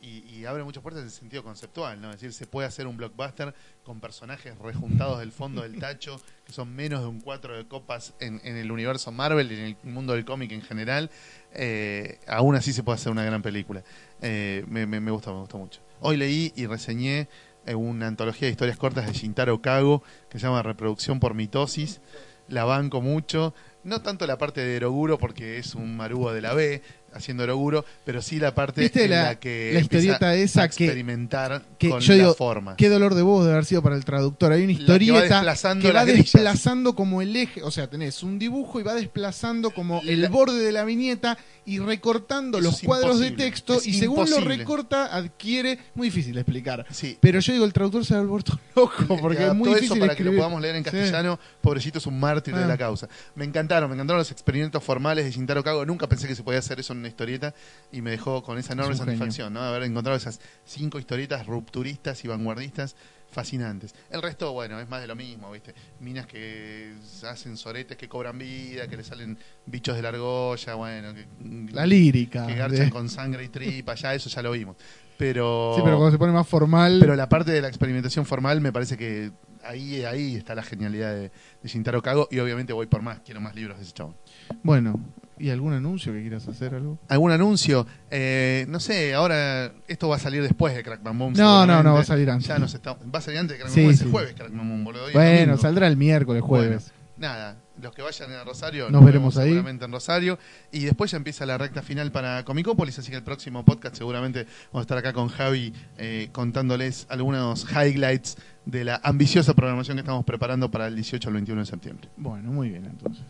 y, y abre muchas puertas en el sentido conceptual, ¿no? Es decir, se puede hacer un blockbuster con personajes rejuntados del fondo del tacho, que son menos de un cuatro de copas en, en el universo Marvel y en el mundo del cómic en general. eh, aún así se puede hacer una gran película. Eh, me, me, me gustó, me gustó mucho. Hoy leí y reseñé eh, una antología de historias cortas de Shintaro Kago que se llama Reproducción por mitosis. La banco mucho. No tanto la parte de Eroguro porque es un marugo de la B haciendo Eroguro, pero sí la parte ¿Viste en la- la, que la historieta esa a que- experimentar que con yo la digo, forma. Qué dolor de voz de haber sido para el traductor. Hay una La que va historieta desplazando que va desplazando como el eje. O sea, tenés un dibujo y va desplazando como el La- borde de la viñeta y recortando Eso los cuadros de texto. Es y según lo recorta, adquiere. Muy difícil de explicar. Sí. Pero yo digo, el traductor se ha vuelto loco porque es muy eso difícil para que lo escribir. podamos leer en Sí. castellano. Pobrecito es un mártir de Ah. la causa. Me encantaron, me encantaron los experimentos formales de Shintaro Kago. Nunca pensé que se podía hacer eso en una historieta y me dejó con esa enorme Es satisfacción, ¿no? Haber encontrado esas cinco historietas rupturistas y vanguardistas fascinantes. El resto, bueno, es más de lo mismo, ¿viste? Minas que hacen soretes que cobran vida, que le salen bichos de la argolla, bueno, que, La lírica. que de- garchan con sangre y tripa, ya eso ya lo vimos. pero... Sí, pero cuando se pone más formal. Pero la parte de la experimentación formal me parece que ahí, ahí está la genialidad de, de Shintaro Kago y obviamente voy por más, quiero más libros de ese chabón. Bueno, ¿y algún anuncio que quieras hacer? algo? ¿Algún anuncio? Eh, no sé, ahora esto va a salir después de Crackman Boom. No, no, no, va a salir antes. Ya nos está- va a salir antes de Crackman Sí, Boom, sí. jueves Crackman Boom, boludo. hoy Bueno, saldrá el miércoles, jueves. Bueno, nada, los que vayan a Rosario Nos veremos ahí. seguramente en Rosario y después ya empieza la recta final para Comicópolis, así que el próximo podcast seguramente vamos a estar acá con Javi eh, contándoles algunos highlights de la ambiciosa programación que estamos preparando para el 18 al 21 de septiembre. Bueno, muy bien entonces.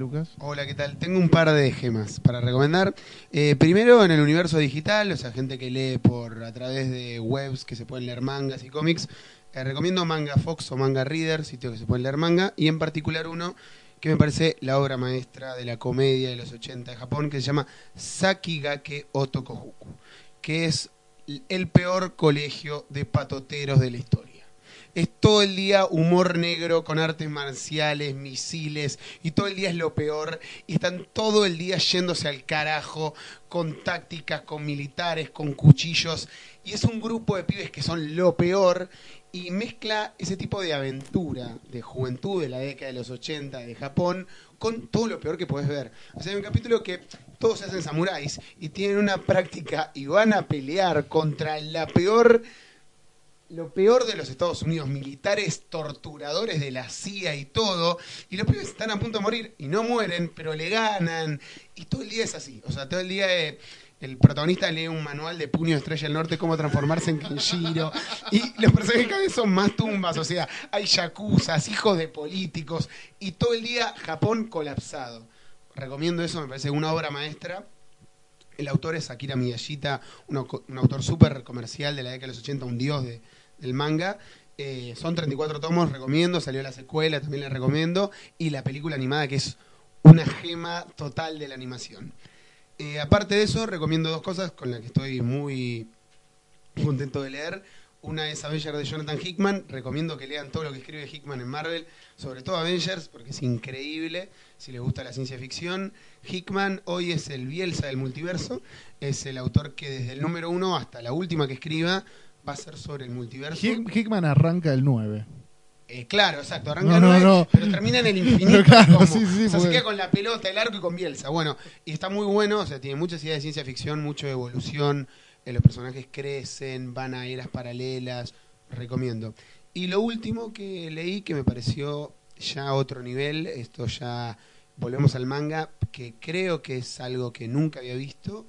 Lucas. Hola, ¿qué tal? Tengo un par de gemas para recomendar. Eh, primero, en el universo digital, o sea, gente que lee por a través de webs que se pueden leer mangas y cómics. eh, recomiendo Manga Fox o Manga Reader, sitio que se pueden leer manga, y en particular uno que me parece la obra maestra de la comedia de los 80 de Japón, que se llama Sakigake Otokohuku, que es el peor colegio de patoteros de la historia. Es todo el día humor negro con artes marciales, misiles, y todo el día es lo peor. Y están todo el día yéndose al carajo con tácticas, con militares, con cuchillos. Y es un grupo de pibes que son lo peor y mezcla ese tipo de aventura de juventud de la década de los 80 de Japón con todo lo peor que podés ver. O sea, hay un capítulo que todos se hacen samuráis y tienen una práctica y van a pelear contra la peor lo peor de los Estados Unidos, militares torturadores de la CIA y todo, y los pibes están a punto de morir y no mueren, pero le ganan, y todo el día es así, o sea, todo el día eh, el protagonista lee un manual de Puño Estrella del Norte, cómo transformarse en Kenshiro, y los personajes cada vez son más tumbas, o sea, hay yakuzas, hijos de políticos, y todo el día Japón colapsado. Recomiendo eso, me parece una obra maestra. El autor es Akira Miyashita, un, un autor súper comercial de la década de los 80, un dios de- del manga. Eh, son 34 tomos, recomiendo. Salió la secuela, también la recomiendo. Y la película animada, que es una gema total de la animación. Eh, aparte de eso, recomiendo dos cosas con las que estoy muy contento de leer. Una es Avengers de Jonathan Hickman. Recomiendo que lean todo lo que escribe Hickman en Marvel, sobre todo Avengers, porque es increíble si les gusta la ciencia ficción. Hickman hoy es el Bielsa del multiverso. Es el autor que desde el número uno hasta la última que escriba va a ser sobre el multiverso. Hick- Hickman arranca el 9. Eh, claro, exacto, arranca No, en no, nueve, no. pero termina en el infinito. Claro, como- sí, sí, o sea, se queda con la pelota, el arco y con Bielsa. Bueno, y está muy bueno, o sea, tiene muchas ideas de ciencia ficción, mucha evolución, eh, los personajes crecen, van a eras paralelas, recomiendo. Y lo último que leí que me pareció ya a otro nivel, esto ya volvemos al manga, que creo que es algo que nunca había visto,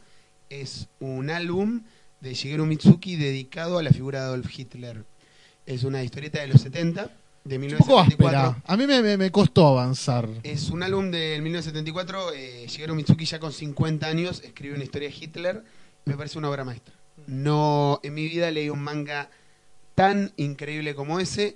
es un álbum de Shigeru Mitsuki dedicado a la figura de Adolf Hitler. Es una historieta de los 70, de Un poco 1974. áspera. A mí me, me- me costó avanzar. Es un álbum del 1974. Eh, Shigeru Mitsuki, ya con 50 años, escribe una historia de Hitler. Me parece una obra maestra. No, en mi vida leí un manga tan increíble como ese.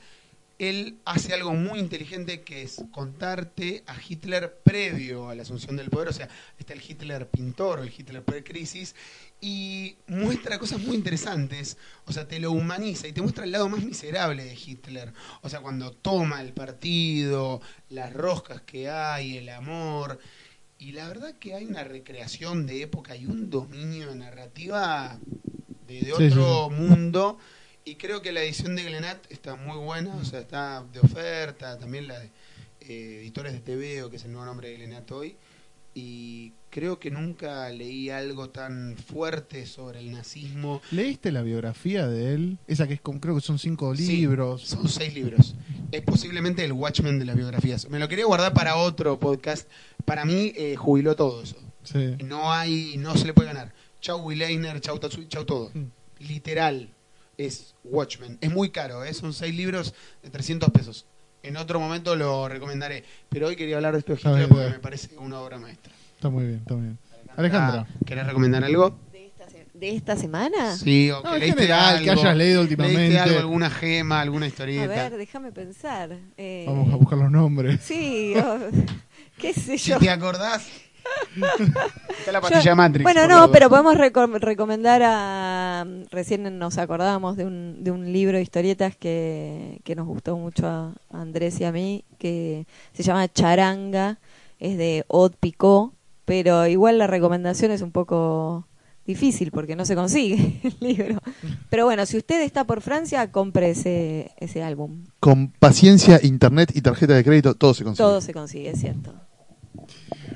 Él hace algo muy inteligente que es contarte a Hitler previo a la asunción del poder. O sea, está el Hitler pintor o el Hitler pre-crisis. Y muestra cosas muy interesantes. O sea, te lo humaniza y te muestra el lado más miserable de Hitler. O sea, cuando toma el partido, las roscas que hay, el amor. Y la verdad que hay una recreación de época y un dominio de narrativa de, de Sí, otro mundo. Y creo que la edición de Glenat está muy buena, o sea, está de oferta, también la de eh, Editores de TV, o que es el nuevo nombre de Glenat hoy. Y creo que nunca leí algo tan fuerte sobre el nazismo. ¿Leíste la biografía de él? Esa que es con, creo que son cinco Sí, libros. Son seis libros. Es posiblemente el Watchmen de las biografías. Me lo quería guardar para otro podcast. Para mí, eh, jubiló todo eso. Sí. No hay, no se le puede ganar. Chau Wileiner, chau Tatsui, chau todo. Mm. Literal es Watchmen. Es muy caro, ¿eh? son seis libros de 300 pesos. En otro momento lo recomendaré. Pero hoy quería hablar de esto de Está Hitler bien, porque me parece una obra maestra. Está muy bien, está muy bien. Alejandra. ¿Querés recomendar algo? ¿De esta, semana? Sí, o No, que leíste general, que algo, hayas leído últimamente. leíste algo, alguna gema, alguna A historieta. ver, déjame pensar. Eh, Vamos a buscar los nombres. Sí, qué sé Si yo. te acordás. Está la Yo- pastilla Matrix. Bueno, no, pero podemos reco- recomendar a... Recién nos acordábamos de un, de un libro de historietas que, que nos gustó mucho a Andrés y a mí, que se llama Charanga, es de Odd Picot, pero igual la recomendación es un poco difícil porque no se consigue el libro. Pero bueno, si usted está por Francia, compre ese, ese álbum. Con paciencia, internet y tarjeta de crédito, todo se consigue. Todo se consigue, es cierto.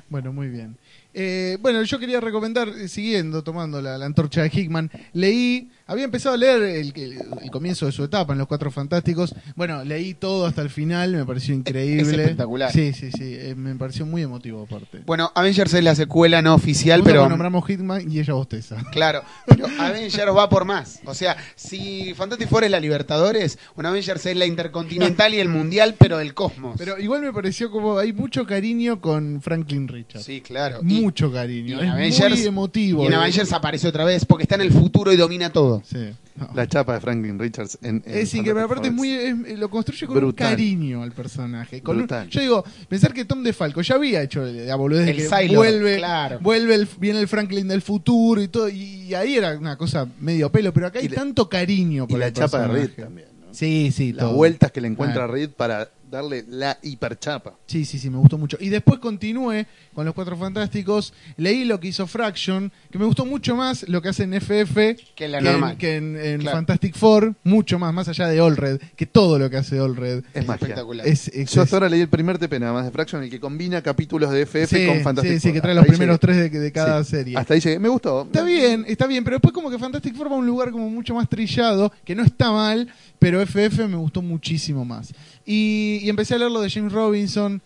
Bueno, muy bien. Eh, bueno, yo quería recomendar, eh, siguiendo, tomando la, la antorcha de Hickman, leí, había empezado a leer el, el- el comienzo de su etapa en Los Cuatro Fantásticos. Bueno, leí todo hasta el final, me pareció increíble. Es espectacular. Sí, sí, sí, eh, me pareció muy emotivo aparte. Bueno, Avengers es la secuela no oficial, Nosotros pero nombramos Hickman y ella bosteza. Claro, pero Avengers va por más. O sea, si Fantastic Four es la Libertadores, bueno, Avengers es la Intercontinental y el Mundial, pero del cosmos. Pero igual me pareció como hay mucho cariño con Franklin Richards. sí, claro. Y- Mucho cariño. y en es Avengers- muy emotivo. Y en eh. Avengers aparece otra vez porque está en el futuro y domina todo. Sí. No. La chapa de Franklin Richards en, en Es increíble, aparte es muy, es- lo construye con Brutal. un cariño al personaje. Con un- Brutal. yo digo, pensar que Tom DeFalco ya había hecho la boludez de El que Cylor, vuelve, claro. vuelve el, viene el Franklin del futuro y todo, y ahí era una cosa medio pelo, pero acá hay Y la- tanto cariño Y por la el chapa de. Reed también. ¿no? Sí, sí, Las todo. vueltas que le encuentra Ah. Reed para darle la hiperchapa. Sí, sí, sí, me gustó mucho. Y después continué con los Cuatro Fantásticos. Leí lo que hizo Fraction, que me gustó mucho más lo que hace en FF Que la normal. que en, en Claro. Fantastic Four, mucho más, más allá de Allred, que todo lo que hace Allred. Es magia. espectacular. Es, es- Yo hasta ahora leí el primer TP nada más de Fraction, el que combina capítulos de FF sí, con Fantastic sí, sí, Four. que trae Hasta los ahí primeros llegué. tres de, de cada Sí. serie. Hasta ahí llegué. Me gustó. Está bien, está bien, pero después como que Fantastic Four va a un lugar como mucho más trillado, que no está mal, pero FF me gustó muchísimo más. Y, y empecé a leer lo de James Robinson,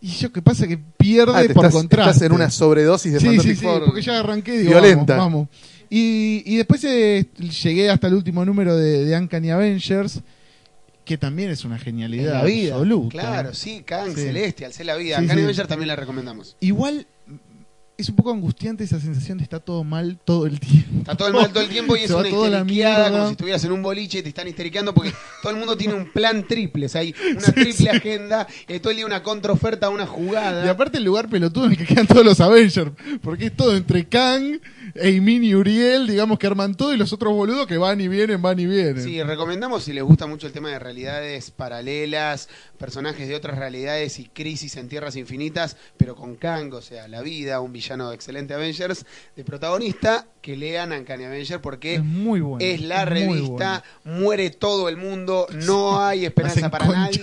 y yo qué pasa que pierde Ah, te por estás, contraste. estás en una sobredosis de sí, Fantastic sí, sí, porque ya arranqué digo, violenta. vamos, vamos. Y, y después eh, llegué hasta el último número de, de Uncanny Avengers, que también es una En genialidad la vida. absoluta. Claro, sí, Kang, Sí. Celestial, sé la vida. Sí, en sí. Avengers también la recomendamos. Igual es un poco angustiante esa sensación de estar todo mal todo el tiempo. Está todo el mal todo el tiempo y es una histeriqueada, como si estuvieras en un boliche y te están histeriqueando porque todo el mundo tiene un plan triple, o sea, hay una Sí, triple sí. agenda, y todo el día una contraoferta, una jugada. Y aparte el lugar pelotudo en el que quedan todos los Avengers, porque es todo entre Kang, Eimin y Uriel, digamos que arman todo y los otros boludos que van y vienen, van y vienen. Sí, recomendamos si les gusta mucho el tema de realidades paralelas, personajes de otras realidades y crisis en tierras infinitas, pero con Kang, o sea, la vida, un villano de excelente Avengers, de protagonista, que lean Uncanny Avenger porque es muy bueno. es la muy revista, muere todo el mundo, no hay esperanza Hacen para nadie,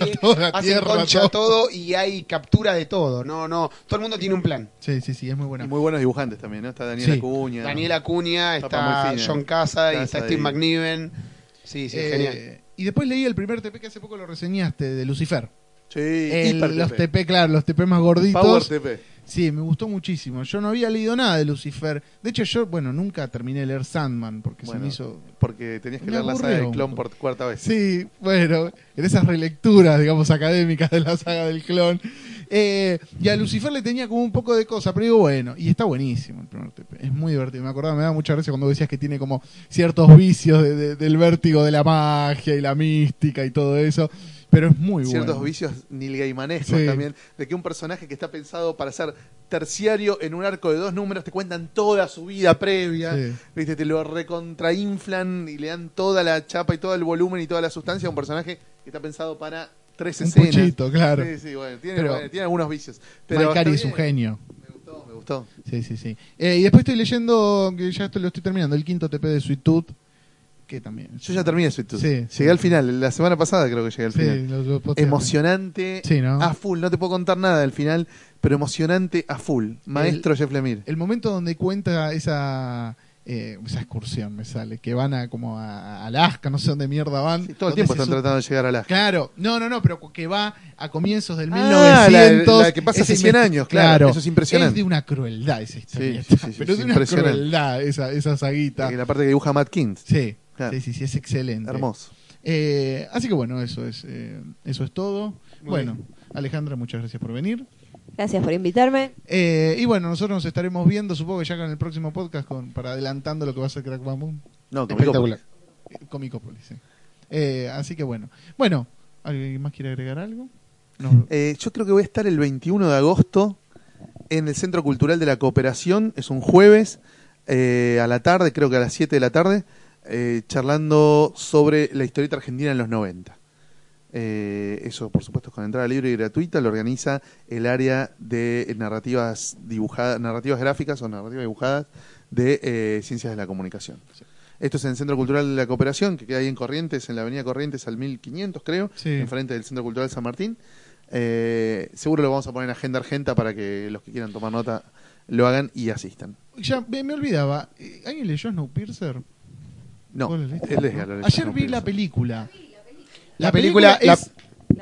hacen tierra, concha todo. todo y hay captura de todo, no, no, todo el mundo tiene un plan. Sí, sí, sí, es muy bueno. Y muy buenos dibujantes también, ¿no? Está Daniela Sí. Acuña. Daniel Acuña, Tapa está. John Casa y está Steve McNiven. Sí, sí, Eh, genial. Y después leí el primer TP que hace poco lo reseñaste, de Lucifer. Sí, El- los TP. TP, claro, los TP más gorditos. Power TP. Sí, me gustó muchísimo. Yo no había leído nada de Lucifer. De hecho, yo, bueno, nunca terminé de leer Sandman porque Bueno, se me hizo... Porque tenías que leer la saga aburrió de un Clon por cuarta vez. Sí, bueno, en esas relecturas, digamos, académicas de la saga del clon. Eh, y a Lucifer le tenía como un poco de cosa, pero digo, bueno, y está buenísimo el primer TP. Es muy divertido. Me acordaba, me da mucha gracia cuando decías que tiene como ciertos vicios de- de- del vértigo de la magia y la mística y todo eso. Pero es muy bueno. Ciertos vicios Neil Gaimanescos Sí. también, de que un personaje que está pensado para ser terciario en un arco de dos números te cuentan toda su vida previa, Sí. viste, te lo recontrainflan y le dan toda la chapa y todo el volumen y toda la sustancia a un personaje que está pensado para tres Un escenas. puchito, claro. Sí, sí, bueno, tiene, Pero- bueno, tiene algunos vicios. Pero es un genio. Me gustó, me gustó. Sí, sí, sí. Eh, y después estoy leyendo, que ya esto lo estoy terminando, el quinto TP de Sweet También. Yo ya terminé Sweet Tooth. Sí, Llegué al final, la semana pasada creo que llegué al final. lo- lo posteaste. Emocionante a full, no te puedo contar nada del final, pero emocionante a full. Maestro Jeff Lemire. El momento donde cuenta esa eh, esa excursión me sale, que van a como a Alaska, no sé dónde mierda van. Sí, todo el tiempo están tratando de llegar a la Claro, no, no, no, pero que va a comienzos del Ah, 1900. la- la que pasa hace esa 100 investi- años, claro, eso es impresionante. Es de una crueldad esa historia, sí, sí, sí, pero es de una crueldad esa, esa saguita. la parte que dibuja Matt Kint. Sí, Claro. sí, sí, sí, es excelente. Hermoso. Eh, así que bueno, eso es, eh, eso es todo. Muy bueno, Alejandra, muchas gracias por venir. Gracias por invitarme. Eh, y bueno, nosotros nos estaremos viendo, supongo que ya con el próximo podcast, con, para adelantando lo que va a ser Crack Bam Boom. No, Espectacular. Comicópolis, sí. Eh, así que bueno. Bueno, ¿alguien más quiere agregar algo? No. Eh, yo creo que voy a estar el 21 de agosto en el Centro Cultural de la Cooperación. Es un jueves eh, a la tarde, creo que a las 7 de la tarde, eh, charlando sobre la historieta argentina en los 90. Eh, eso, por supuesto, con entrada libre y gratuita. Lo organiza el área de narrativas dibujadas, narrativas gráficas o narrativas dibujadas de eh, Ciencias de la Comunicación. Esto es en el Centro Cultural de la Cooperación, que queda ahí en Corrientes, en la Avenida Corrientes al 1500, creo, Sí. enfrente del Centro Cultural San Martín. Eh, seguro lo vamos a poner en Agenda Argenta para que los que quieran tomar nota lo hagan y asistan. Ya me, me olvidaba. ¿Alguien leyó Snowpiercer? No, él Ayer vi la película. La película- la- es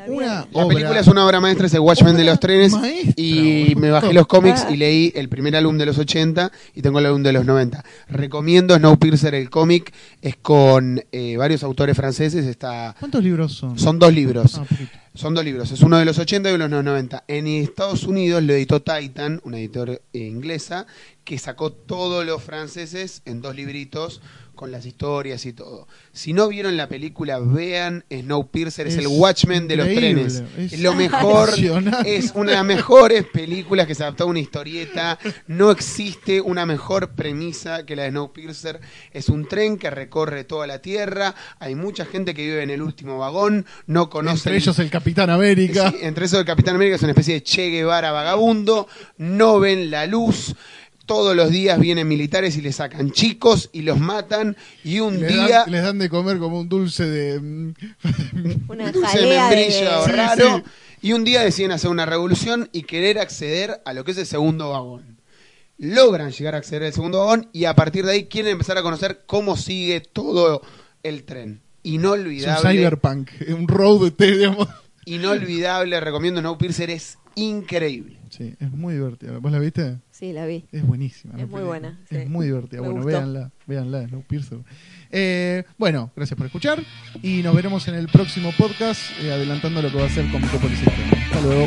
una. La obra película es una obra maestra, es el Watchmen de los trenes. maestra, y me bajé los cómics Ah. y leí el primer álbum de los 80 y tengo el álbum de los 90. Recomiendo Snowpiercer, el cómic. Es con eh, varios autores franceses. Está, ¿Cuántos libros son? son dos libros. Ah. Son dos libros, es uno de los 80 y uno de los 90. En Estados Unidos lo editó Titan, una editora eh, inglesa, que sacó todos los franceses en dos libritos con las historias y todo. Si no vieron la película, vean Snowpiercer, es, Es el Watchmen de los trenes. es lo mejor, es una de las mejores películas que se adaptó a una historieta. No existe una mejor premisa que la de Snowpiercer. Es un tren que recorre toda la Tierra, hay mucha gente que vive en el último vagón, no conoce Entre ellos el Capitán América. Sí, entre eso el Capitán América es una especie de Che Guevara vagabundo, no ven la luz, todos los días vienen militares y le sacan chicos y los matan y un Les día dan, les dan de comer como un dulce de... Una dulce de de- Sí, raro sí. y un día deciden hacer una revolución y querer acceder a lo que es el segundo vagón. Logran llegar a acceder al segundo vagón y a partir de ahí quieren empezar a conocer cómo sigue todo el tren. Es un Inolvidable. cyberpunk, un road, digamos. Inolvidable, recomiendo Snowpiercer, es increíble. Sí, es muy divertida. ¿Vos la viste? Sí, la vi. Es buenísima. Es muy película. buena, Es sí. muy divertida. Me bueno, gustó. véanla, véanla, Snowpiercer. Eh, bueno, gracias por escuchar y nos veremos en el próximo podcast eh, adelantando lo que va a ser Comicopolis Extremo. Hasta luego.